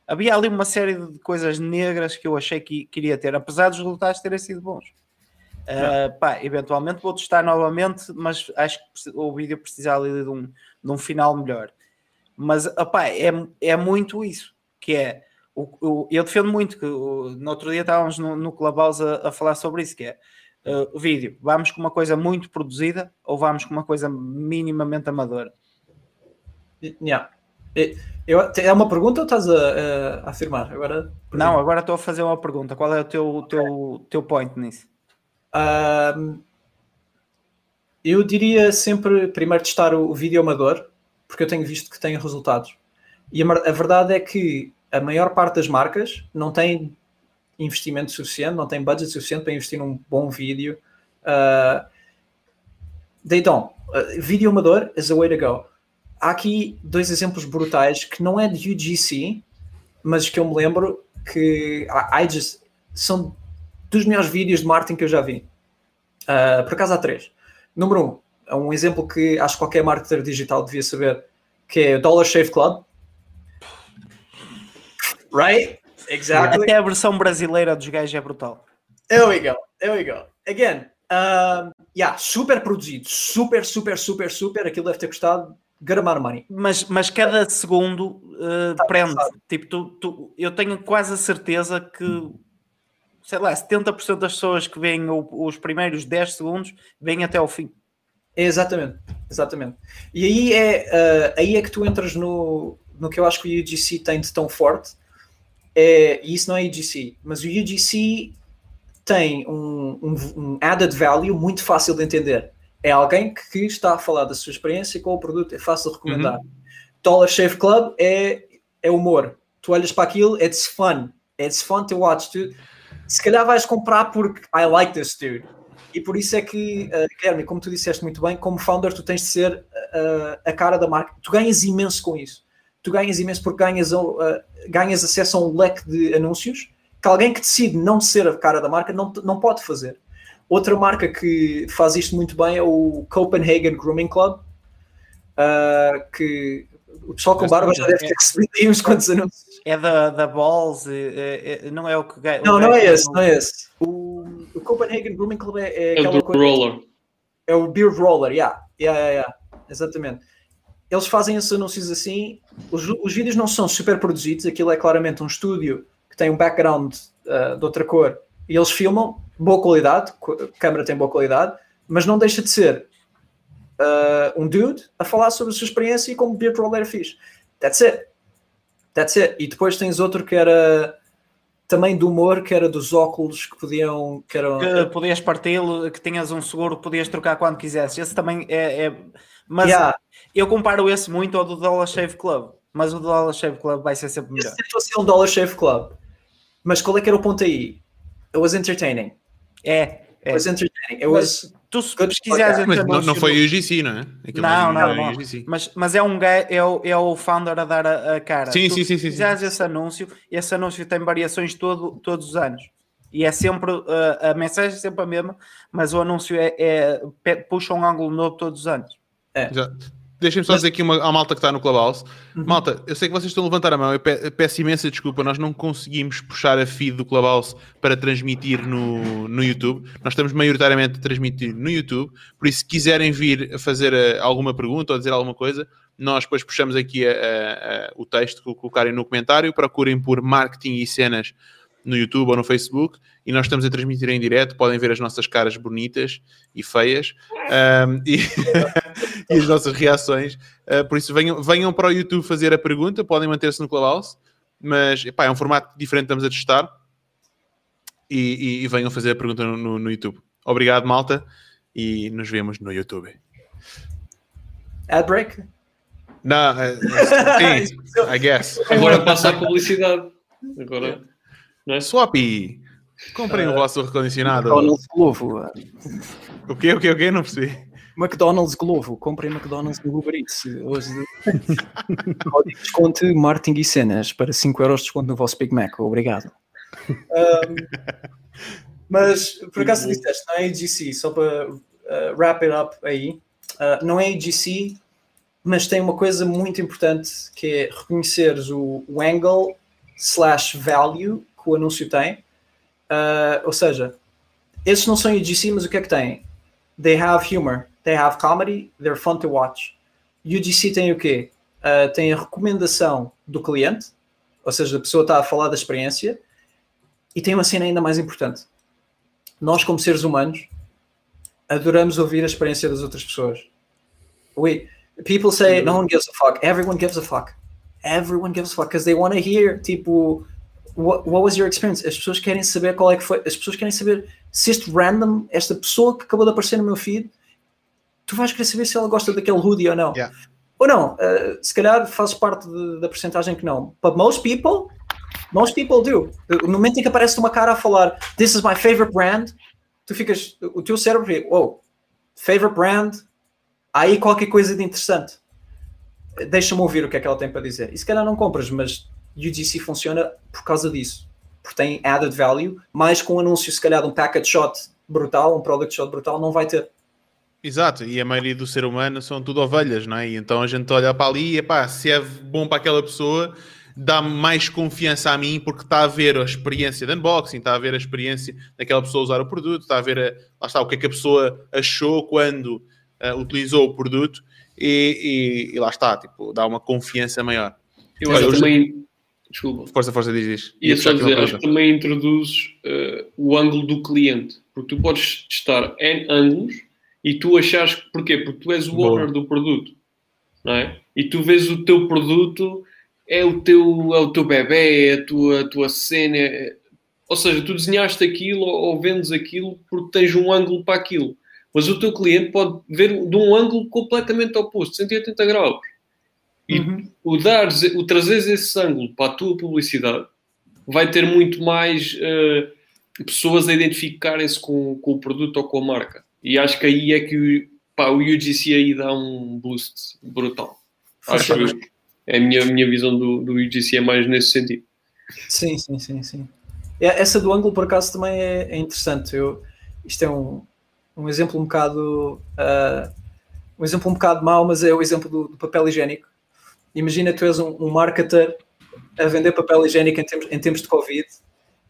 Havia ali uma série de coisas negras que eu achei que queria ter, apesar dos resultados terem sido bons. Uh, pá, eventualmente vou testar novamente, mas acho que o vídeo precisa ali de um, de um final melhor. Mas opá, é, é muito isso, que é o, o, eu defendo muito que o, no outro dia estávamos no, no Clubhouse a, a falar sobre isso, que é uh, o vídeo, vamos com uma coisa muito produzida ou vamos com uma coisa minimamente amadora? Yeah. Eu, é uma pergunta ou estás a, a afirmar? Agora, Não, agora estou a fazer uma pergunta. Qual é o teu, teu, teu point nisso? Eu diria sempre primeiro testar o, o vídeo amador, porque eu tenho visto que tem resultados. E a, a, verdade é que a maior parte das marcas não tem investimento suficiente, não tem budget suficiente para investir num bom vídeo. Uh, they don't. Uh, vídeo amador is the way to go. Há aqui dois exemplos brutais que não é de UGC, mas que eu me lembro que I, I just, são dos melhores vídeos de marketing que eu já vi. Uh, por acaso há três. Número um, é um exemplo que acho que qualquer marketer digital devia saber, que é o Dollar Shave Club. Right? Exactly. Até a versão brasileira dos gajos é brutal. There we go. There we go. Again, um, yeah, super produzido. Super, super, super, super. Aquilo deve ter custado of money. Mas, mas cada segundo uh, tá prende. Tipo, tu, tu, eu tenho quase a certeza que sei lá, 70% das pessoas que veem os primeiros 10 segundos vêm até ao fim. Exatamente, exatamente. E aí é, uh, aí é que tu entras no, no que eu acho que o UGC tem de tão forte. É, e isso não é UGC, mas o UGC tem um, um, um added value muito fácil de entender. É alguém que está a falar da sua experiência com o produto, é fácil de recomendar. Uhum. Dollar Shave Club é, é humor. Tu olhas para aquilo, it's fun. It's fun to watch. Tu, se calhar vais comprar porque I like this dude. E por isso é que, uh, Guilherme, como tu disseste muito bem, como founder, tu tens de ser uh, a cara da marca. Tu ganhas imenso com isso. Tu ganhas imenso porque ganhas, uh, ganhas acesso a um leque de anúncios que alguém que decide não ser a cara da marca não, não pode fazer. Outra marca que faz isto muito bem é o Copenhagen Grooming Club, que o pessoal com barba já deve ter recebido aí uns quantos anúncios. É da, da Balls, é, é, não é o que ganha. Não, não é esse, não é esse. O, o Copenhagen Grooming Club é, é aquela é coisa. Roller. É o Beard Roller, yeah. Yeah, yeah, yeah. Exatamente. Eles fazem esses anúncios assim. Os, os vídeos não são super produzidos, aquilo é claramente um estúdio que tem um background uh, de outra cor e eles filmam, boa qualidade, a câmera tem boa qualidade, mas não deixa de ser uh, um dude a falar sobre a sua experiência e como o Beard Roller fiz. That's it. That's it. E depois tens outro que era também do humor, que era dos óculos que podiam. Que, eram... que podias parti-lo, que tinhas um seguro, podias trocar quando quisesse. Esse também é. é... Mas Yeah. eu comparo esse muito ao do Dollar Shave Club. mas o Dollar Shave Club vai ser sempre melhor. Se fosse um Dollar Shave Club. Mas qual é que era o ponto aí? It was entertaining. É, It é. was entertaining. It was... Tu se pesquisares Mas não, não anúncio foi o UGC, não é? Aquilo Não, não, não, é não. UGC. Mas, mas é um é o, é o founder a dar a, a cara. Sim, Tu sim, sim, sim, fizeres esse anúncio, esse anúncio tem variações todo, todos os anos. E é sempre, uh, a mensagem é sempre a mesma, mas o anúncio é, é- puxa um ângulo novo todos os anos. Exato. Deixem-me só dizer aqui uma, à malta que está no Clubhouse. Uhum. Malta, eu sei que vocês estão a levantar a mão. Eu pe- peço imensa desculpa. Nós não conseguimos puxar a feed do Clubhouse para transmitir no, no YouTube. Nós estamos maioritariamente a transmitir no YouTube. Por isso, se quiserem vir a fazer eh, alguma pergunta ou dizer alguma coisa, nós depois puxamos aqui a- a- a- o texto que colocarem no comentário. Procurem por marketing e cenas no YouTube ou no Facebook e nós estamos a transmitir em direto. Podem ver as nossas caras bonitas e feias Ahm, e, [LAUGHS] e as nossas reações. Ah, por isso, venham, venham para o YouTube fazer a pergunta. Podem manter-se no Clubhouse, mas epá, é um formato diferente que estamos a testar. E, e- e venham fazer a pergunta no, no- no YouTube. Obrigado, malta, e nos vemos no YouTube. Ad break? Não, eh, sim, [LAUGHS] I guess. Agora passa a publicidade. Agora, não é? Swappy, comprem o vosso recondicionado. McDonald's Glovo. O quê, o quê, o quê? Não percebi. McDonald's Glovo. Comprem McDonald's no Uber Eats. Hoje [LAUGHS] Código de desconto marketing e cenas para 5 euros de desconto no vosso Big Mac. Obrigado. Um, mas, por acaso disseste, não é AGC, só para uh, wrap it up aí. Uh, não é AGC, mas tem uma coisa muito importante que é reconheceres o, o angle slash value que o anúncio tem. Uh, ou seja, esses não são UGC, mas o que é que têm? They have humor, they have comedy, they're fun to watch. UGC tem o quê? Uh, tem a recomendação do cliente, ou seja, a pessoa está a falar da experiência, e tem uma cena ainda mais importante. Nós, como seres humanos, adoramos ouvir a experiência das outras pessoas. We, people say no one gives a fuck. Everyone gives a fuck. Everyone gives a fuck because they want to hear, tipo, what, what was your experience? As pessoas querem saber qual é que foi. As pessoas querem saber se este random, esta pessoa que acabou de aparecer no meu feed, tu vais querer saber se ela gosta daquele hoodie ou não. Yeah. Ou não, uh, se calhar fazes parte de- da porcentagem que não. But most people, most people do. No momento em que aparece uma cara a falar This is my favorite brand, tu ficas, o teu cérebro fica, oh, favorite brand, há aí qualquer coisa de interessante. Deixa-me ouvir o que é que ela tem para dizer. E se calhar não compras, mas UGC funciona por causa disso. Porque tem added value, mais com um anúncio, se calhar, de um package shot brutal, um product shot brutal, não vai ter. Exato, e a maioria do ser humano são tudo ovelhas, não é? E então a gente olha para ali e epá, se é bom para aquela pessoa, dá mais confiança a mim porque está a ver a experiência de unboxing, está a ver a experiência daquela pessoa usar o produto, está a ver a- lá está, o que é que a pessoa achou quando ah, utilizou o produto e, e- e lá está, tipo, dá uma confiança maior. Eu Olha, acho também. Desculpa. Força, força, diz. Ia puxar só uma dizer, acho que também introduzes eh, o ângulo do cliente, porque tu podes testar N ângulos e tu achas que porquê? Porque tu és o Boa. owner do produto, não é? E tu vês o teu produto, é o teu, é o teu bebê, é a tua, a tua cena, é- ou seja, tu desenhaste aquilo ou vendes aquilo porque tens um ângulo para aquilo, mas o teu cliente pode ver de um ângulo completamente oposto, 180 graus. E o, dares, o trazeres esse ângulo para a tua publicidade vai ter muito mais eh, pessoas a identificarem-se com, com o produto ou com a marca. E acho que aí é que o- pá, o UGC aí dá um boost brutal. Acho que é a minha, minha visão do, do UGC é mais nesse sentido. Sim, sim, sim, sim. É, Essa do ângulo, por acaso, também é, é interessante. Eu, isto é um, um exemplo um bocado ah, um exemplo um bocado mau, mas é o exemplo do, do papel higiênico. Imagina tu és um, um marketer a vender papel higiênico em tempos, em tempos de Covid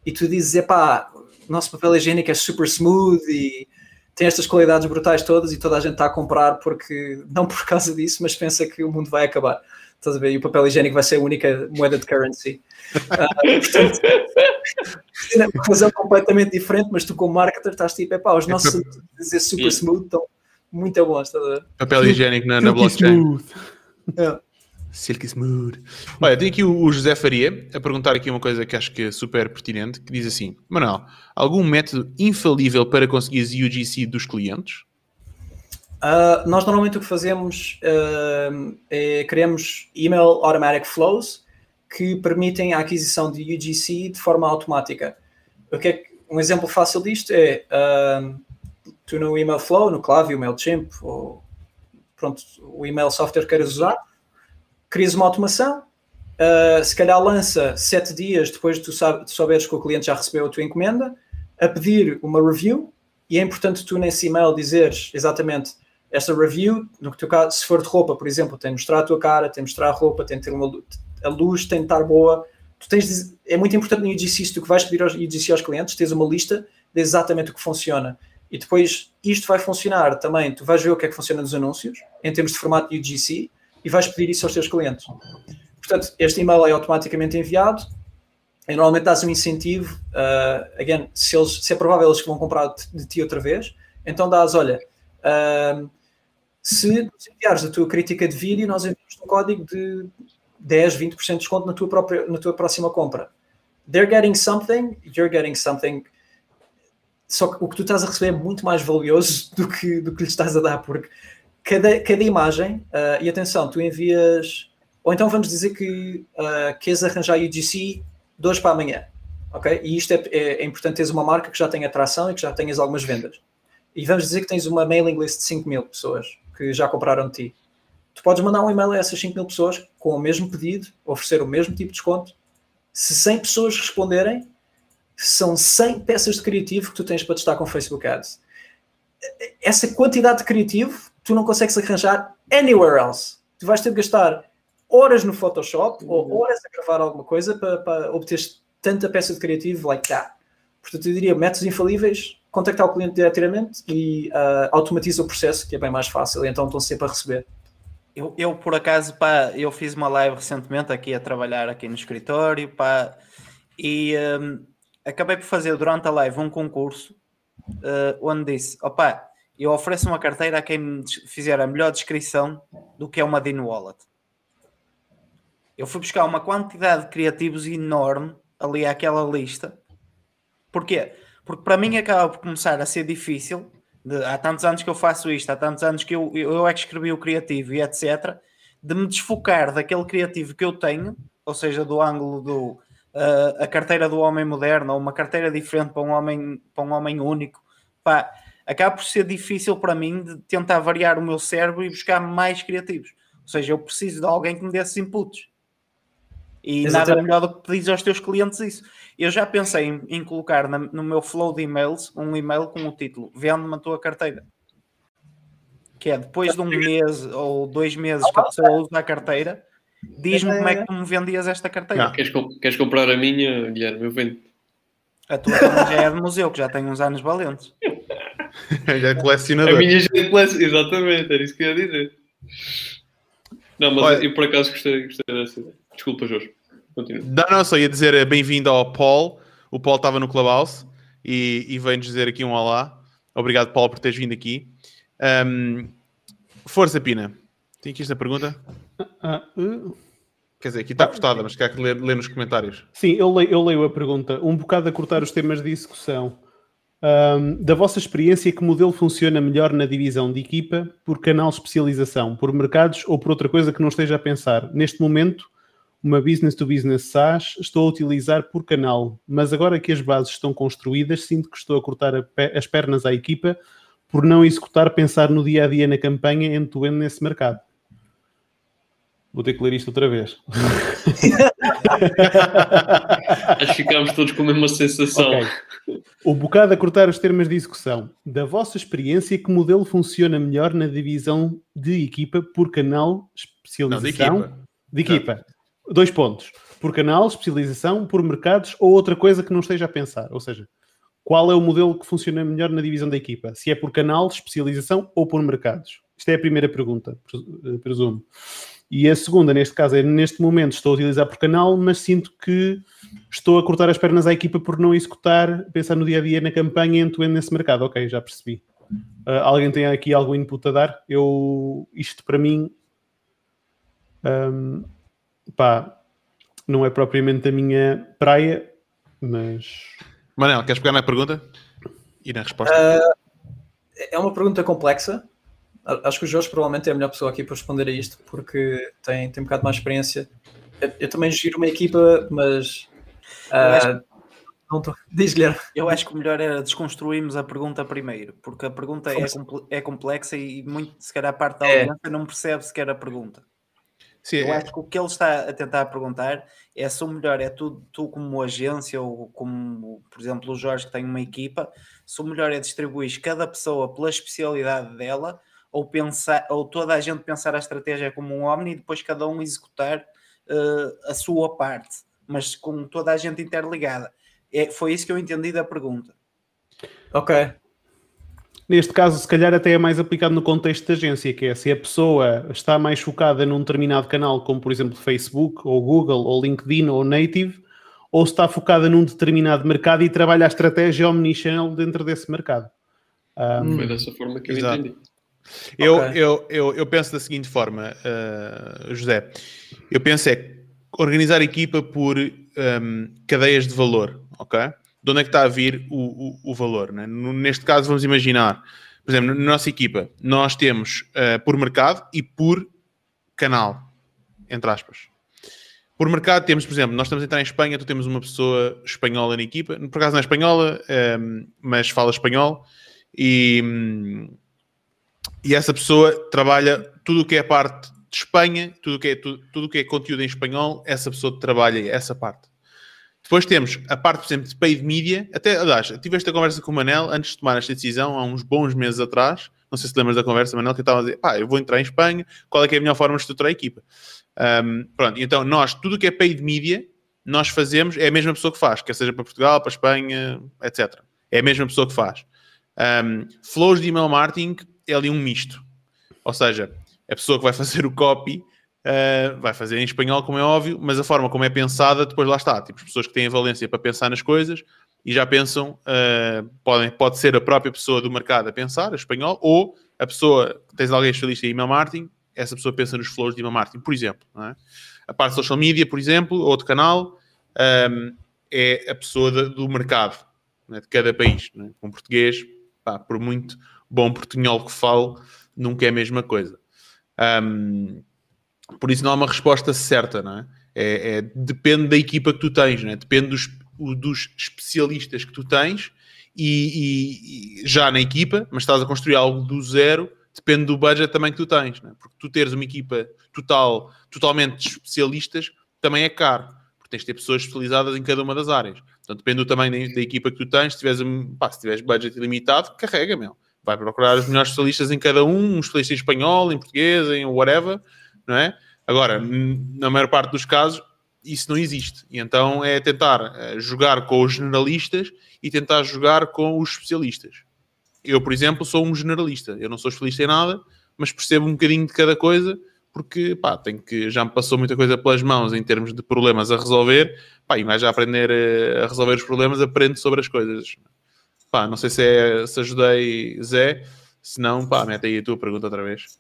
e tu dizes, epá, o nosso papel higiênico é super smooth e tem estas qualidades brutais todas e toda a gente está a comprar porque, [LAUGHS] não por causa disso, mas pensa que o mundo vai acabar. Estás a ver? E o papel higiênico vai ser a única moeda de currency. Ah, portanto, é uma razão completamente diferente, mas tu como marketer estás tipo, epá, os nossos pa- serviços de dizer super Yeah. smooth estão muito bons, estás a ver? Papel higiênico na, na Silky blockchain. smooth. Silky Smooth. Olha, tem aqui o, José Faria a perguntar aqui uma coisa que acho que é super pertinente, que diz assim, Manuel, algum método infalível para conseguir UGC dos clientes? Uh, nós normalmente o que fazemos uh, é criamos email automatic flows que permitem a aquisição de UGC de forma automática. O que é que, um exemplo fácil disto é uh, tu no email flow, no Klaviyo, MailChimp, ou pronto, o email software que queiras usar, crias uma automação, uh, se calhar lança sete dias depois de tu, sabe, souberes que o cliente já recebeu a tua encomenda, a pedir uma review, e é importante tu nesse e-mail dizeres exatamente esta review, no teu caso, se for de roupa, por exemplo, tem de mostrar a tua cara, tem de mostrar a roupa, tem de ter uma a luz, tem de estar boa. Tu tens de, é muito importante no UGC, se tu que vais pedir aos UGC aos clientes, tens uma lista de exatamente o que funciona. E depois isto vai funcionar também. Tu vais ver o que é que funciona nos anúncios, em termos de formato UGC, e vais pedir isso aos teus clientes. Portanto, este e-mail é automaticamente enviado. E normalmente dás um incentivo. Uh, again, se, eles, se é provável eles que vão comprar de, ti outra vez, então dás, olha, uh, se enviares a tua crítica de vídeo, nós enviamos um código de 10, 20% de desconto na tua, própria, na tua próxima compra. They're getting something, you're getting something. Só que o que tu estás a receber é muito mais valioso [LAUGHS] do que, do que estás a dar, porque cada, cada imagem, uh, e atenção, tu envias, ou então vamos dizer que uh, queres arranjar UGC de hoje para amanhã, ok? E isto é, é, é importante teres uma marca que já tenha atração e que já tenhas algumas vendas. E vamos dizer que tens uma mailing list de 5 mil pessoas que já compraram de ti. Tu podes mandar um e-mail a essas 5 mil pessoas com o mesmo pedido, oferecer o mesmo tipo de desconto. Se 100 pessoas responderem, são 100 peças de criativo que tu tens para testar com Facebook Ads. Essa quantidade de criativo tu não consegues arranjar anywhere else. Tu vais ter de gastar horas no Photoshop ou uhum. horas a gravar alguma coisa para, para obter tanta peça de criativo like that. Portanto, eu diria métodos infalíveis, contactar o cliente diretamente e uh, automatiza o processo, que é bem mais fácil, e então estão sempre a receber. Eu, eu, por acaso, pá, eu fiz uma live recentemente aqui a trabalhar aqui no escritório, pá, e um, acabei por fazer durante a live um concurso uh, onde disse, opá, eu ofereço uma carteira a quem me fizer a melhor descrição do que é uma Dino Wallet. Eu fui buscar uma quantidade de criativos enorme ali àquela lista. Porquê? Porque para mim acaba por começar a ser difícil de, há tantos anos que eu faço isto, há tantos anos que eu, eu é que escrevi o criativo e etc., de me desfocar daquele criativo que eu tenho, ou seja, do ângulo do uh, a carteira do homem moderno ou uma carteira diferente para um homem, para um homem único, pá, acaba por ser difícil para mim de tentar variar o meu cérebro e buscar mais criativos. Ou seja, eu preciso de alguém que me dê esses inputs. E Exatamente. nada melhor do que pedir aos teus clientes isso. Eu já pensei em, em colocar na, no meu flow de e-mails um e-mail com o título Vende-me a tua carteira. Que é depois de um mês ou dois meses que a pessoa usa a carteira, diz-me como é que tu me vendias esta carteira. Queres, queres, comprar a minha, Guilherme? Eu vendo. A tua já é de museu, que já tem uns anos valentes. [LAUGHS] já é colecionador. A minha já é colecionador, exatamente, era isso que eu ia dizer. Não, mas Olha, eu por acaso gostei, gostei dessa ideia. Desculpa, Jorge. Continua. Não, não, só ia dizer eh, bem-vindo ao Paul. O Paul estava no Clubhouse e, e veio-nos dizer aqui um olá. Obrigado, Paulo, por teres vindo aqui. Um, força, Pina. Tem aqui esta pergunta? Uh, uh. Quer dizer, aqui está cortada, mas quer que ler, ler nos comentários. Sim, eu leio, eu leio a pergunta. Um bocado a cortar os temas de execução. Um, da vossa experiência, que modelo funciona melhor na divisão de equipa, por canal especialização, por mercados ou por outra coisa que não esteja a pensar? Neste momento, uma business to business SaaS estou a utilizar por canal, mas agora que as bases estão construídas, sinto que estou a cortar as pernas à equipa por não executar, pensar no dia a dia na campanha end-to-end nesse mercado. Vou ter que ler isto outra vez. [LAUGHS] Acho que ficámos todos com a mesma sensação. Okay. O bocado a cortar os termos de execução. Da vossa experiência, que modelo funciona melhor na divisão de equipa por canal, especialização? Não, de equipa. De equipa. Dois pontos. Por canal, especialização, por mercados ou outra coisa que não esteja a pensar. Ou seja, qual é o modelo que funciona melhor na divisão da equipa? Se é por canal, especialização ou por mercados? Isto é a primeira pergunta, eh, presumo. E a segunda, neste caso, é neste momento estou a utilizar por canal, mas sinto que estou a cortar as pernas à equipa por não executar, pensar no dia a dia na campanha end nesse mercado. Ok, já percebi. Uh, alguém tem aqui algum input a dar? Eu, isto para mim, um, pá, não é propriamente a minha praia, mas. Manel, queres pegar na pergunta? E na resposta? Uh, é uma pergunta complexa. Acho que o Jorge provavelmente é a melhor pessoa aqui para responder a isto, porque tem, tem um bocado mais experiência. Eu, eu também giro uma equipa, mas. ah, não tô... [LAUGHS] Diz, Guilherme. Eu acho que o melhor era desconstruirmos a pergunta primeiro, porque a pergunta é, é complexa e muito, se calhar, a parte da É. audiência não percebe sequer a pergunta. Sim, Eu é- acho que o que ele está a tentar perguntar é se o melhor é tu, tu como agência ou como, por exemplo, o Jorge que tem uma equipa, se o melhor é distribuir cada pessoa pela especialidade dela ou, pensar, ou toda a gente pensar a estratégia como um homem e depois cada um executar eh, a sua parte, mas com toda a gente interligada. É, foi isso que eu entendi da pergunta. Ok. Neste caso, se calhar até é mais aplicado no contexto de agência, que é se a pessoa está mais focada num determinado canal, como por exemplo Facebook, ou Google, ou LinkedIn, ou Native, ou se está focada num determinado mercado e trabalha a estratégia omnichannel dentro desse mercado. Ah, Foi dessa forma que eu Exato. entendi. Eu, Ok. eu, eu, eu penso da seguinte forma, uh, José. Eu penso é organizar a equipa por um, cadeias de valor, ok? De onde é que está a vir o, o, o valor? né? Neste caso, vamos imaginar, por exemplo, na nossa equipa, nós temos uh, por mercado e por canal, entre aspas. Por mercado temos, por exemplo, nós estamos a entrar em Espanha, tu temos uma pessoa espanhola na equipa, por acaso não é espanhola, um, mas fala espanhol, e, hum, e essa pessoa trabalha tudo o que é parte de Espanha, tudo o que é, tudo, tudo que é conteúdo em espanhol, essa pessoa trabalha essa parte. Depois temos a parte, por exemplo, de paid media. Até, aliás, tive esta conversa com o Manel antes de tomar esta decisão, há uns bons meses atrás. Não sei se lembras da conversa, Manel, que eu estava a dizer, pá, eu vou entrar em Espanha, qual é que é a melhor forma de estruturar a equipa? Um, pronto, então nós, tudo o que é paid media, nós fazemos, é a mesma pessoa que faz, quer seja para Portugal, para Espanha, etc. É a mesma pessoa que faz. Um, flows de email marketing é ali um misto. Ou seja, a pessoa que vai fazer o copy uh, vai fazer em espanhol, como é óbvio, mas a forma como é pensada, depois lá está. Tipo, as pessoas que têm a valência para pensar nas coisas e já pensam, uh, podem, pode ser a própria pessoa do mercado a pensar, a espanhol, ou a pessoa, tens alguém especialista em email marketing, essa pessoa pensa nos flows de email marketing, por exemplo. é? A parte de social media, por exemplo, outro canal, um, é a pessoa da- do mercado, é? de cada país. é? Com português, pá, por muito bom portunhol que falo, nunca é a mesma coisa. Um, por isso não há uma resposta certa, não é? É, é- depende da equipa que tu tens, não é? depende dos, dos especialistas que tu tens e, e- já na equipa, mas estás a construir algo do zero, depende do budget também que tu tens, é? porque tu teres uma equipa total, totalmente de especialistas também é caro, porque tens de ter pessoas especializadas em cada uma das áreas. Portanto, depende do tamanho da, da equipa que tu tens, se tiveres, pá, se tiveres budget ilimitado, carrega, meu. Vai procurar os melhores especialistas em cada um, um especialista em espanhol, em português, em whatever, não é? Agora, n- na maior parte dos casos, isso não existe. E então é tentar eh, jogar com os generalistas e tentar jogar com os especialistas. Eu, por exemplo, sou um generalista. Eu não sou especialista em nada, mas percebo um bocadinho de cada coisa, porque pá, tenho que, já me passou muita coisa pelas mãos em termos de problemas a resolver. Pá, e mais a aprender eh, a resolver os problemas, aprendo sobre as coisas. Pá, não sei se, é, se ajudei, Zé. Se não, pá, mete aí a tua pergunta outra vez.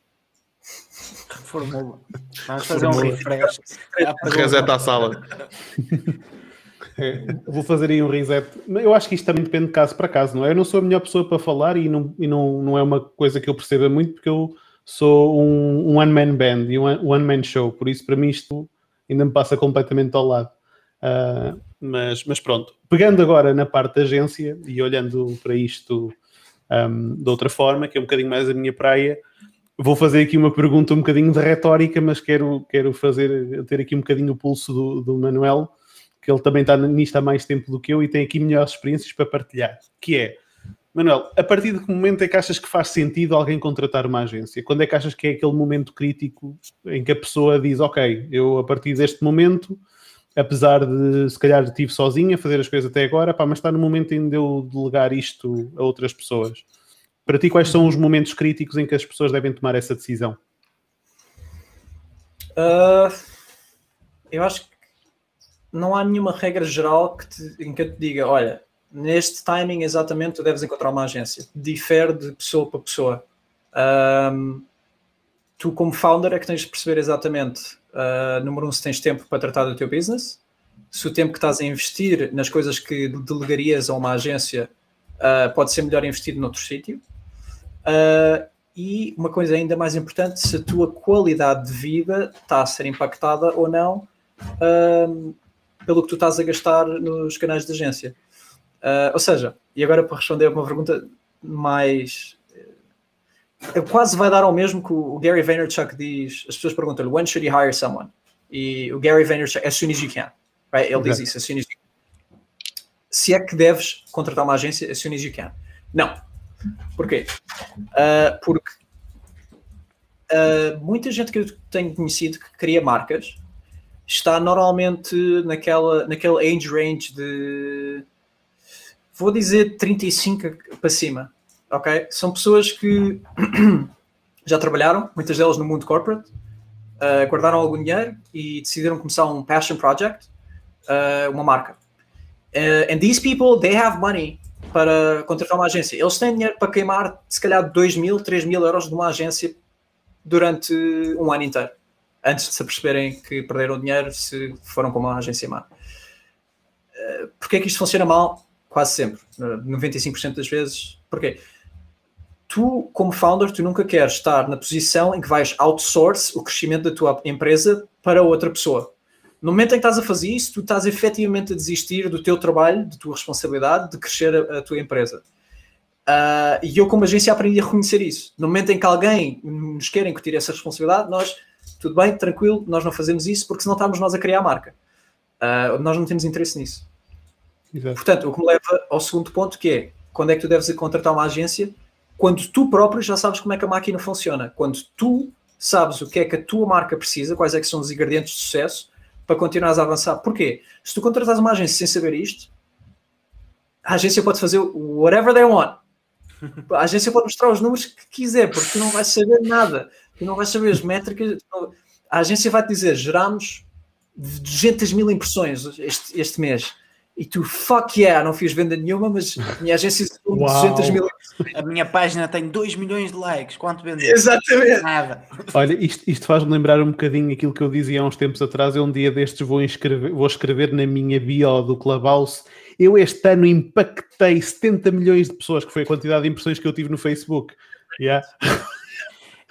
Reformula. Vamos fazer um refresh. Reseta a sala. [LAUGHS] Vou fazer aí um reset. Eu acho que isto também depende de caso para caso, não é? Eu não sou a melhor pessoa para falar e não, e não, não é uma coisa que eu perceba muito, porque eu sou um, um one-man band e um one-man show, por isso para mim isto ainda me passa completamente ao lado. Ah, mas, mas pronto, pegando agora na parte da agência e olhando para isto ahm, de outra forma, que é um bocadinho mais a minha praia, vou fazer aqui uma pergunta um bocadinho de retórica, mas quero, quero fazer, ter aqui um bocadinho o pulso do, do Manuel, que ele também está nisto há mais tempo do que eu e tem aqui melhores experiências para partilhar, que é, Manuel, a partir de que momento é que achas que faz sentido alguém contratar uma agência? Quando é que achas que é aquele momento crítico em que a pessoa diz, ok, eu a partir deste momento, apesar de se calhar estive sozinho a fazer as coisas até agora, pá, mas está no momento em de eu delegar isto a outras pessoas. Para ti, quais são os momentos críticos em que as pessoas devem tomar essa decisão? Ah, eu acho que não há nenhuma regra geral que te- em que eu te diga, olha, neste timing exatamente tu deves encontrar uma agência. Difere de pessoa para pessoa. Ahm, tu, como founder, é que tens de perceber exatamente, ah, número um, se tens tempo para tratar do teu business, se o tempo que estás a investir nas coisas que delegarias a uma agência ah, pode ser melhor investido noutro sítio. Ah, e uma coisa ainda mais importante, se a tua qualidade de vida está a ser impactada ou não um, pelo que tu estás a gastar nos canais de agência. Uh, ou seja, e agora para responder a uma pergunta mais. Quase vai dar ao mesmo que o Gary Vaynerchuk diz. As pessoas perguntam-lhe: When should you hire someone? E o Gary Vaynerchuk, as soon as you can. Right? Ele diz isso, as soon as you can. Se é que deves contratar uma agência, as soon as you can. Não. Porquê? Uh, porque uh, muita gente que eu tenho conhecido que cria marcas está normalmente naquela, naquele age range de vou dizer 35 para cima, ok? São pessoas que [CLEARS THROAT] já trabalharam, muitas delas no mundo corporate, uh, guardaram algum dinheiro e decidiram começar um passion project, uh, uma marca. Uh, and these people, they have money para contratar uma agência. Eles têm dinheiro para queimar, se calhar, 2 mil, 3 mil euros de uma agência durante um ano inteiro, antes de se aperceberem que perderam dinheiro se foram com uma agência má. Porquê é que isto funciona mal? Quase sempre, uh, 95% das vezes. Porquê? Tu, como founder, tu nunca queres estar na posição em que vais outsource o crescimento da tua empresa para outra pessoa. No momento em que estás a fazer isso, tu estás efetivamente a desistir do teu trabalho, da tua responsabilidade de crescer a, a tua empresa. Uh, e eu, como agência, aprendi a reconhecer isso. No momento em que alguém nos quer incutir essa responsabilidade, nós, tudo bem, tranquilo, nós não fazemos isso porque senão estamos nós a criar a marca. Uh, nós não temos interesse nisso. Exato. Portanto, o que me leva ao segundo ponto, que é quando é que tu deves contratar uma agência? Quando tu próprio já sabes como é que a máquina funciona. Quando tu sabes o que é que a tua marca precisa, quais é que são os ingredientes de sucesso para continuares a avançar. Porquê? Se tu contratas uma agência sem saber isto, a agência pode fazer whatever they want. A agência pode mostrar os números que quiser, porque tu não vais saber nada. Tu não vais saber as métricas. A agência vai te dizer: geramos 200 mil impressões este, este mês. E tu, fuck yeah, não fiz venda nenhuma, mas a minha agência Uau. 200 mil A minha página tem 2 milhões de likes. Quanto vendeu? Exatamente. Nada. Olha, isto, isto faz-me lembrar um bocadinho aquilo que eu dizia há uns tempos atrás. Eu um dia destes vou, inscrever, vou escrever na minha bio do Clubhouse. Eu este ano impactei 70 milhões de pessoas, que foi a quantidade de impressões que eu tive no Facebook. Yeah.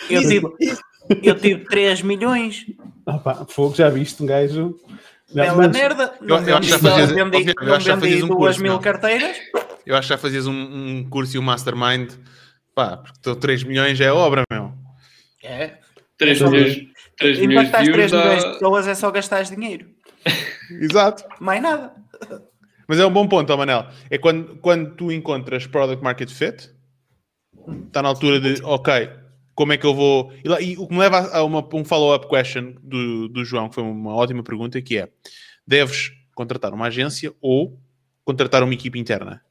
Eu tive, eu tive 3 milhões. Ah, pá, fogo, já viste um gajo. Bela mas- merda. Não eu acho que já vendi, um duas curso, mil carteiras. Eu acho que já fazias um, um curso e um mastermind. Pá, porque 3 milhões é obra, meu. É. 3 Então, milhões, 3 milhões de Impactar 3 views milhões de pessoas é só gastar dinheiro. [LAUGHS] Exato. Mais nada. Mas é um bom ponto, Manel. É quando, quando tu encontras product market fit, está na altura de, ok, como é que eu vou. E, o que me leva a uma- um follow-up question do, do João, que foi uma ótima pergunta, que é: deves contratar uma agência ou contratar uma equipe interna?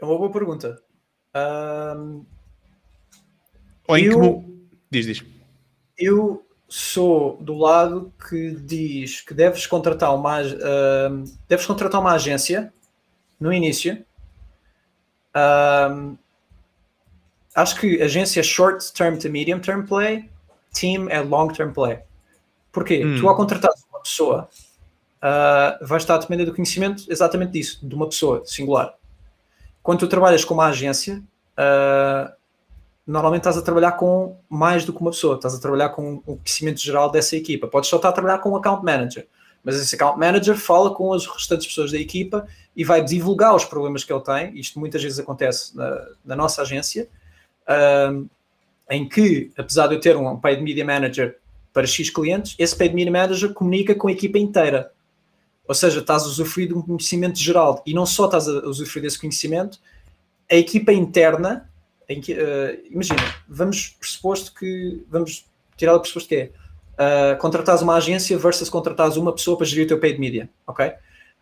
É uma boa pergunta. Ahm, Ou em que. Eu- mo- Diz, diz. eu sou do lado que diz que deves contratar uma, ahm, deves contratar uma agência no início. Ahm, acho que agência é short term to medium term play, team é long term play. Porquê? Hum. Tu ao contratar uma pessoa ah, vais estar a depender do conhecimento exatamente disso, de uma pessoa singular. Quando tu trabalhas com uma agência, ah, normalmente estás a trabalhar com mais do que uma pessoa, estás a trabalhar com o conhecimento geral dessa equipa. Podes só estar a trabalhar com um account manager, mas esse account manager fala com as restantes pessoas da equipa e vai divulgar os problemas que ele tem. Isto muitas vezes acontece na, na nossa agência, em que, apesar de eu ter um paid media manager para X clientes, esse paid media manager comunica com a equipa inteira. Ou seja, estás a usufruir de um conhecimento geral e não só estás a usufruir desse conhecimento, a equipa interna eh, imagina, vamos pressuposto que vamos tirar o pressuposto que é uh, contratares uma agência versus contratares uma pessoa para gerir o teu paid media, ok?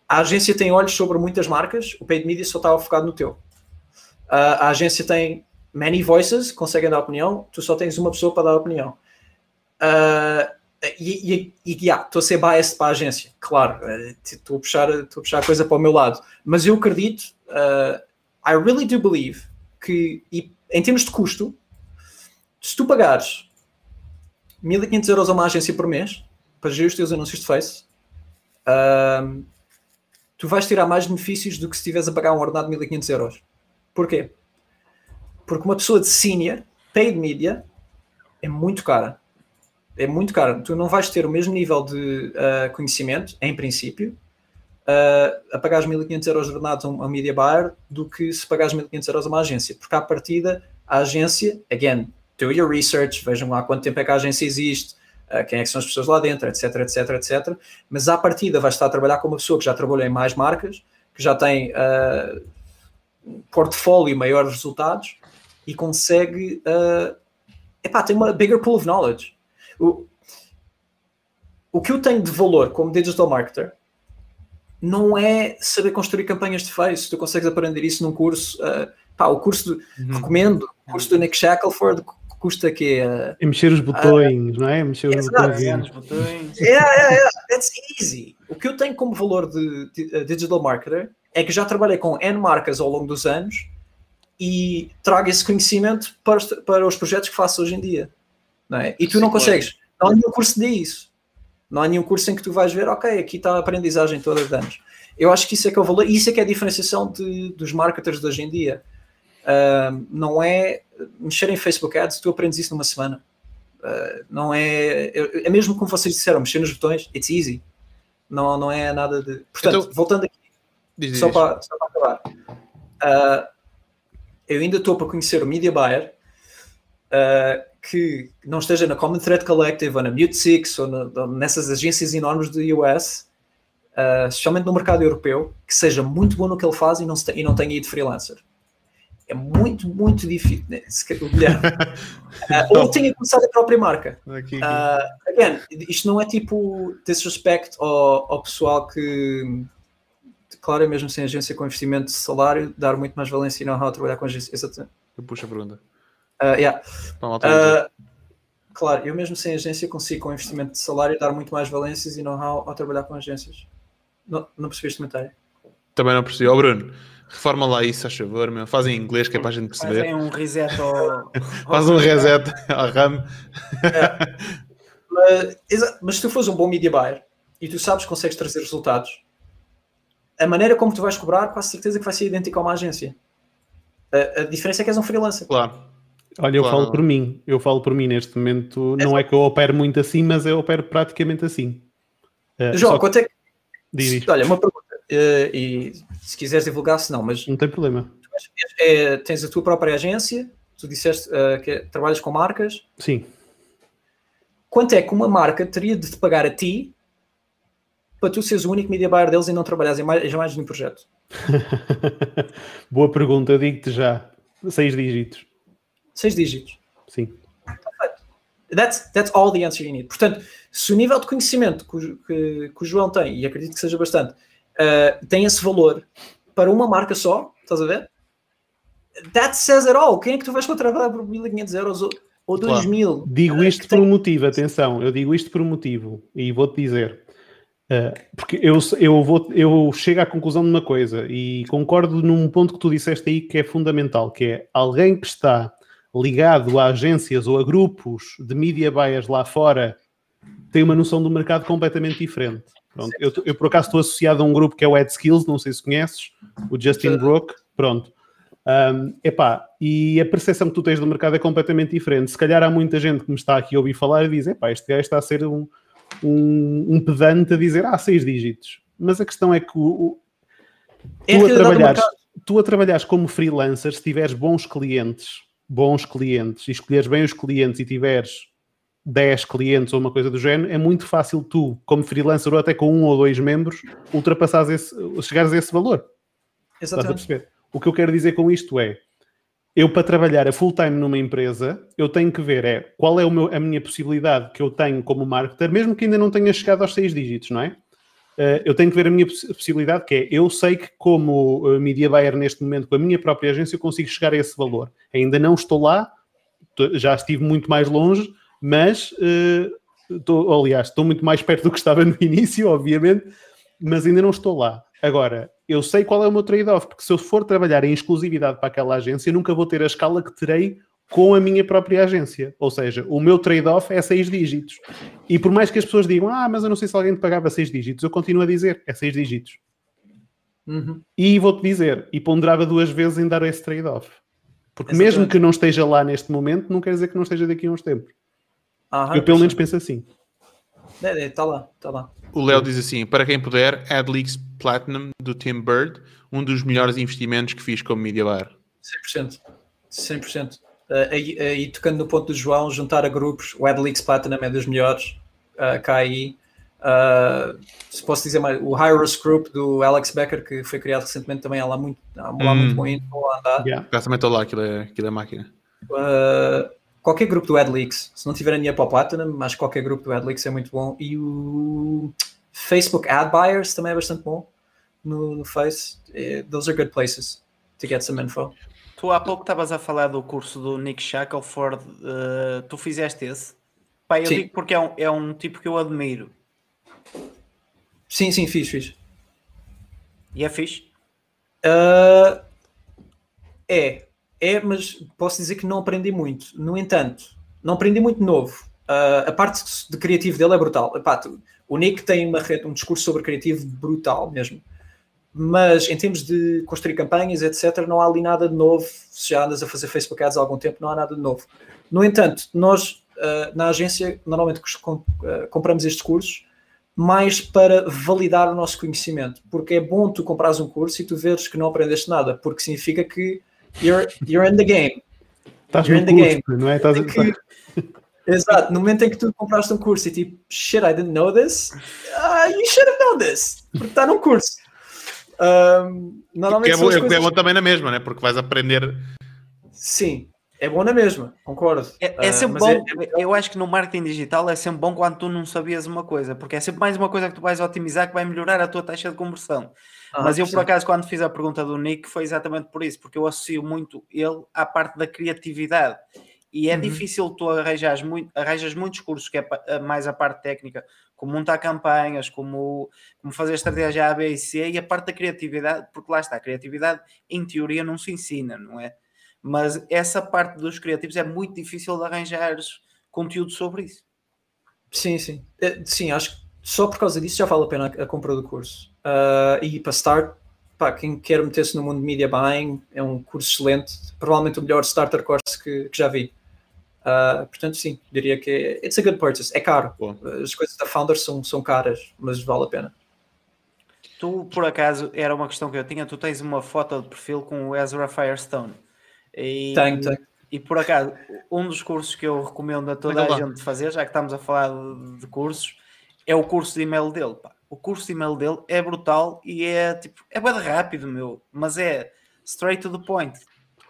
A agência tem olhos sobre muitas marcas, o paid media só estava focado no teu. Uh, a agência tem many voices, conseguem dar opinião, tu só tens uma pessoa para dar opinião. Uh, e, e, e yeah, estou a ser biased para a agência, claro, eh, estou a, puxar, estou a puxar a coisa para o meu lado, mas eu acredito, uh, I really do believe que, e em termos de custo, se tu pagares 1500 euros a uma agência por mês para gerir os teus anúncios de Face, ahm, tu vais tirar mais benefícios do que se estiveres a pagar um ordenado de 1500 euros. Porquê? Porque uma pessoa de senior, paid media, é muito cara. É muito cara. Tu não vais ter o mesmo nível de uh, conhecimento, em princípio, uh, a pagares 1500 euros ordenados a um, a um media buyer do que se pagares 1500 euros a uma agência. Porque à partida, a agência, again, do your research, vejam lá quanto tempo é que a agência existe, uh, quem é que são as pessoas lá dentro, etc, etc, etc. Mas à partida vais estar a trabalhar com uma pessoa que já trabalhou em mais marcas, que já tem uh, portfólio maior de resultados e consegue, uh, epá, tem uma bigger pool of knowledge. O, o que eu tenho de valor como digital marketer não é saber construir campanhas de face, tu consegues aprender isso num curso, uh, pá, o curso, de, Uhum. recomendo, o curso do Nick Shackelford, que custa que uh, É mexer os botões, não é? Mexer os botões. Anos, botões. Yeah, yeah, yeah. That's easy. O que eu tenho como valor de, de- uh, digital marketer é que já trabalhei com N marcas ao longo dos anos e trago esse conhecimento para os, para os projetos que faço hoje em dia. Não é? E tu Sim, não consegues. Não há nenhum curso dê isso. Não há nenhum curso em que tu vais ver, ok, aqui está a aprendizagem toda de anos. Eu acho que isso é que é o valor, e isso é que é a diferenciação de, dos marketers de hoje em dia. Ahm, não é mexer em Facebook Ads, tu aprendes isso numa semana. Uh, não é. É é mesmo como vocês disseram, mexer nos botões, it's easy. Não, não é nada de. Portanto, Então- voltando aqui, diz, só diz. para, só para acabar. Uh, eu ainda estou para conhecer o Media Buyer uh, que não esteja na Common Thread Collective ou na Mute Six ou na- ou nessas agências enormes do US, uh, especialmente no mercado europeu, que seja muito bom no que ele faz e não, se e não tenha ido freelancer. É muito, muito difícil. Né? O Guilherme. Uh, [LAUGHS] ou tenha começado a própria marca. Uh, again, isto não é tipo disrespect ao, ao pessoal que, claro, é mesmo sem agência com investimento de salário, dar muito mais valência e não how a trabalhar com agência. Exatamente. Eu puxo a pergunta. Uh, yeah. Uh, claro, eu mesmo sem agência consigo com investimento de salário dar muito mais valências e know-how ao trabalhar com agências. Não, não percebi este comentário. Também não percebi. Ó Bruno, reforma lá isso, a favor, meu. Faz em inglês que é para a gente perceber. Fazem um reset ao. [LAUGHS] Faz um reset à RAM. Mas, exa- mas se tu fores um bom media buyer e tu sabes que consegues trazer resultados, a maneira como tu vais cobrar, quase certeza que vai ser idêntica a uma agência. A, a diferença é que és um freelancer. Claro. Olha, eu Claro. falo por mim. Eu falo por mim neste momento. Não é que eu opero muito assim, mas eu opero praticamente assim. Eh, João, só quanto é que. diz. Olha, uma pergunta. eh, e se quiseres divulgar, se não, mas Não tem problema. é, tens a tua própria agência, tu disseste eh, que trabalhas com marcas. Sim. Quanto é que uma marca teria de te pagar a ti para tu seres o único media buyer deles e não trabalhares em mais, um projeto? [LAUGHS] Boa pergunta, eu digo-te já. Seis dígitos. Seis dígitos. Sim. That's, that's all the answer you need. Portanto, se o nível de conhecimento que, o- que- que o João tem, e acredito que seja bastante, uh, tem esse valor para uma marca só, estás a ver? That says it all. Quem é que tu vais contratar por 1500 euros ou, ou Claro. 2000? Digo Uh, isto por um motivo, atenção, eu digo isto por um motivo e vou-te dizer. Uh, porque eu, eu, vou, eu chego à conclusão de uma coisa e concordo num ponto que tu disseste aí que é fundamental, que é alguém que está ligado a agências ou a grupos de media buyers lá fora tem uma noção do mercado completamente diferente. Pronto, eu, eu, por acaso estou associado a um grupo que é o Ad Skills, não sei se conheces, o Justin Brook, pronto. Um, epá, e a percepção que tu tens do mercado é completamente diferente. Se calhar há muita gente que me está aqui a ouvir falar e diz: epá, este gajo está a ser um, um, um pedante a dizer, ah, seis dígitos. Mas a questão é que o, o- É tu, a trabalhares, tu a trabalhares como freelancer, se tiveres bons clientes, bons clientes, e escolheres bem os clientes e tiveres 10 clientes ou uma coisa do género, é muito fácil tu, como freelancer ou até com um ou dois membros, ultrapassares esse, chegares a esse valor. Exatamente. O que eu quero dizer com isto é, eu para trabalhar a full time numa empresa, eu tenho que ver é, qual é meu- a minha possibilidade que eu tenho como marketer, mesmo que ainda não tenha chegado aos seis dígitos, não é? Eh, eu tenho que ver a minha poss- possibilidade, que é, eu sei que como eh, media buyer neste momento, com a minha própria agência, eu consigo chegar a esse valor. Ainda não estou lá, tô- já estive muito mais longe, mas, eh, estou, aliás, estou muito mais perto do que estava no [LAUGHS] início, obviamente, mas ainda não estou lá. Agora, eu sei qual é o meu trade-off, porque se eu for trabalhar em exclusividade para aquela agência, eu nunca vou ter a escala que terei com a minha própria agência. Ou seja, o meu trade-off é seis dígitos. E por mais que as pessoas digam, ah, mas eu não sei se alguém te pagava seis dígitos, eu continuo a dizer, é seis dígitos. Uhum. E vou-te dizer, e ponderava duas vezes em dar esse trade-off. Porque mesmo Exatamente. que não esteja lá neste momento, não quer dizer que não esteja daqui a uns tempos. Aham, eu pelo menos penso assim. É, é, tá lá, tá lá. O Léo diz assim: para quem puder, AdLeaks Platinum do Tim Bird, um dos melhores investimentos que fiz como media buyer. 100%. 100%. Uh, aí, aí, tocando no ponto do João, juntar a grupos, o AdLeaks Platinum é dos melhores. Uh, cá aí. Uh, se posso dizer mais, o Hyros Group do Alex Becker, que foi criado recentemente, também há lá muito, há lá Hum. muito bom info a andar. Yeah. Já também estou lá, aquilo é, aquilo é máquina. Uh, qualquer grupo do AdLeaks, se não tiverem dinheiro para o Platinum, mas qualquer grupo do AdLeaks é muito bom. E o Facebook Ad Buyers também é bastante bom no, no Face. Eh, Those are good places to get some info. Tu há pouco estavas a falar do curso do Nick Shackelford, eh, tu fizeste esse? Pá, eu Sim. digo porque é um, é um tipo que eu admiro. Sim, sim, fiz, fiz. E é fixe? Uh, é, é, mas posso dizer que não aprendi muito. No entanto, não aprendi muito novo. Uh, a parte de criativo dele é brutal. Epá, o Nick tem uma um discurso sobre criativo brutal mesmo. Mas em termos de construir campanhas, etc., não há ali nada de novo. Se já andas a fazer Facebook Ads há algum tempo, não há nada de novo. No entanto, nós uh, na agência normalmente uh, compramos estes cursos mais para validar o nosso conhecimento, porque é bom tu comprares um curso e tu veres que não aprendeste nada, porque significa que you're, you're in the game. Estás You're no in the curso, não é? Estás, que- [LAUGHS] Exato, no momento em que tu compraste um curso e tipo, shit, I didn't know this, ah, you should have known this, porque está num curso. Um, Que normalmente é, são bom, as é, coisas- é bom também na mesma, né? Porque vais aprender. Sim, é bom na mesma, concordo. É, é Ah, sempre mas bom, eu acho que no marketing digital é sempre bom quando tu não sabias uma coisa, porque é sempre mais uma coisa que tu vais otimizar que vai melhorar a tua taxa de conversão. Ah, Mas eu, por acaso, quando fiz a pergunta do Nick, foi exatamente por isso, porque eu associo muito ele à parte da criatividade. E é Uhum. difícil tu arranjas, muito, arranjas muitos cursos que é a- mais a parte técnica, como montar campanhas, como, como fazer estratégia A, B e C, e a parte da criatividade, porque lá está, a criatividade em teoria não se ensina, não é? Mas essa parte dos criativos é muito difícil de arranjares conteúdo sobre isso. Sim, sim. Eh, Sim, acho que só por causa disso já vale a pena a, compra do curso. Ah, e para start, pá, quem quer meter-se no mundo de media buying é um curso excelente, provavelmente o melhor starter course que, que já vi. Ah, portanto, sim, diria que é, it's a good purchase. É caro. Bom. As coisas da Founders são, são caras, mas vale a pena. Tu, por acaso, era uma questão que eu tinha, tu tens uma foto de perfil com o Ezra Firestone. E, Tenho, tenho. E por acaso, um dos cursos que eu recomendo a toda a gente fazer, já que estamos a falar de, de cursos, é o curso de e-mail dele. pá. O curso de e-mail dele é brutal e é tipo, é bem rápido, meu, mas é straight to the point.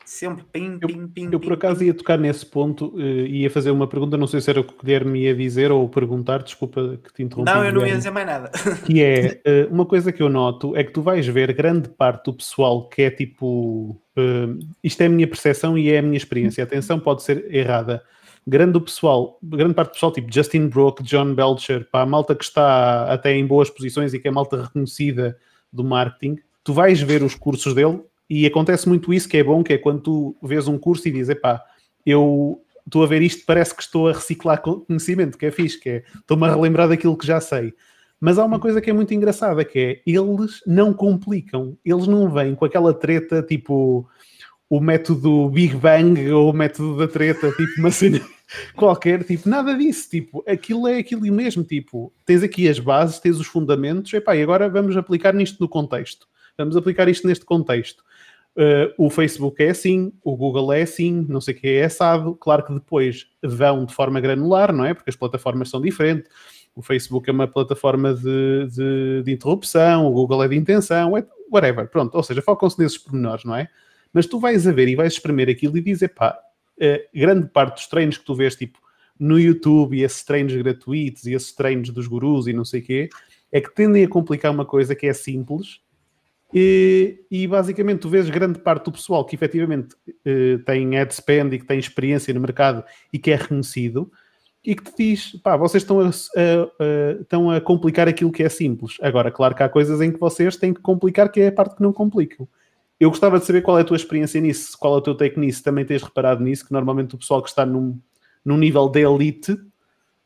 Sempre pim, pim, pim. Eu pim, por acaso ia tocar nesse ponto e ia fazer uma pergunta, não sei se era o que o Guilherme ia dizer ou perguntar, desculpa que te interrompi. Não, eu não ia dizer mais nada. [LAUGHS] que é eh, uma coisa que eu noto é que tu vais ver grande parte do pessoal que é tipo eh, isto é a minha percepção e é a minha experiência, atenção, pode ser errada. Grande do pessoal, grande parte do pessoal, tipo Justin Brook, John Belcher, pá, a malta que está até em boas posições e que é malta reconhecida do marketing, tu vais ver os cursos dele e acontece muito isso que é bom, que é quando tu vês um curso e dizes, epá, eu estou a ver isto, parece que estou a reciclar conhecimento, que é fixe, que é, estou-me a relembrar daquilo que já sei. Mas há uma coisa que é muito engraçada, que é eles não complicam, eles não vêm com aquela treta tipo o método Big Bang ou o método da treta, tipo uma cena [LAUGHS] qualquer, tipo, nada disso, tipo, aquilo é aquilo mesmo, tipo, tens aqui as bases, tens os fundamentos, epá, e agora vamos aplicar nisto no contexto, vamos aplicar isto neste contexto. Uh, o Facebook é assim, o Google é assim, não sei o que é assado. Claro que depois vão de forma granular, não é? Porque as plataformas são diferentes. O Facebook é uma plataforma de, de, de interrupção, o Google é de intenção, é whatever. Pronto, ou seja, focam-se nesses pormenores, não é? Mas tu vais a ver e vais espremer aquilo e dizer, pá, uh, grande parte dos treinos que tu vês, tipo, no YouTube e esses treinos gratuitos e esses treinos dos gurus e não sei o quê, é que tendem a complicar uma coisa que é simples e, e, basicamente tu vês grande parte do pessoal que efetivamente eh, tem ad spend e que tem experiência no mercado e que é reconhecido e que te diz, pá, vocês estão a, a, a, estão a complicar aquilo que é simples. Agora, claro que há coisas em que vocês têm que complicar, que é a parte que não complicam. Eu gostava de saber qual é a tua experiência nisso, qual é o teu take nisso, também tens reparado nisso, que normalmente o pessoal que está num, num nível de elite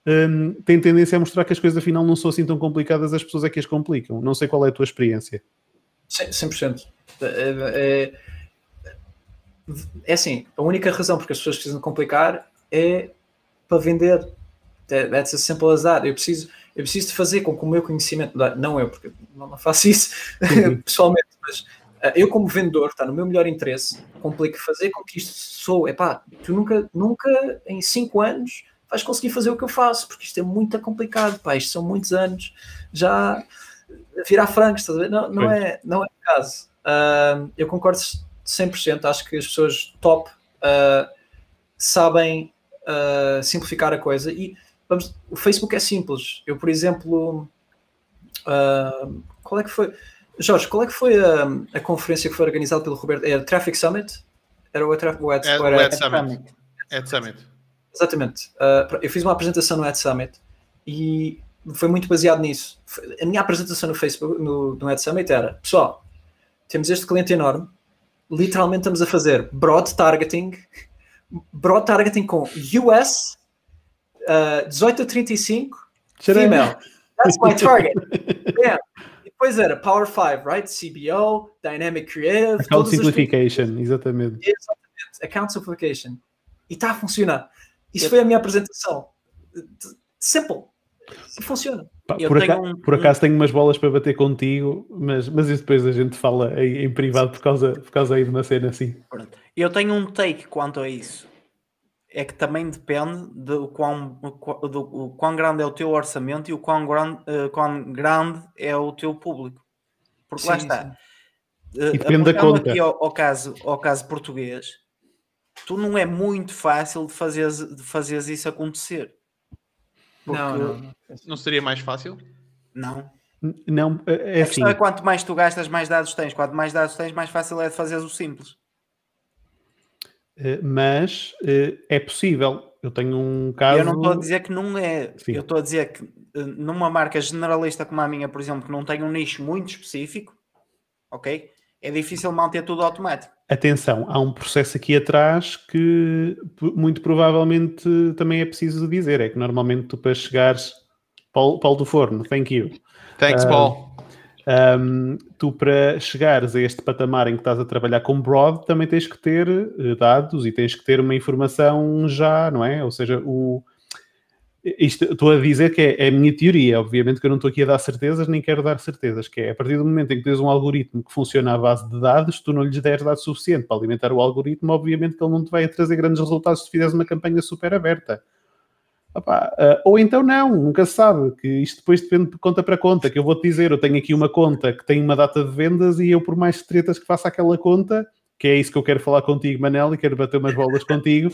um, tem tendência a mostrar que as coisas afinal não são assim tão complicadas, as pessoas é que as complicam. Não sei qual é a tua experiência. 100%. É, é, é assim, a única razão porque as pessoas precisam complicar é para vender. That- That's as simple as that. Eu preciso, eu preciso de fazer com que o meu conhecimento, não eu, porque não faço isso [LAUGHS] pessoalmente, mas ah, eu como vendedor, está no meu melhor interesse, complique fazer com que isto sou, epá, tu nunca, nunca em cinco anos vais conseguir fazer o que eu faço, porque isto é muito complicado, pá, isto são muitos anos, já virar frangos, estás a ver? Não, não, é, não é o caso. Ah, eu concordo 100%, acho que as pessoas top ah, sabem ah, simplificar a coisa e vamos, o Facebook é simples. Eu, por exemplo, ah, qual é que foi? Jorge, qual é que foi a, a conferência que foi organizada pelo Roberto? É a Traffic Summit? Era o, o Ad, É, era- Ad Summit. Ad Summit. Exatamente. Uh, eu fiz uma apresentação no Ad Summit e foi muito baseado nisso. A minha apresentação no Facebook, no, no Ad Summit era: pessoal, temos este cliente enorme, literalmente estamos a fazer broad targeting, broad targeting com US, uh, 18 a 35, female. That's my target. [LAUGHS] Yeah. E depois era Power 5, right? CBO, Dynamic Creative, Account simplification, exatamente. Exatamente, account simplification. E está a funcionar. Isso foi a minha apresentação. Simple. E funciona. Pá, Eu por, tenho aca- um- por acaso tenho umas bolas para bater contigo, mas, mas isso depois a gente fala em, em privado por causa, por causa aí de uma cena assim. Pronto. Eu tenho um take quanto a isso. É que também depende do quão, do, quão grande é o teu orçamento e o quão grande, eh, quão grande é o teu público. Porque lá Sim, está. E Eh, depende da conta. aqui ao, ao caso, ao caso português, tu não é muito fácil de fazeres, de fazeres isso acontecer. Porque- Não, não, não. Não seria mais fácil? Não. Não, é A assim. questão é quanto mais tu gastas, mais dados tens. Quanto mais dados tens, mais fácil é de fazeres o simples. eh, Mas eh, é possível. Eu tenho um caso. Eu não estou a dizer que não é. Sim. Eu estou a dizer que eh, numa marca generalista como a minha, por exemplo, que não tem um nicho muito específico, ok? É difícil manter tudo automático. Atenção, há um processo aqui atrás que muito provavelmente também é preciso dizer. É que normalmente tu para chegares. Paulo, Paulo do Forno, thank you. Thanks, Ah, Paul. Um, tu para chegares a este patamar em que estás a trabalhar com broad também tens que ter eh, dados e tens que ter uma informação já, não é? Ou seja, o isto estou a dizer que é, é a minha teoria, obviamente que eu não estou aqui a dar certezas, nem quero dar certezas, que é a partir do momento em que tens um algoritmo que funciona à base de dados, tu não lhes deres dados suficiente para alimentar o algoritmo, obviamente que ele não te vai trazer grandes resultados se fizeres uma campanha super aberta. Opá, ah, ou então não, nunca se sabe, que isto depois depende de conta para conta, que eu vou-te dizer, eu tenho aqui uma conta que tem uma data de vendas e eu por mais tretas que faça aquela conta, que é isso que eu quero falar contigo, Manel, e quero bater umas bolas contigo,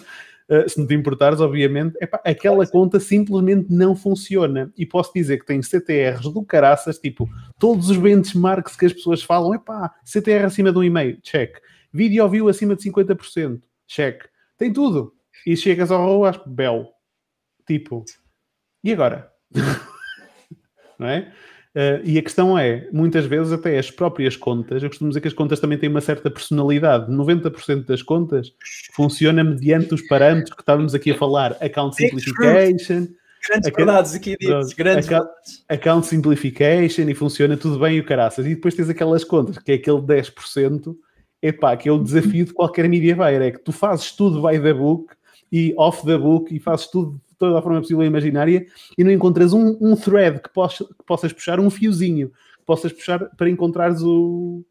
ah, se não te importares, obviamente, epá, aquela conta simplesmente não funciona. E posso dizer que tem CTRs do caraças, tipo, todos os benchmarks que as pessoas falam, epá, CTR acima de um e-mail, check. Video view acima de 50%, check. Tem tudo. E chegas ao ROAS, bel. Tipo, e agora? [LAUGHS] não é? Uh, e a questão é, muitas vezes até as próprias contas, eu costumo dizer que as contas também têm uma certa personalidade. 90% das contas funciona mediante os parâmetros que estávamos aqui a falar. Account simplification, Grandes verdades aqui ditos. Grandes verdades. account simplification e funciona tudo bem e o caraças. E depois tens aquelas contas, que é aquele 10%, epá, que é o desafio de qualquer media buyer, é que tu fazes tudo by the book e off the book e fazes tudo toda a forma possível e imaginária e não encontras um, um thread que, possa- que possas puxar, um fiozinho que possas puxar para encontrares o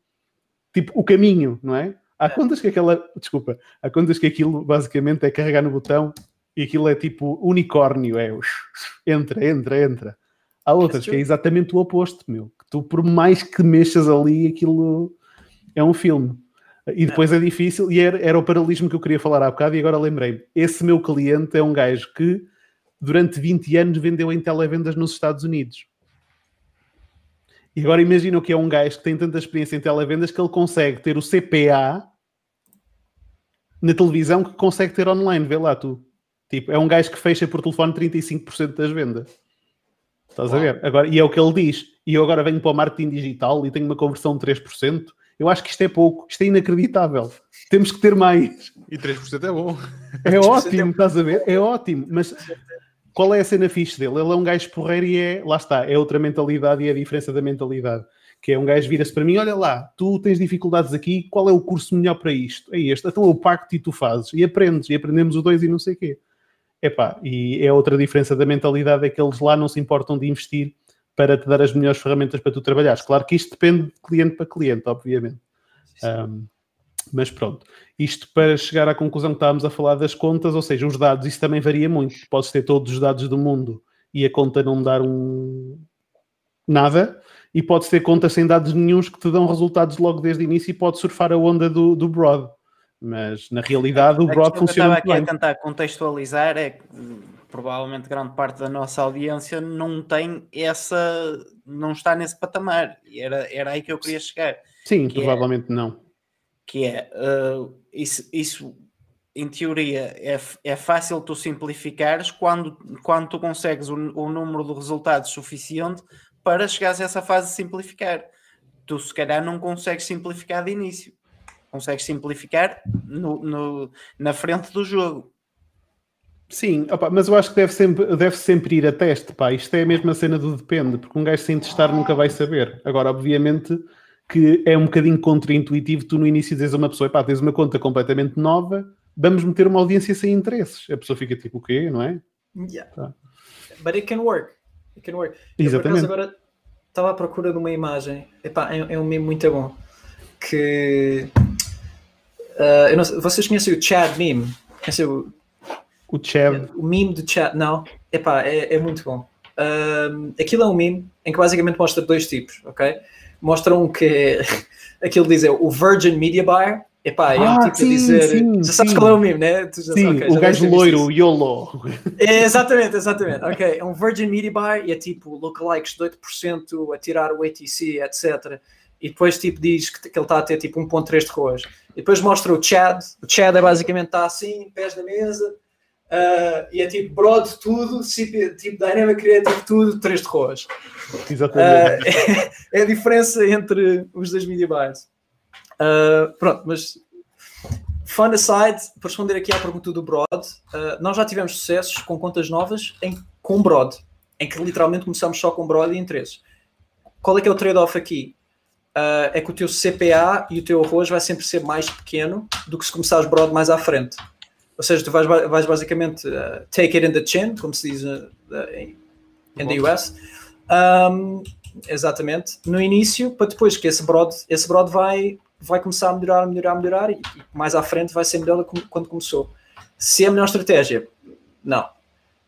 tipo o caminho, não é? Há contas que aquela, desculpa, há contas que aquilo basicamente é carregar no botão e aquilo é tipo unicórnio, é [LAUGHS] entra, entra, entra. Há outras que é exatamente o oposto, meu. Que tu, por mais que mexas ali, aquilo é um filme. E depois é difícil, e era, era o paralelismo que eu queria falar há bocado, e agora lembrei-me. Esse meu cliente é um gajo que durante 20 anos vendeu em televendas nos Estados Unidos. E agora imagina o que é um gajo que tem tanta experiência em televendas que ele consegue ter o CPA na televisão que consegue ter online, vê lá tu. Tipo, é um gajo que fecha por telefone 35% das vendas. Estás a ver? Agora, e é o que ele diz. E eu agora venho para o marketing digital e tenho uma conversão de 3%. Eu acho que isto é pouco. Isto é inacreditável. Temos que ter mais. E 3% é bom. É [LAUGHS] ótimo, estás a ver? É ótimo. Mas qual é a cena fixe dele? Ele é um gajo porreiro e é, lá está, é outra mentalidade e é a diferença da mentalidade. Que é um gajo vira-se para mim, olha lá, tu tens dificuldades aqui, qual é o curso melhor para isto? É este, então eu pacto e tu fazes, e aprendes, e aprendemos os dois e não sei o quê. Epá, e é outra diferença da mentalidade, é que eles lá não se importam de investir para te dar as melhores ferramentas para tu trabalhares. Claro que isto depende de cliente para cliente, obviamente. Um, mas pronto, isto para chegar à conclusão que estávamos a falar das contas, ou seja, os dados, isso também varia muito. Podes ter todos os dados do mundo e a conta não dar um nada, e podes ter contas sem dados nenhums que te dão resultados logo desde o início e podes surfar a onda do, do broad. Mas na realidade o broad que funciona eu muito estava aqui bem. a tentar contextualizar é que provavelmente grande parte da nossa audiência não tem essa, não está nesse patamar. E era, era aí que eu queria chegar. Sim, que é- provavelmente não. Que é uh, isso, isso em teoria é, é fácil tu simplificares quando, quando tu consegues o, o número de resultados suficiente para chegares a essa fase de simplificar. Tu se calhar não consegues simplificar de início, consegues simplificar no, no- na frente do jogo. Sim, opa, mas eu acho que deve sempre, deve sempre ir a teste, pá. Isto é a mesma cena do depende, porque um gajo sem testar nunca vai saber. Agora, obviamente, que é um bocadinho contraintuitivo tu no início dizes a uma pessoa, pá, tens uma conta completamente nova, vamos meter uma audiência sem interesses. A pessoa fica tipo, o quê, não é? Yeah. Tá. But it can work. It can work. Eu, por Exatamente. acaso, agora estava à procura de uma imagem. Epá, é, é um meme muito bom. Que. eu não sei- vocês conhecem o Chad meme? Conhecem o, O Chev, o meme do Chad? Não. Epá, é, é muito bom. Ahm, aquilo é um meme em que basicamente mostra dois tipos, ok? Mostra um que é. [LAUGHS] Aquilo diz é o Virgin Media Buyer. Epá, é um Ah, tipo sim, a dizer. sim, já sabes sim. qual é o meme, né? Tu já- sim, ok, já o gajo loiro, o YOLO. É, exatamente, exatamente. Ok, é um Virgin Media Buy e é tipo lookalikes de 8% a tirar o ATC, etc. E depois tipo diz que, que ele está a ter tipo 1.3 de roas. E depois mostra o Chad. O Chad é basicamente está assim, pés na mesa. Ah, e é tipo broad tudo, tipo, tipo Dynamic Creative tudo, 3 de roas. Exatamente. Ah, [LAUGHS] é, a diferença entre os dois media buys. Ah, pronto, mas fun aside, para responder aqui à pergunta do Broad, nós já tivemos sucessos com contas novas em, com Broad, em que literalmente começamos só com Broad e interesses. Qual é que é o trade-off aqui? É que o teu CPA e o teu arroz vai sempre ser mais pequeno do que se começares Broad mais à frente. Ou seja, tu vais, vais basicamente ah, take it in the chin, como se diz ah, em, in the US. Um, exatamente. No início, para depois que esse broad, esse broad vai, vai começar a melhorar, melhorar, melhorar e, e mais à frente vai ser melhor quando começou. Se é a melhor estratégia, não.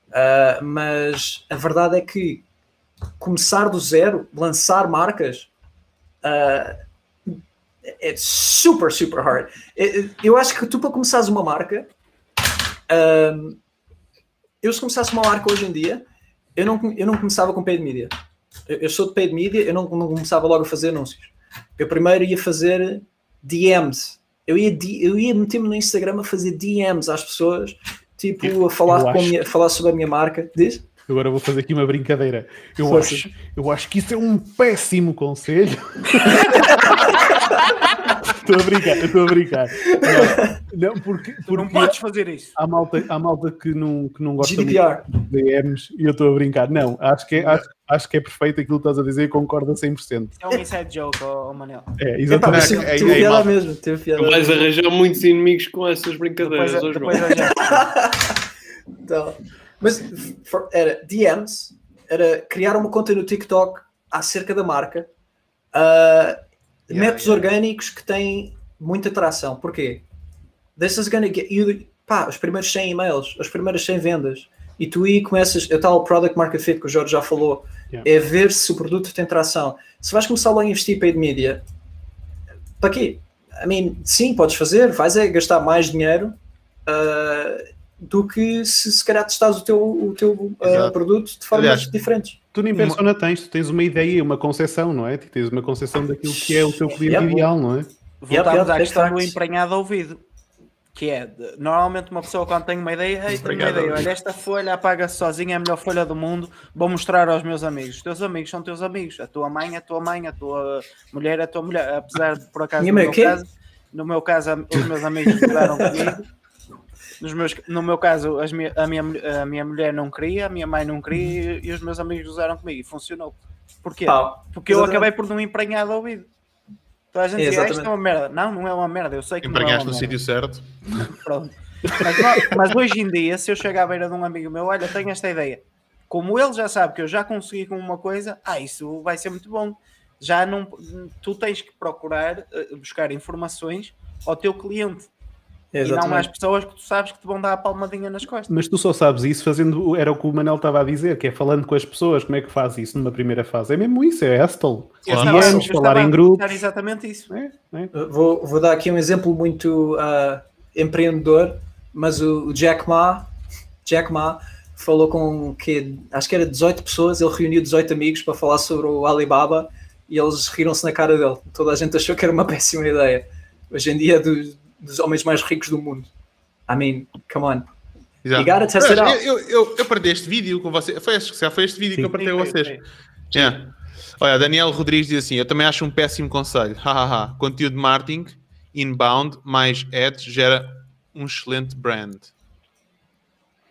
Uh, mas a verdade é que começar do zero, lançar marcas, uh, é super, super hard. Eu- Eu acho que tu para começares uma marca, um, eu se começasse uma marca hoje em dia, eu não, eu não começava com paid media. Eu, eu sou de paid media, eu não, não começava logo a fazer anúncios. Eu primeiro ia fazer DMs. Eu ia, eu ia meter-me no Instagram a fazer DMs às pessoas, tipo, a falar, Eu com a minha- falar sobre a minha marca. Diz? Agora vou fazer aqui uma brincadeira. Eu Força. acho, eu acho que isso é um péssimo conselho. [LAUGHS] Estou a brincar, eu estou a brincar. Não, não, porque, Tu não porque podes fazer isso. há, malta, há malta que não, que não gosta GDPR. muito de DMs e eu estou a brincar. Não, acho que, é, acho, acho que é perfeito aquilo que estás a dizer e concordo a 100%. É um inside joke, ó Manel. É, Epá, exatamente. ei, teve ei, piada malta. mesmo. Teve piada Tu vais arranjar muitos inimigos com essas brincadeiras, Depois, depois. [LAUGHS] Então, mas for- era DMs, era criar uma conta no TikTok acerca da marca, ah, métodos orgânicos que têm muita atração. Porquê? This is gonna get you, pá, os primeiros 100 e-mails, as primeiras 100 vendas. E tu aí começas, é o tal product market fit que o Jorge já falou, Yeah. é ver se o produto tem tração. Se vais começar logo a investir paid media, para quê? I mean, sim, podes fazer, vais é gastar mais dinheiro ah, do que se se calhar testares o teu, o teu Exato. produto de formas Aliás, diferentes. Tu nem persona tens, tu tens uma ideia e uma concepção, não é? Tu tens uma concepção daquilo que é o teu cliente Yeah. ideal, não é? Voltamos à questão do emprenhado ao ouvido. Que é, de- normalmente uma pessoa quando tem uma ideia, "Ei, tenho uma ideia, ao ouvido." olha, esta folha apaga-se sozinha, é a melhor folha do mundo, vou mostrar aos meus amigos. Os teus amigos são teus amigos, a tua mãe é a tua mãe, a tua mulher é a tua mulher, apesar de por acaso no meu caso, no meu caso os meus amigos estudaram comigo. Nos meus, no meu caso, as mi- a, minha, a minha mulher não queria, a minha mãe não queria e, e os meus amigos usaram comigo e funcionou. Porquê? Pá, Porque eu exatamente. acabei por não emprenhar de ouvido. Toda a gente dizia, "Ah, isto é uma merda. Não, não é uma merda. Eu sei que não é Emprenhaste uma no merda. sítio certo. [LAUGHS] Pronto. Mas, mas hoje em dia, se eu chegar à beira de um amigo meu, olha, tenho esta ideia. Como ele já sabe que eu já consegui com uma coisa, ah, isso vai ser muito bom. Já não. Tu tens que procurar eh, buscar informações ao teu cliente e não às Exatamente. pessoas que tu sabes que te vão dar a palmadinha nas costas. Mas tu só sabes isso fazendo, era o que o Manel estava a dizer, que é falando com as pessoas, como é que faz isso numa priira fase? É mesmo isso, é DMs, estava falar em pensar exatamente isso. É, é. Vou, vou dar aqui um exemplo muito ah, empreendedor, mas o, o Jack Ma, Jack Ma falou com que acho que era 18 pessoas, ele reuniu 18 amigos para falar sobre o Alibaba e eles riram-se na cara dele. Toda a gente achou que era uma [LAUGHS] péssima ideia. Hoje em dia é dos, homens mais ricos do mundo. I mean, come on. Exato. You gotta test it Mas out. Eu, eu, eu, este vídeo com vocês. Foi, este- foi este vídeo que eu partilhei com Sim, vocês. sim. Yeah. Olha, Daniel Rodrigues diz assim: Eu também acho um péssimo conselho. Hahaha. Conteúdo de marketing, inbound, mais ads, gera um excelente brand.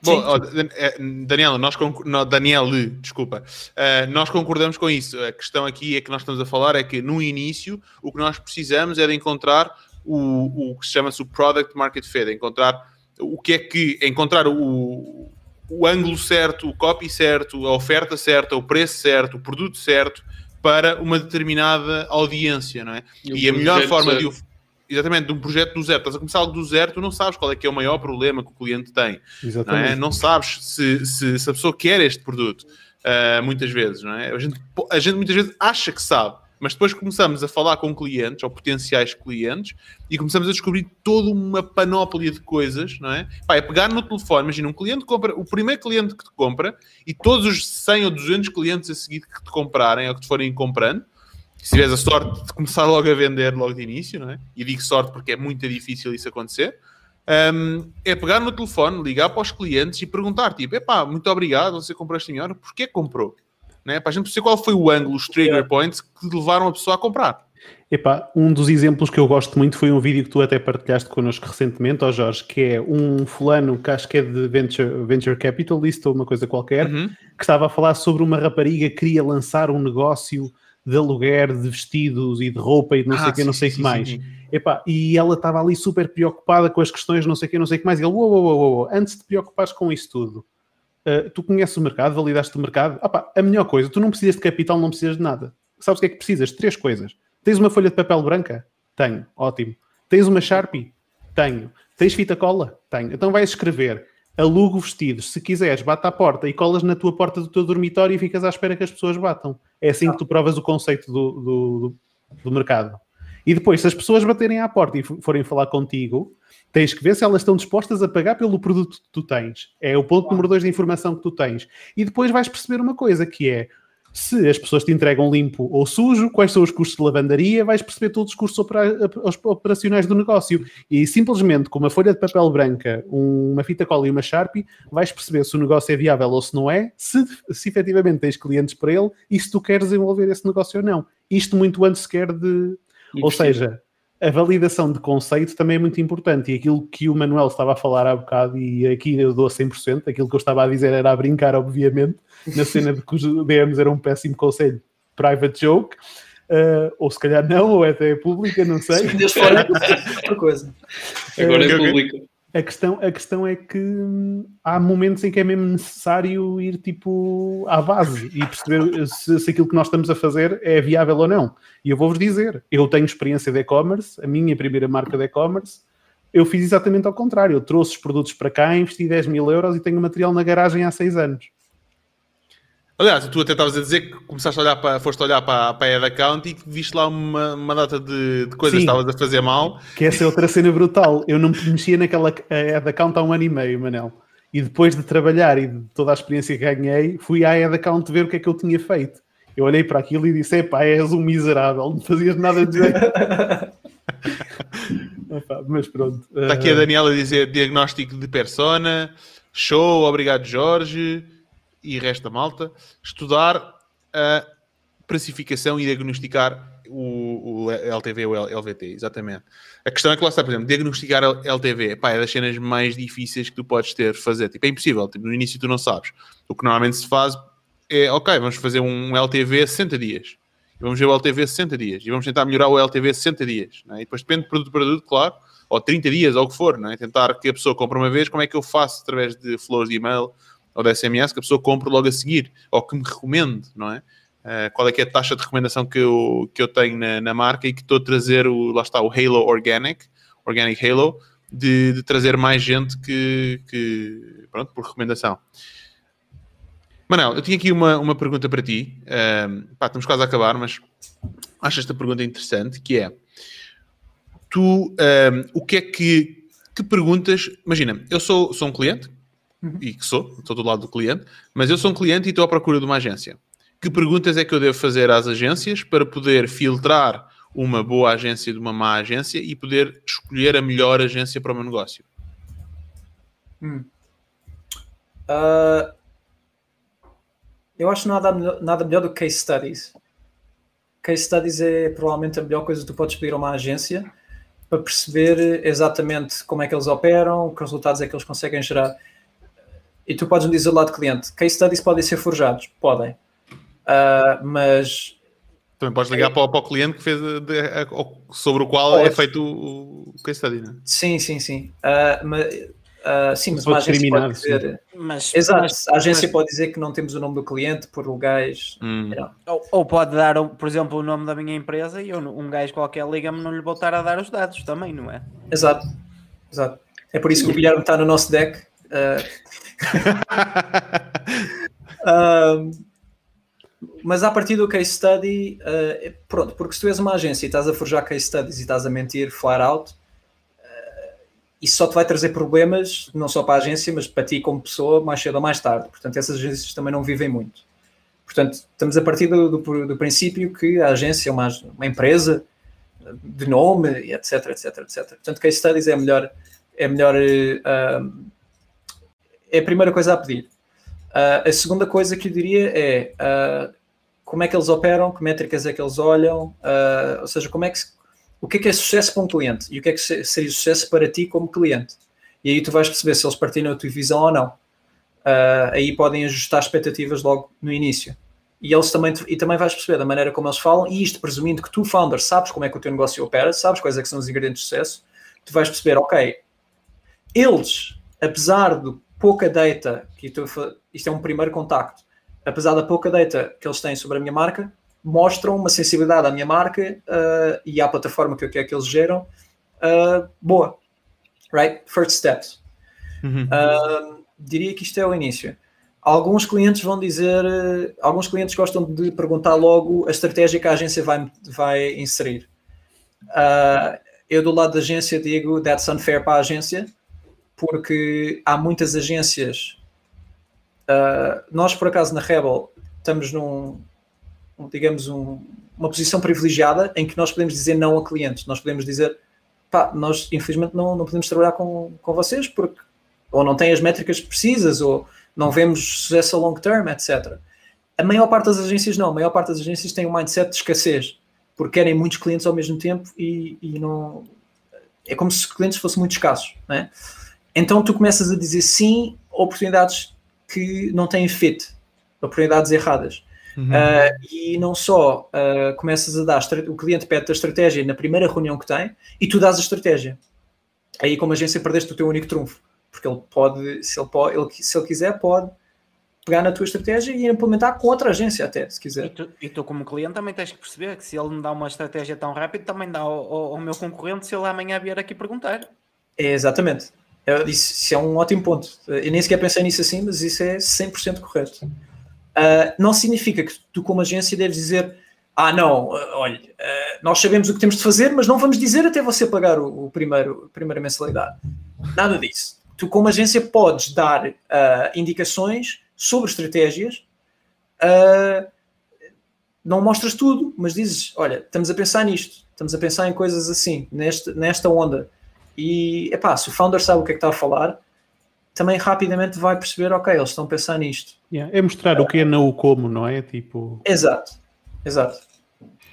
Bom, Sim. eh, Daniel, nós não, Daniel, desculpa, Eh, nós concordamos com isso. A questão aqui é que nós estamos a falar é que no início o que nós precisamos é de encontrar o, o que se chama-se o product market fit, encontrar o que é que encontrar o, o ângulo certo, o copy certo, a oferta certa, o preço certo, o produto certo para uma determinada audiência, não é? E E, a melhor forma zero. de o exatamente de um projeto do zero, estás a começar algo do zero, tu não sabes qual é que é o maior problema que o cliente tem, não é? Exatamente. Não sabes se, se, se a pessoa quer este produto, ah, muitas vezes, não é? A gente, a gente muitas vezes acha que sabe, mas depois começamos a falar com clientes ou potenciais clientes e começamos a descobrir toda uma panóplia de coisas, não é? Pá, é pegar no telefone, imagina, um cliente compra, o primeiro cliente que te compra e todos os 100 ou 200 clientes a seguir que te comprarem ou que te forem comprando, se tiveres a sorte de começar logo a vender logo de início, não é? E digo sorte porque é muito difícil isso acontecer. hum, é pegar no telefone, ligar para os clientes e perguntar, tipo, epá, muito obrigado, você comprou esta melhor, porquê comprou? Né? Para a gente perceber qual foi o ângulo, os trigger points que levaram a pessoa a comprar. Epá, um dos exemplos que eu gosto muito foi um vídeo que tu até partilhaste connosco recentemente, ó Jorge, que é um fulano que acho que é de venture, venture capitalist ou uma coisa qualquer, Uhum. que estava a falar sobre uma rapariga que queria lançar um negócio de aluguer de vestidos e de roupa e de não sei Ah, o que, não sei o que mais. sim. Epá, e ela estava ali super preocupada com as questões, não sei o que, não sei o que mais. E ele, uou, uou, uou, uou, antes de te preocupares com isso tudo, uh, tu conheces o mercado, validaste o mercado. Epá, a melhor coisa, tu não precisas de capital, não precisas de nada. Sabes o que é que precisas? Três coisas. Tens uma folha de papel branca? Tenho. Ótimo. Tens uma Sharpie? Tenho. Tens fita cola? Tenho. Então vais escrever alugo vestidos. Se quiseres, bate à porta e colas na tua porta do teu dormitório e ficas à espera que as pessoas batam. É assim que tu provas o conceito do, do- do mercado. E depois, se as pessoas baterem à porta e forem falar contigo, tens que ver se elas estão dispostas a pagar pelo produto que tu tens. É o ponto número dois da informação que tu tens. E depois vais perceber uma coisa que é se as pessoas te entregam limpo ou sujo, quais são os custos de lavandaria, vais perceber todos os custos opera- os operacionais do negócio. E simplesmente com uma folha de papel branca, um- uma fita cola e uma Sharpie, vais perceber se o negócio é viável ou se não é, se, se efetivamente tens clientes para ele e se tu queres desenvolver esse negócio ou não. Isto muito antes sequer de. Ou seja, a validação de conceito também é muito importante. E aquilo que o Manuel estava a falar há bocado, e aqui eu dou a 100%, aquilo que eu estava a dizer era a brincar, obviamente, na cena de que os DMs eram um péssimo conselho, private joke, uh, ou se calhar não, ou até pública, não Se sei. fora, é outra coisa. [LAUGHS] Agora Ok, é pública. A questão, a questão é que há momentos em que é mesmo necessário ir tipo à base e perceber se, se aquilo que nós estamos a fazer é viável ou não. E eu vou-vos dizer, eu tenho experiência de e-commerce, a minha primeira marca de e-commerce, eu fiz exatamente ao contrário. Eu trouxe os produtos para cá, investi 10 mil euros e tenho material na garagem há 6 anos. Aliás, tu até estavas a dizer que começaste a olhar para, foste olhar para, para a Ad Account e que viste lá uma, uma data de, de coisas que Sim. estavas a fazer mal. Que essa é outra cena brutal. Eu não mexia naquela ad account há um ano e meio, Manel. E depois de trabalhar e de toda a experiência que ganhei, fui à ad account ver o que é que eu tinha feito. Eu olhei para aquilo e disse: Epá, és um miserável, não fazias nada de [LAUGHS] mas pronto. Está aqui a Daniela a dizer diagnóstico de persona, show, obrigado Jorge, e resta malta. Estudar a precificação e diagnosticar o, o LTV ou LVT, exatamente. A questão é que lá está, por exemplo, diagnosticar LTV pá, é das cenas mais difíceis que tu podes ter fazer. Tipo, é impossível, tipo, no início tu não sabes. O que normalmente se faz é, ok, vamos fazer um LTV a 60 dias. E vamos ver o LTV a 60 dias. E vamos tentar melhorar o LTV a 60 dias. Não é? E depois depende de produto para produto, claro. Ou 30 dias, ou o que for. É? Tentar que a pessoa compre uma vez. Como é que eu faço através de flows de e-mail ou de SMS que a pessoa compre logo a seguir? Ou que me recomende, não é? Uh, qual é que é a taxa de recomendação que eu, que eu tenho na, na marca e que estou a trazer o, lá está, o Halo Organic, Organic Halo, de, de trazer mais gente que, que, pronto, por recomendação. Manel, eu tinha aqui uma, uma pergunta para ti. Um, pá, estamos quase a acabar, mas acho esta pergunta interessante, que é tu um, o que é que, que perguntas? Imagina, eu sou, sou um cliente, uhum. e que sou, estou do lado do cliente, mas eu sou um cliente e estou à procura de uma agência. Que perguntas é que eu devo fazer às agências para poder filtrar uma boa agência de uma má agência e poder escolher a melhor agência para o meu negócio? Hum. Uh, eu acho nada, nada melhor do que case studies. Case studies é provavelmente a melhor coisa que tu podes pedir a uma agência para perceber exatamente como é que eles operam, que resultados é que eles conseguem gerar. E tu podes me dizer lá de cliente, case studies podem ser forjados? Podem. Uh, mas também podes ligar é. para, o, para, o, cliente que fez de, de, sobre o qual Pode. é feito o, o case study, não é? Sim, sim, sim. Uh, mas Uh, sim, mas uma agência pode dizer. Mas, Exato, mas, a agência mas, pode dizer que não temos o nome do cliente por legais. Hum. Ou, ou, pode dar, por exemplo, o nome da minha empresa e eu, um gajo qualquer liga-me não lhe vou estar a dar os dados também, não é? Exato, exato. É por isso que o Guilherme está no nosso deck. Uh... uh, [LAUGHS] mas a partir do case study, uh, pronto, porque se tu és uma agência e estás a forjar case studies e estás a mentir flat out, isso só te vai trazer problemas, não só para a agência, mas para ti como pessoa, mais cedo ou mais tarde. Portanto, essas agências também não vivem muito. Portanto, estamos a partir do, do, do princípio que a agência é uma, uma, empresa de nome, etc, etc, etc. Portanto, case studies é a melhor, é a melhor, uh, é a primeira coisa a pedir. Uh, a segunda coisa que eu diria é uh, como é que eles operam, que métricas é que eles olham, ou seja, como é que o que é que é sucesso para um cliente e o que é que seria sucesso para ti como cliente. E aí tu vais perceber se eles partilham a tua visão ou não. Uh, aí podem ajustar expectativas logo no início. E eles também e também vais perceber da maneira como eles falam, e isto presumindo que tu, founder, sabes como é que o teu negócio opera, sabes quais é são os ingredientes de sucesso, tu vais perceber, ok, eles, apesar de pouca data, que isto é um primeiro contacto, apesar da pouca data que eles têm sobre a minha marca, mostram uma sensibilidade à minha marca uh, e à plataforma que eu quero que eles geram uh, boa. Right? First steps. Uhum. Uh, diria que isto é o início. Alguns clientes vão dizer, alguns clientes gostam de perguntar logo a estratégia que a agência vai, vai inserir. eu, do lado da agência, digo that's unfair para a agência, porque há muitas agências. nós, por acaso, na Rebel, estamos num, digamos, um, uma posição privilegiada em que nós podemos dizer não a clientes. Nós podemos dizer, pá, nós infelizmente não, não podemos trabalhar com, com vocês porque ou não têm as métricas precisas ou não vemos sucesso a long term, etc. A maior parte das agências não. A maior parte das agências tem um mindset de escassez porque querem muitos clientes ao mesmo tempo e, e não... É como se os clientes fossem muito escassos, né? Então tu começas a dizer sim a oportunidades que não têm fit, oportunidades erradas. Uhum. Uh, e não só uh, começas a dar, o cliente pede a estratégia na primeira reunião que tem e tu dás a estratégia. Aí, como agência, perdeste o teu único trunfo, porque ele pode, se ele, pode, ele, se ele quiser, pode pegar na tua estratégia e implementar com outra agência, até se quiser. E tu, e tu, como cliente, também tens que perceber que se ele me dá uma estratégia tão rápido, também dá ao, ao, ao meu concorrente se ele amanhã vier aqui perguntar. É, exatamente. Isso, isso é um ótimo ponto. Eu nem sequer pensei nisso assim, mas isso é 100% correto. Uh, não significa que tu, como agência, deves dizer: Ah, não, uh, olha, uh, nós sabemos o que temos de fazer, mas não vamos dizer até você pagar o, o primeiro, a primeira mensalidade. Nada disso. Tu, como agência, podes dar indicações sobre estratégias. não mostras tudo, mas dizes: Olha, estamos a pensar nisto, estamos a pensar em coisas assim, nesta, nesta onda. E, epá, se o founder sabe o que é que está a falar, também rapidamente vai perceber, ok, eles estão a pensar nisto. Yeah, é mostrar o que é, não o como, não é? Tipo... Exato, exato.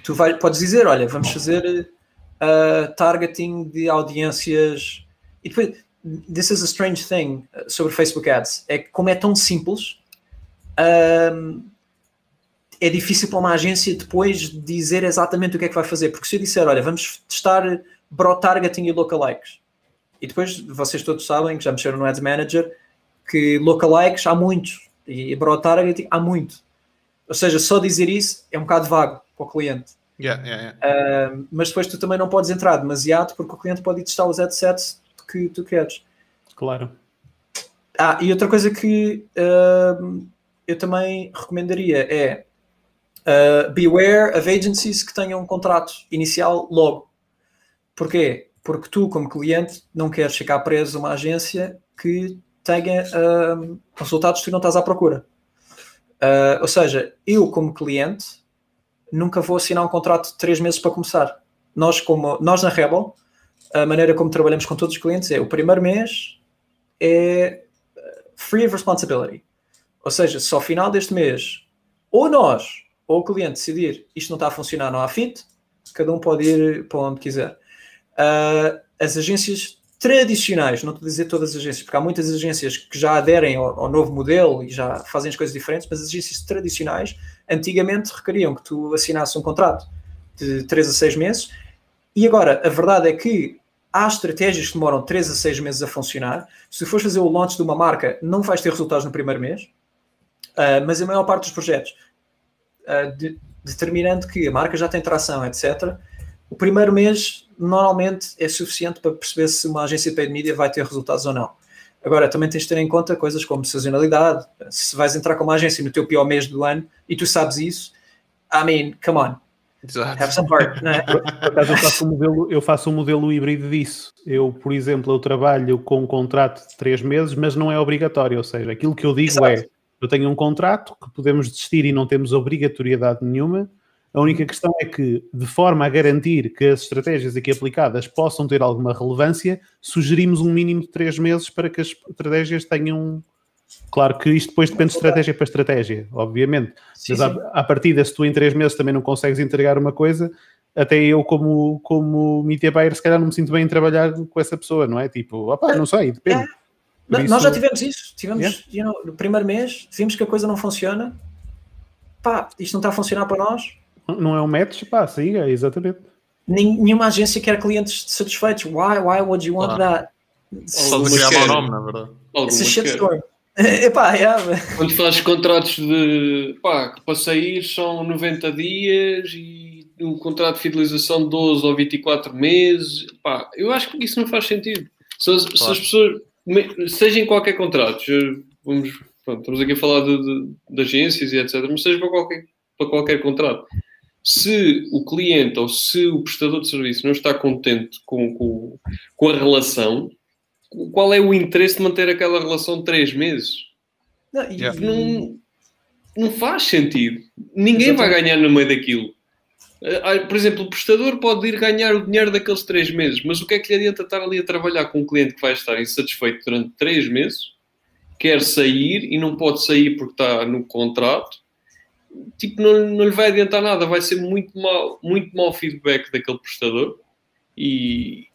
Tu vai, podes dizer, olha, vamos fazer uh, targeting de audiências. E depois, this is a strange thing uh, sobre Facebook Ads, é que como é tão simples, um, é difícil para uma agência depois dizer exatamente o que é que vai fazer. Porque se eu disser, olha, vamos testar broad targeting e lookalikes, e depois vocês todos sabem que já mexeram no Ads Manager que lookalikes há muitos e broad targeting há muito. Ou seja, só dizer isso é um bocado vago para o cliente. Yeah, yeah, yeah. Uh, mas depois tu também não podes entrar demasiado porque o cliente pode ir testar os adsets que tu queres. Claro. Ah, e outra coisa que uh, eu também recomendaria é uh, beware of agencies que tenham um contrato inicial logo. Porquê? Porque tu, como cliente, não queres ficar preso a uma agência que tenha uh, resultados que tu não estás à procura. Uh, ou seja, eu, como cliente, nunca vou assinar um contrato de três meses para começar. Nós, como, nós na Rebel, a maneira como trabalhamos com todos os clientes é o primeiro mês é free of responsibility. Ou seja, se ao final deste mês, ou nós, ou o cliente decidir isto não está a funcionar, não há fit, cada um pode ir para onde quiser. Uh, as agências tradicionais, não estou a dizer todas as agências, porque há muitas agências que já aderem ao, ao, novo modelo e já fazem as coisas diferentes, mas as agências tradicionais antigamente requeriam que tu assinasses um contrato de 3 a 6 meses e agora a verdade é que há estratégias que demoram 3 a 6 meses a funcionar. Se fores fazer o launch de uma marca, não vais ter resultados no primeiro mês, uh, mas a maior parte dos projetos, uh, de, determinando que a marca já tem tração, etc., o primeiro mês normalmente é suficiente para perceber se uma agência de paid media vai ter resultados ou não. Agora, também tens de ter em conta coisas como sazonalidade. Se vais entrar com uma agência no teu pior mês do ano e tu sabes isso, I mean, come on, Exato. Have some heart, é? Acaso eu faço, um modelo, eu faço um modelo híbrido disso. Eu, por exemplo, eu trabalho com um contrato de três meses, mas não é obrigatório. Ou seja, aquilo que eu digo Exato. é: eu tenho um contrato que podemos desistir e não temos obrigatoriedade nenhuma. A única questão é que, de forma a garantir que as estratégias aqui aplicadas possam ter alguma relevância, sugerimos um mínimo de três meses para que as estratégias tenham. Claro que isto depois depende de estratégia para estratégia, obviamente. Sim, Mas à, sim. à partida, se tu em três meses também não consegues entregar uma coisa, até eu, como, como media buyer, se calhar não me sinto bem em trabalhar com essa pessoa, não é? Tipo, opá, não sei, depende. É. Por Nós já isso- tivemos isso. Tivemos, Yeah. you know, no primeiro mês, vimos que a coisa não funciona. Pá, isto não está a funcionar para nós. Não é um match, pá, siga, exatamente. Nem- Nenhuma agência quer clientes satisfeitos. Why, why would you want Claro. that? Só de criar mau nome, na verdade. It's a Algumas querem. shitstorm. [LAUGHS] Epá, yeah. Quando fazes contratos de pá, que para sair são 90 dias e um contrato de fidelização de 12 ou 24 meses, pá, eu acho que isso não faz sentido. Se, as- se Claro. as pessoas, seja em qualquer contrato, já vamos, pronto, estamos aqui a falar de, de- de agências e etc., mas seja para qualquer, para qualquer contrato. Se o cliente ou se o prestador de serviço não está contente com, com, com a relação, qual é o interesse de manter aquela relação 3 meses? Não, Yeah. não, não faz sentido. Ninguém vai ganhar no meio daquilo. Ah, Por exemplo, o prestador pode ir ganhar o dinheiro daqueles três meses, mas o que é que lhe adianta estar ali a trabalhar com um cliente que vai estar insatisfeito durante três meses, quer sair e não pode sair porque está no contrato? Tipo, não, não lhe vai adiantar nada, vai ser muito mal, muito mau feedback daquele prestador e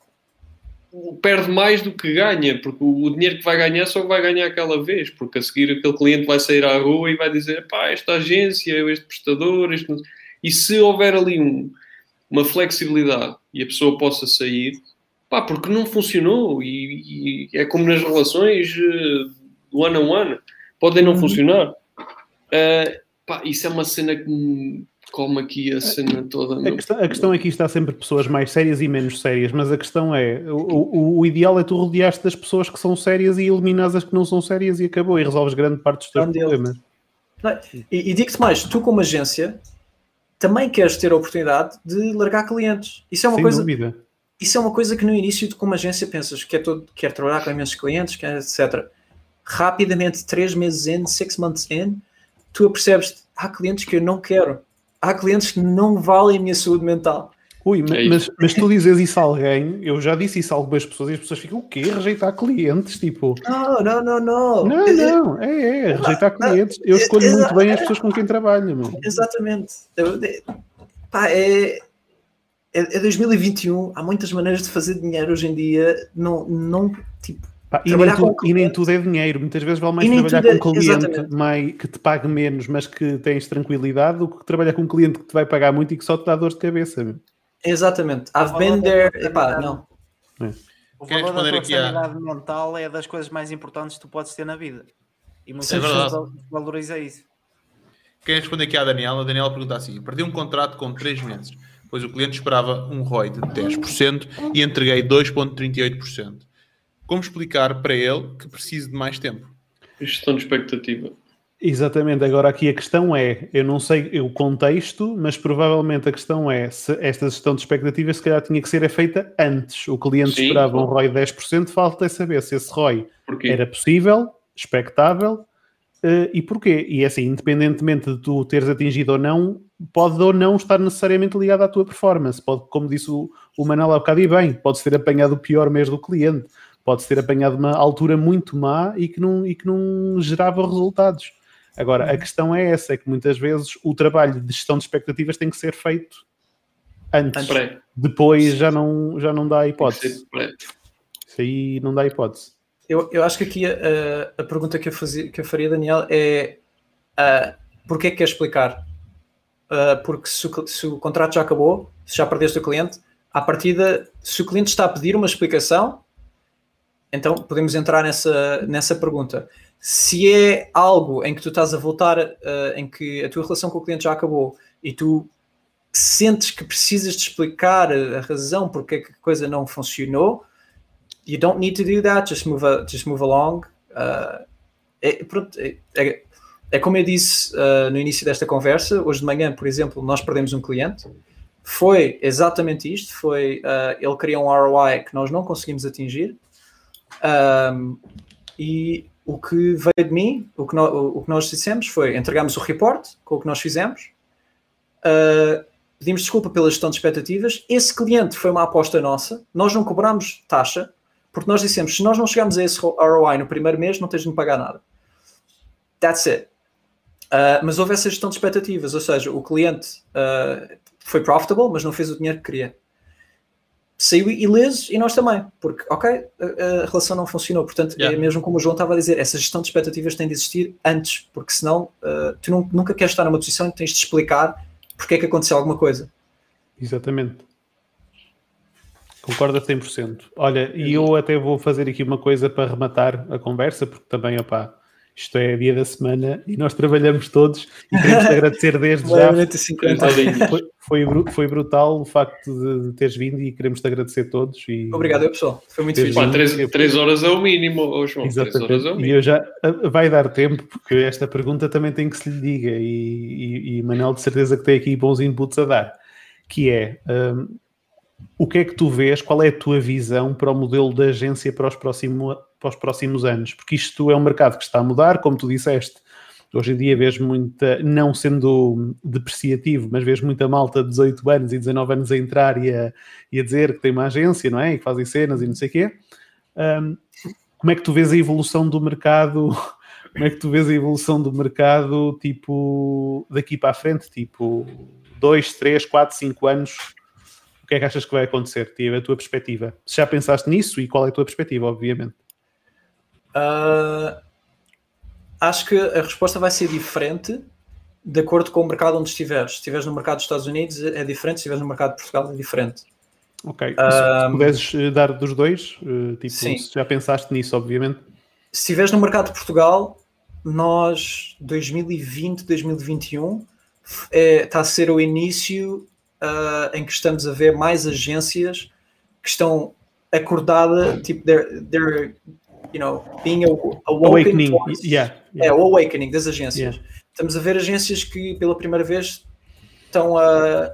perde mais do que ganha, porque o dinheiro que vai ganhar só vai ganhar aquela vez, porque a seguir aquele cliente vai sair à rua e vai dizer, pá, esta agência, este prestador, este... não-" e se houver ali um- uma flexibilidade e a pessoa possa sair, pá, porque não funcionou e, e é como nas relações eh, do ano a um ano, podem não Uhum. funcionar. Eh, pá, isso é uma cena que me come aqui a cena toda. A meu. questão, a questão aqui está sempre pessoas mais sérias e menos sérias, mas a questão é: o, o- o ideal é tu rodear-te das pessoas que são sérias e eliminar as que não são sérias e acabou, e resolves grande parte dos teus Grande problemas. Não, e, e digo-te mais, tu como agência também queres ter a oportunidade de largar clientes. Isso é uma Sem coisa, dúvida. isso é uma coisa que no início tu como agência pensas que é todo, quer trabalhar com imensos clientes, quer, etc. Rapidamente, três meses in, six months in, tu apercebes há clientes que eu não quero. Há clientes que não valem a minha saúde mental. Ui, É isso. mas, mas tu dizes isso a alguém, eu já disse isso a algumas pessoas e as pessoas ficam o quê? Rejeitar clientes? Tipo, Não, não, não, não. não, não, é, é, rejeitar clientes. Eu escolho muito bem as pessoas com quem trabalho, meu. Exatamente. É- Pá, é, é, é 2021. Há muitas maneiras de fazer dinheiro hoje em dia. Não, não, tipo, Pá, e, nem com e nem cliente. tudo é dinheiro. Muitas vezes vale mais E trabalhar é- com um cliente exatamente. mais, que te pague menos, mas que tens tranquilidade, do que trabalhar com um cliente que te vai pagar muito e que só te dá dor de cabeça. Exatamente. I've O been there. Epá, não. O Querem valor da responder tua aqui à- sanidade mental é das coisas mais importantes que tu podes ter na vida. E muitas é pessoas valoriza isso. Quem responder aqui à Daniela, a Daniela pergunta assim: perdi um contrato com 3 meses, pois o cliente esperava um ROI de 10% e entreguei 2,38%. Como explicar para ele que preciso de mais tempo? Gestão de expectativa. Exatamente, agora aqui a questão é, eu não sei o contexto, mas provavelmente a questão é se esta gestão de expectativas se calhar tinha que ser feita antes. O cliente Sim, esperava um. ROI de 10%, falta é saber se esse ROI Porquê? era possível, expectável eh, e porquê. E assim, independentemente de tu teres atingido ou não, pode ou não estar necessariamente ligado à tua performance. Pode, como disse o, o Manel há bocado e bem, pode ter apanhado o pior mês do cliente, pode ter apanhado uma altura muito má e que não, e que não gerava resultados. Agora, a questão é essa, é que muitas vezes o trabalho de gestão de expectativas tem que ser feito antes. Pré. Depois já não, já não dá hipótese. Isso aí não dá hipótese. Eu, eu acho que aqui a, a pergunta que eu, fazia, que eu faria, Daniel, é uh, porquê é que quer explicar? Uh, porque se o, se o contrato já acabou, se já perdeste o cliente, à partida, se o cliente está a pedir uma explicação, então podemos entrar nessa, nessa pergunta. Se é algo em que tu estás a voltar, uh, em que a tua relação com o cliente já acabou e tu sentes que precisas de explicar a razão porque é que a coisa não funcionou, you don't need to do that, just move, a- just move along. Uh, é, pronto, é, é- é como eu disse uh, no início desta conversa, hoje de manhã, por exemplo, nós perdemos um cliente. Foi exatamente isto: foi uh, ele queria um ROI que nós não conseguimos atingir. Um, e o que veio de mim, o que, no- o que nós dissemos foi entregámos o report com o que nós fizemos. Uh, pedimos desculpa pela gestão de expectativas. Esse cliente foi uma aposta nossa. Nós não cobramos taxa, porque nós dissemos: se nós não chegamos a esse ROI no primeiro mês, não tens de me pagar nada. That's it. Uh, mas houve essa gestão de expectativas, ou seja, o cliente uh, foi profitable, mas não fez o dinheiro que queria. Saiu ileso e nós também, porque, ok, a, a relação não funcionou. Portanto, Yeah. é mesmo como o João estava a dizer, essa gestão de expectativas tem de existir antes, porque senão uh, tu não- nunca queres estar numa posição em que tens de explicar porque é que aconteceu alguma coisa. Exatamente. Concordo a 100%. Olha, e eu até vou fazer aqui uma coisa para rematar a conversa, porque também, opá, isto é dia da semana e nós trabalhamos todos e queremos te agradecer desde já. Claramente 50. Foi, foi, foi brutal o facto de, de teres vindo e queremos te agradecer todos. E, Obrigado, eu, pessoal. Foi muito fixe. Pá, três, três horas é o mínimo, oh, João. Três horas é o Exatamente. E mínimo. eu já vai dar tempo, porque esta pergunta também tem que se lhe diga, e, e, e Manel de certeza que tem aqui bons inputs a dar, que é hum, o que é que tu vês, qual é a tua visão para o modelo da agência para os, próximo, para os próximos anos? Porque isto é um mercado que está a mudar, como tu disseste. Hoje em dia vês muita, não sendo depreciativo, mas vês muita malta de 18 anos e 19 anos a entrar e a, e a dizer que tem uma agência, não é? E que fazem cenas e não sei o quê. Hum, como é que tu vês a evolução do mercado? [LAUGHS] Como é que tu vês a evolução do mercado, tipo, daqui para a frente? Tipo, 2, 3, 4, 5 anos? O que é que achas que vai acontecer? Tive a tua perspectiva. Se já pensaste nisso e qual é a tua perspectiva, obviamente? Ah, acho que a resposta vai ser diferente de acordo com o mercado onde estiveres. Se estiveres no mercado dos Estados Unidos é diferente, se estiveres no mercado de Portugal é diferente. Ok. Ah, se puderes eh, dar dos dois, eh, tipo, Sim. se já pensaste nisso, obviamente. Se estiveres no mercado de Portugal, nós 2020, 2021 f- é, está a ser o início ah, em que estamos a ver mais agências que estão acordadas, tipo, they're, they're you know, being awoken Awakening. towards- Yeah, É, yeah. o awakening das agências. Estamos a ver agências que pela primeira vez estão a,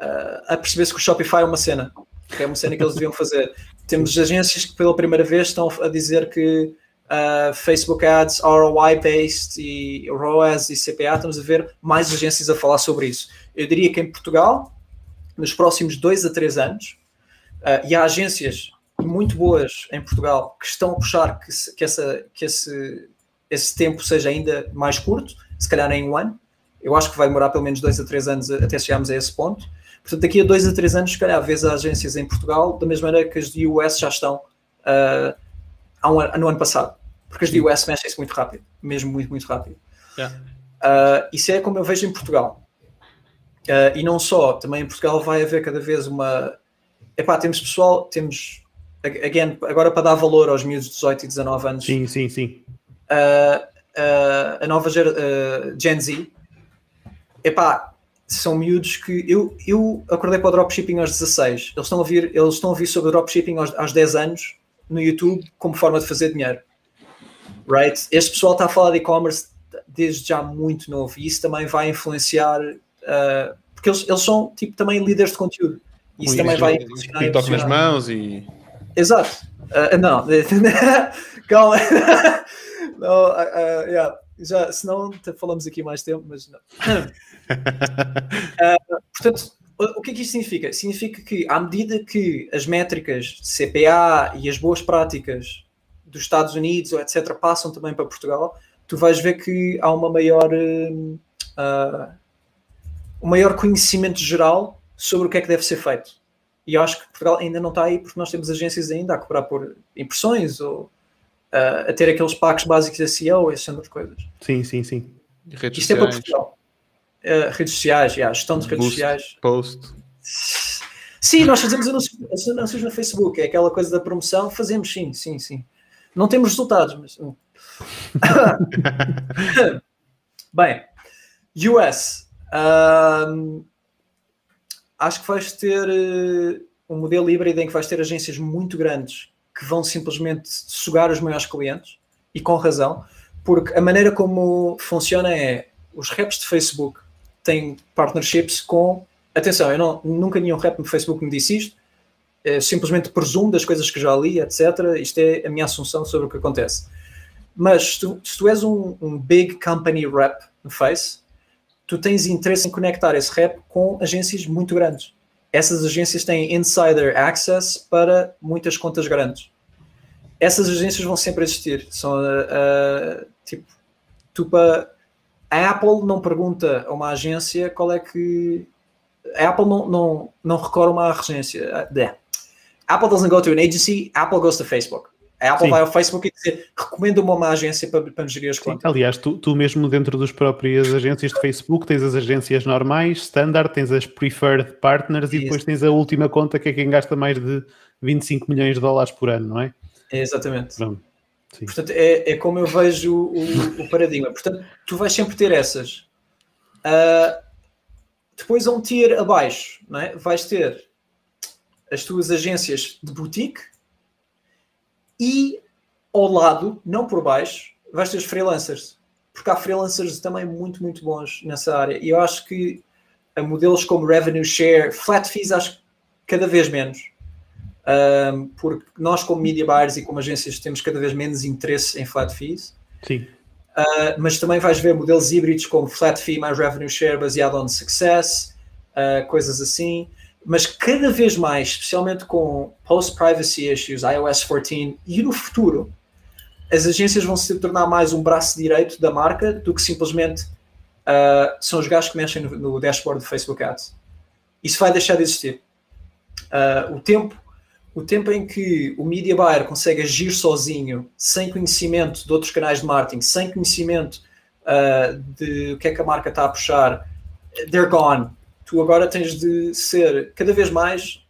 a, a perceber-se que o Shopify é uma cena, que é uma cena que eles deviam fazer. [LAUGHS] Temos agências que pela primeira vez estão a dizer que uh, Facebook Ads, ROI-based e ROAS e CPA, estamos a ver mais agências a falar sobre isso. Eu diria que em Portugal, nos próximos dois a três anos, uh, e há agências muito boas em Portugal que estão a puxar que, se- que, essa, que esse, esse tempo seja ainda mais curto, se calhar em um ano. Eu acho que vai demorar pelo menos dois a três anos até chegarmos a esse ponto. Portanto, daqui a dois a três anos, se calhar, vês as agências em Portugal da mesma maneira que as de US já estão uh, há um no ano passado. Porque as de US mexem-se muito rápido, mesmo muito, muito rápido. Yeah. Uh, isso é como eu vejo em Portugal. Uh, e não só, também em Portugal vai haver cada vez uma. Epá, temos pessoal, temos. Again, agora para dar valor aos miúdos de 18 e 19 anos, Sim, sim, sim. uh, uh, a nova gera, uh, Gen Z, epá, são miúdos que eu, eu acordei para o dropshipping aos 16. Eles estão a ouvir, eles estão a ouvir sobre dropshipping aos, aos 10 anos no YouTube como forma de fazer dinheiro. Right? Este pessoal está a falar de e-commerce desde já muito novo e isso também vai influenciar uh, porque eles, eles são tipo também líderes de conteúdo. E isso também vai influenciar. e TikTok nas mãos e. Exato. Uh, não, [LAUGHS] calma. [LAUGHS] não, uh, yeah. Já, senão falamos aqui mais tempo, mas não. Uh, [LAUGHS] portanto, o, que é que isto significa? Significa que, à medida que as métricas de CPA e as boas práticas dos Estados Unidos, ou etc., passam também para Portugal, tu vais ver que há uma maior, uh, um maior conhecimento geral sobre o que é que deve ser feito. E eu acho que Portugal ainda não está aí porque nós temos agências ainda a cobrar por impressões ou uh, a ter aqueles packs básicos da SEO, esse tipo de coisas. Sim, sim, sim. Redes Isto é para sociais, Portugal. Uh, redes sociais, yeah, gestão de redes Boost. sociais. post. Sim, nós fazemos anúncios, anúncios no Facebook, é aquela coisa da promoção, fazemos sim, sim, sim. Não temos resultados, mas. hum. [LAUGHS] Bem, US. ahm, acho que vais ter eh, um modelo híbrido em que vais ter agências muito grandes que vão simplesmente sugar os maiores clientes, e com razão, porque a maneira como funciona é os reps de Facebook têm partnerships com. Atenção, eu não, nunca nenhum rep no Facebook me disse isto, é simplesmente presumo das coisas que já li, etc. Isto é a minha assunção sobre o que acontece. Mas se tu, se tu és um, um big company rep no Face, tu tens interesse em conectar esse rep com agências muito grandes. Essas agências têm insider access para muitas contas grandes. Essas agências vão sempre existir. São ah, ah, tipo, tu para a Apple não pergunta a uma agência qual é que a Apple não, não, não recorre a uma agência. Ah, bleh. Apple doesn't go to an agency, Apple goes to Facebook. A Apple Sim. vai ao Facebook e dizer recomenda-me uma agência para, para gerir as Sim, contas. Aliás, tu, tu mesmo dentro das próprias agências de Facebook tens as agências normais, standard, tens as preferred partners e Isso. depois tens a última conta que é quem gasta mais de 25 milhões de dólares por ano, não é? Exatamente. Pronto. Sim. Portanto, é, é como eu vejo o, o paradigma. Portanto, tu vais sempre ter essas. Ah, depois, a um tier abaixo, não é? vais ter as tuas agências de boutique e ao lado, não por baixo, vais ter os freelancers. Porque há freelancers também muito, muito bons nessa área. E eu acho que a modelos como revenue share, flat fees, acho que cada vez menos. Um, porque nós, como media buyers e como agências, temos cada vez menos interesse em flat fees. Sim. Uh, mas também vais ver modelos híbridos como flat fee mais revenue share baseado on success, uh, coisas assim. Mas cada vez mais, especialmente com post-privacy issues, iOS 14 e no futuro, as agências vão se tornar mais um braço direito da marca do que simplesmente uh, são os gajos que mexem no, no dashboard do Facebook Ads. Isso vai deixar de existir. Uh, o tempo o tempo em que o media buyer consegue agir sozinho, sem conhecimento de outros canais de marketing, sem conhecimento uh, de o que é que a marca está a puxar, they're gone. Tu agora tens de ser cada vez mais,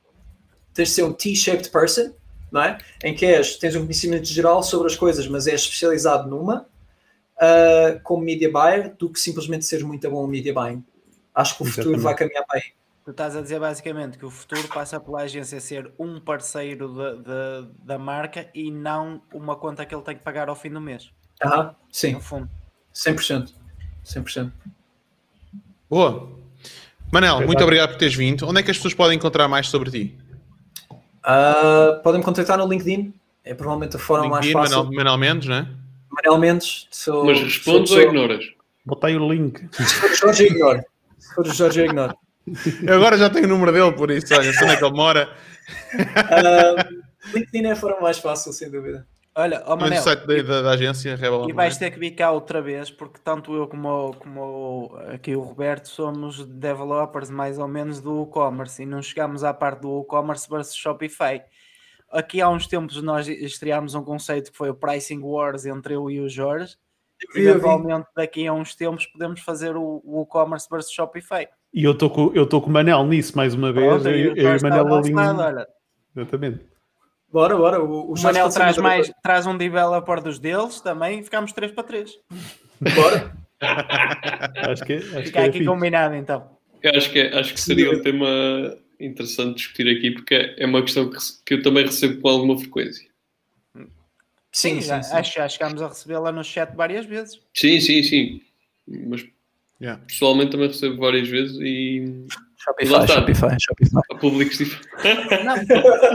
tens de ser um T-shaped person, não é? Em que és, tens um conhecimento geral sobre as coisas, mas és especializado numa, uh, como media buyer, do que simplesmente seres muito bom media buying. Acho que o futuro Exatamente. vai caminhar para aí. Tu estás a dizer basicamente que o futuro passa pela agência ser um parceiro da- da- da marca e não uma conta que ele tem que pagar ao fim do mês. Aham, sim, No fundo. 100%. 100%. Boa. Manel, muito obrigado por teres vindo. Onde é que as pessoas podem encontrar mais sobre ti? Uh, podem me contactar no LinkedIn. É provavelmente a forma LinkedIn, mais fácil. Manel, Manel Mendes, não é? Manuel Mendes. Sou, Mas respondes sou, ou ignoras? Bota aí o link. Se for o Jorge, eu ignoro. Se for o Jorge, eu ignoro. Eu agora já tenho o número dele, por isso, olha, sei onde é que ele mora. Uh, LinkedIn é a forma mais fácil, sem dúvida. Olha, Mas Manel, no site da, da, da agência, Rebel e vais ter que vir cá outra vez, porque tanto eu como, como aqui o Roberto somos developers mais ou menos do e-commerce e não chegamos à parte do e-commerce versus Shopify. aqui há uns tempos nós estreámos um conceito que foi o Pricing Wars entre eu e o Jorge. Vi. Eventualmente, daqui a uns tempos, podemos fazer o, o e-commerce versus Shopify. E eu estou com, eu tô com o Manel nisso mais uma vez. Pronto, eu, e eu o e Manel ali. olha. Exatamente. Bora, bora. O, o O Manel traz, mais, traz um developer dos deles também e ficamos 3 para 3. Bora. [LAUGHS] Acho que, acho que Fica é aqui fixe. combinado então. Eu acho que, acho que seria um tema interessante discutir aqui, porque é uma questão que, que eu também recebo com alguma frequência. Sim, já, sim, sim. Acho que já chegámos a recebê-la no chat várias vezes. Sim, sim, sim. Mas Yeah. pessoalmente também recebo várias vezes e Shopify. Shopify, Shopify. públicos diferentes. Não,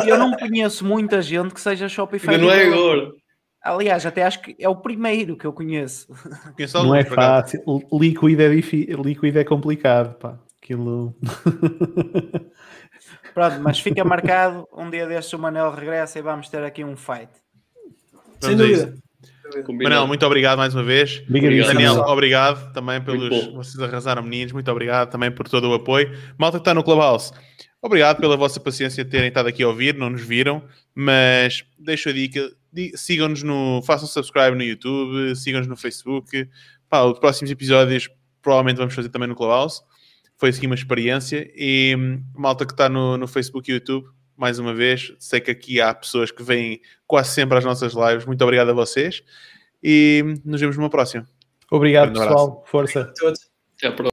eu não conheço muita gente que seja Shopify. Ainda não é agora. Aliás, até acho que é o primeiro que eu conheço. Conheço Não é fácil. Líquido é, líquido é complicado, pá. Aquilo. [LAUGHS] Pronto, mas fica marcado. Um dia destes o Manel regressa e vamos ter aqui um fight. Sem a dúvida. Combinado. Manel, muito obrigado mais uma vez. Obrigadíssimo. Daniel, obrigado também pelos. Vocês arrasaram, meninos. Muito obrigado também por todo o apoio. Malta que está no Clubhouse, obrigado pela vossa paciência de terem estado aqui a ouvir. Não nos viram, mas deixo a dica: di- sigam-nos no. Façam subscribe no YouTube, sigam-nos no Facebook. Pá, os próximos episódios provavelmente vamos fazer também no Clubhouse. Foi aqui uma experiência. E hum, malta que está no, no Facebook e YouTube, mais uma vez, sei que aqui há pessoas que vêm quase sempre às nossas lives. Muito obrigado a vocês. E nos vemos numa próxima. Obrigado, abraço. pessoal. Força. Todos. Até à próxima.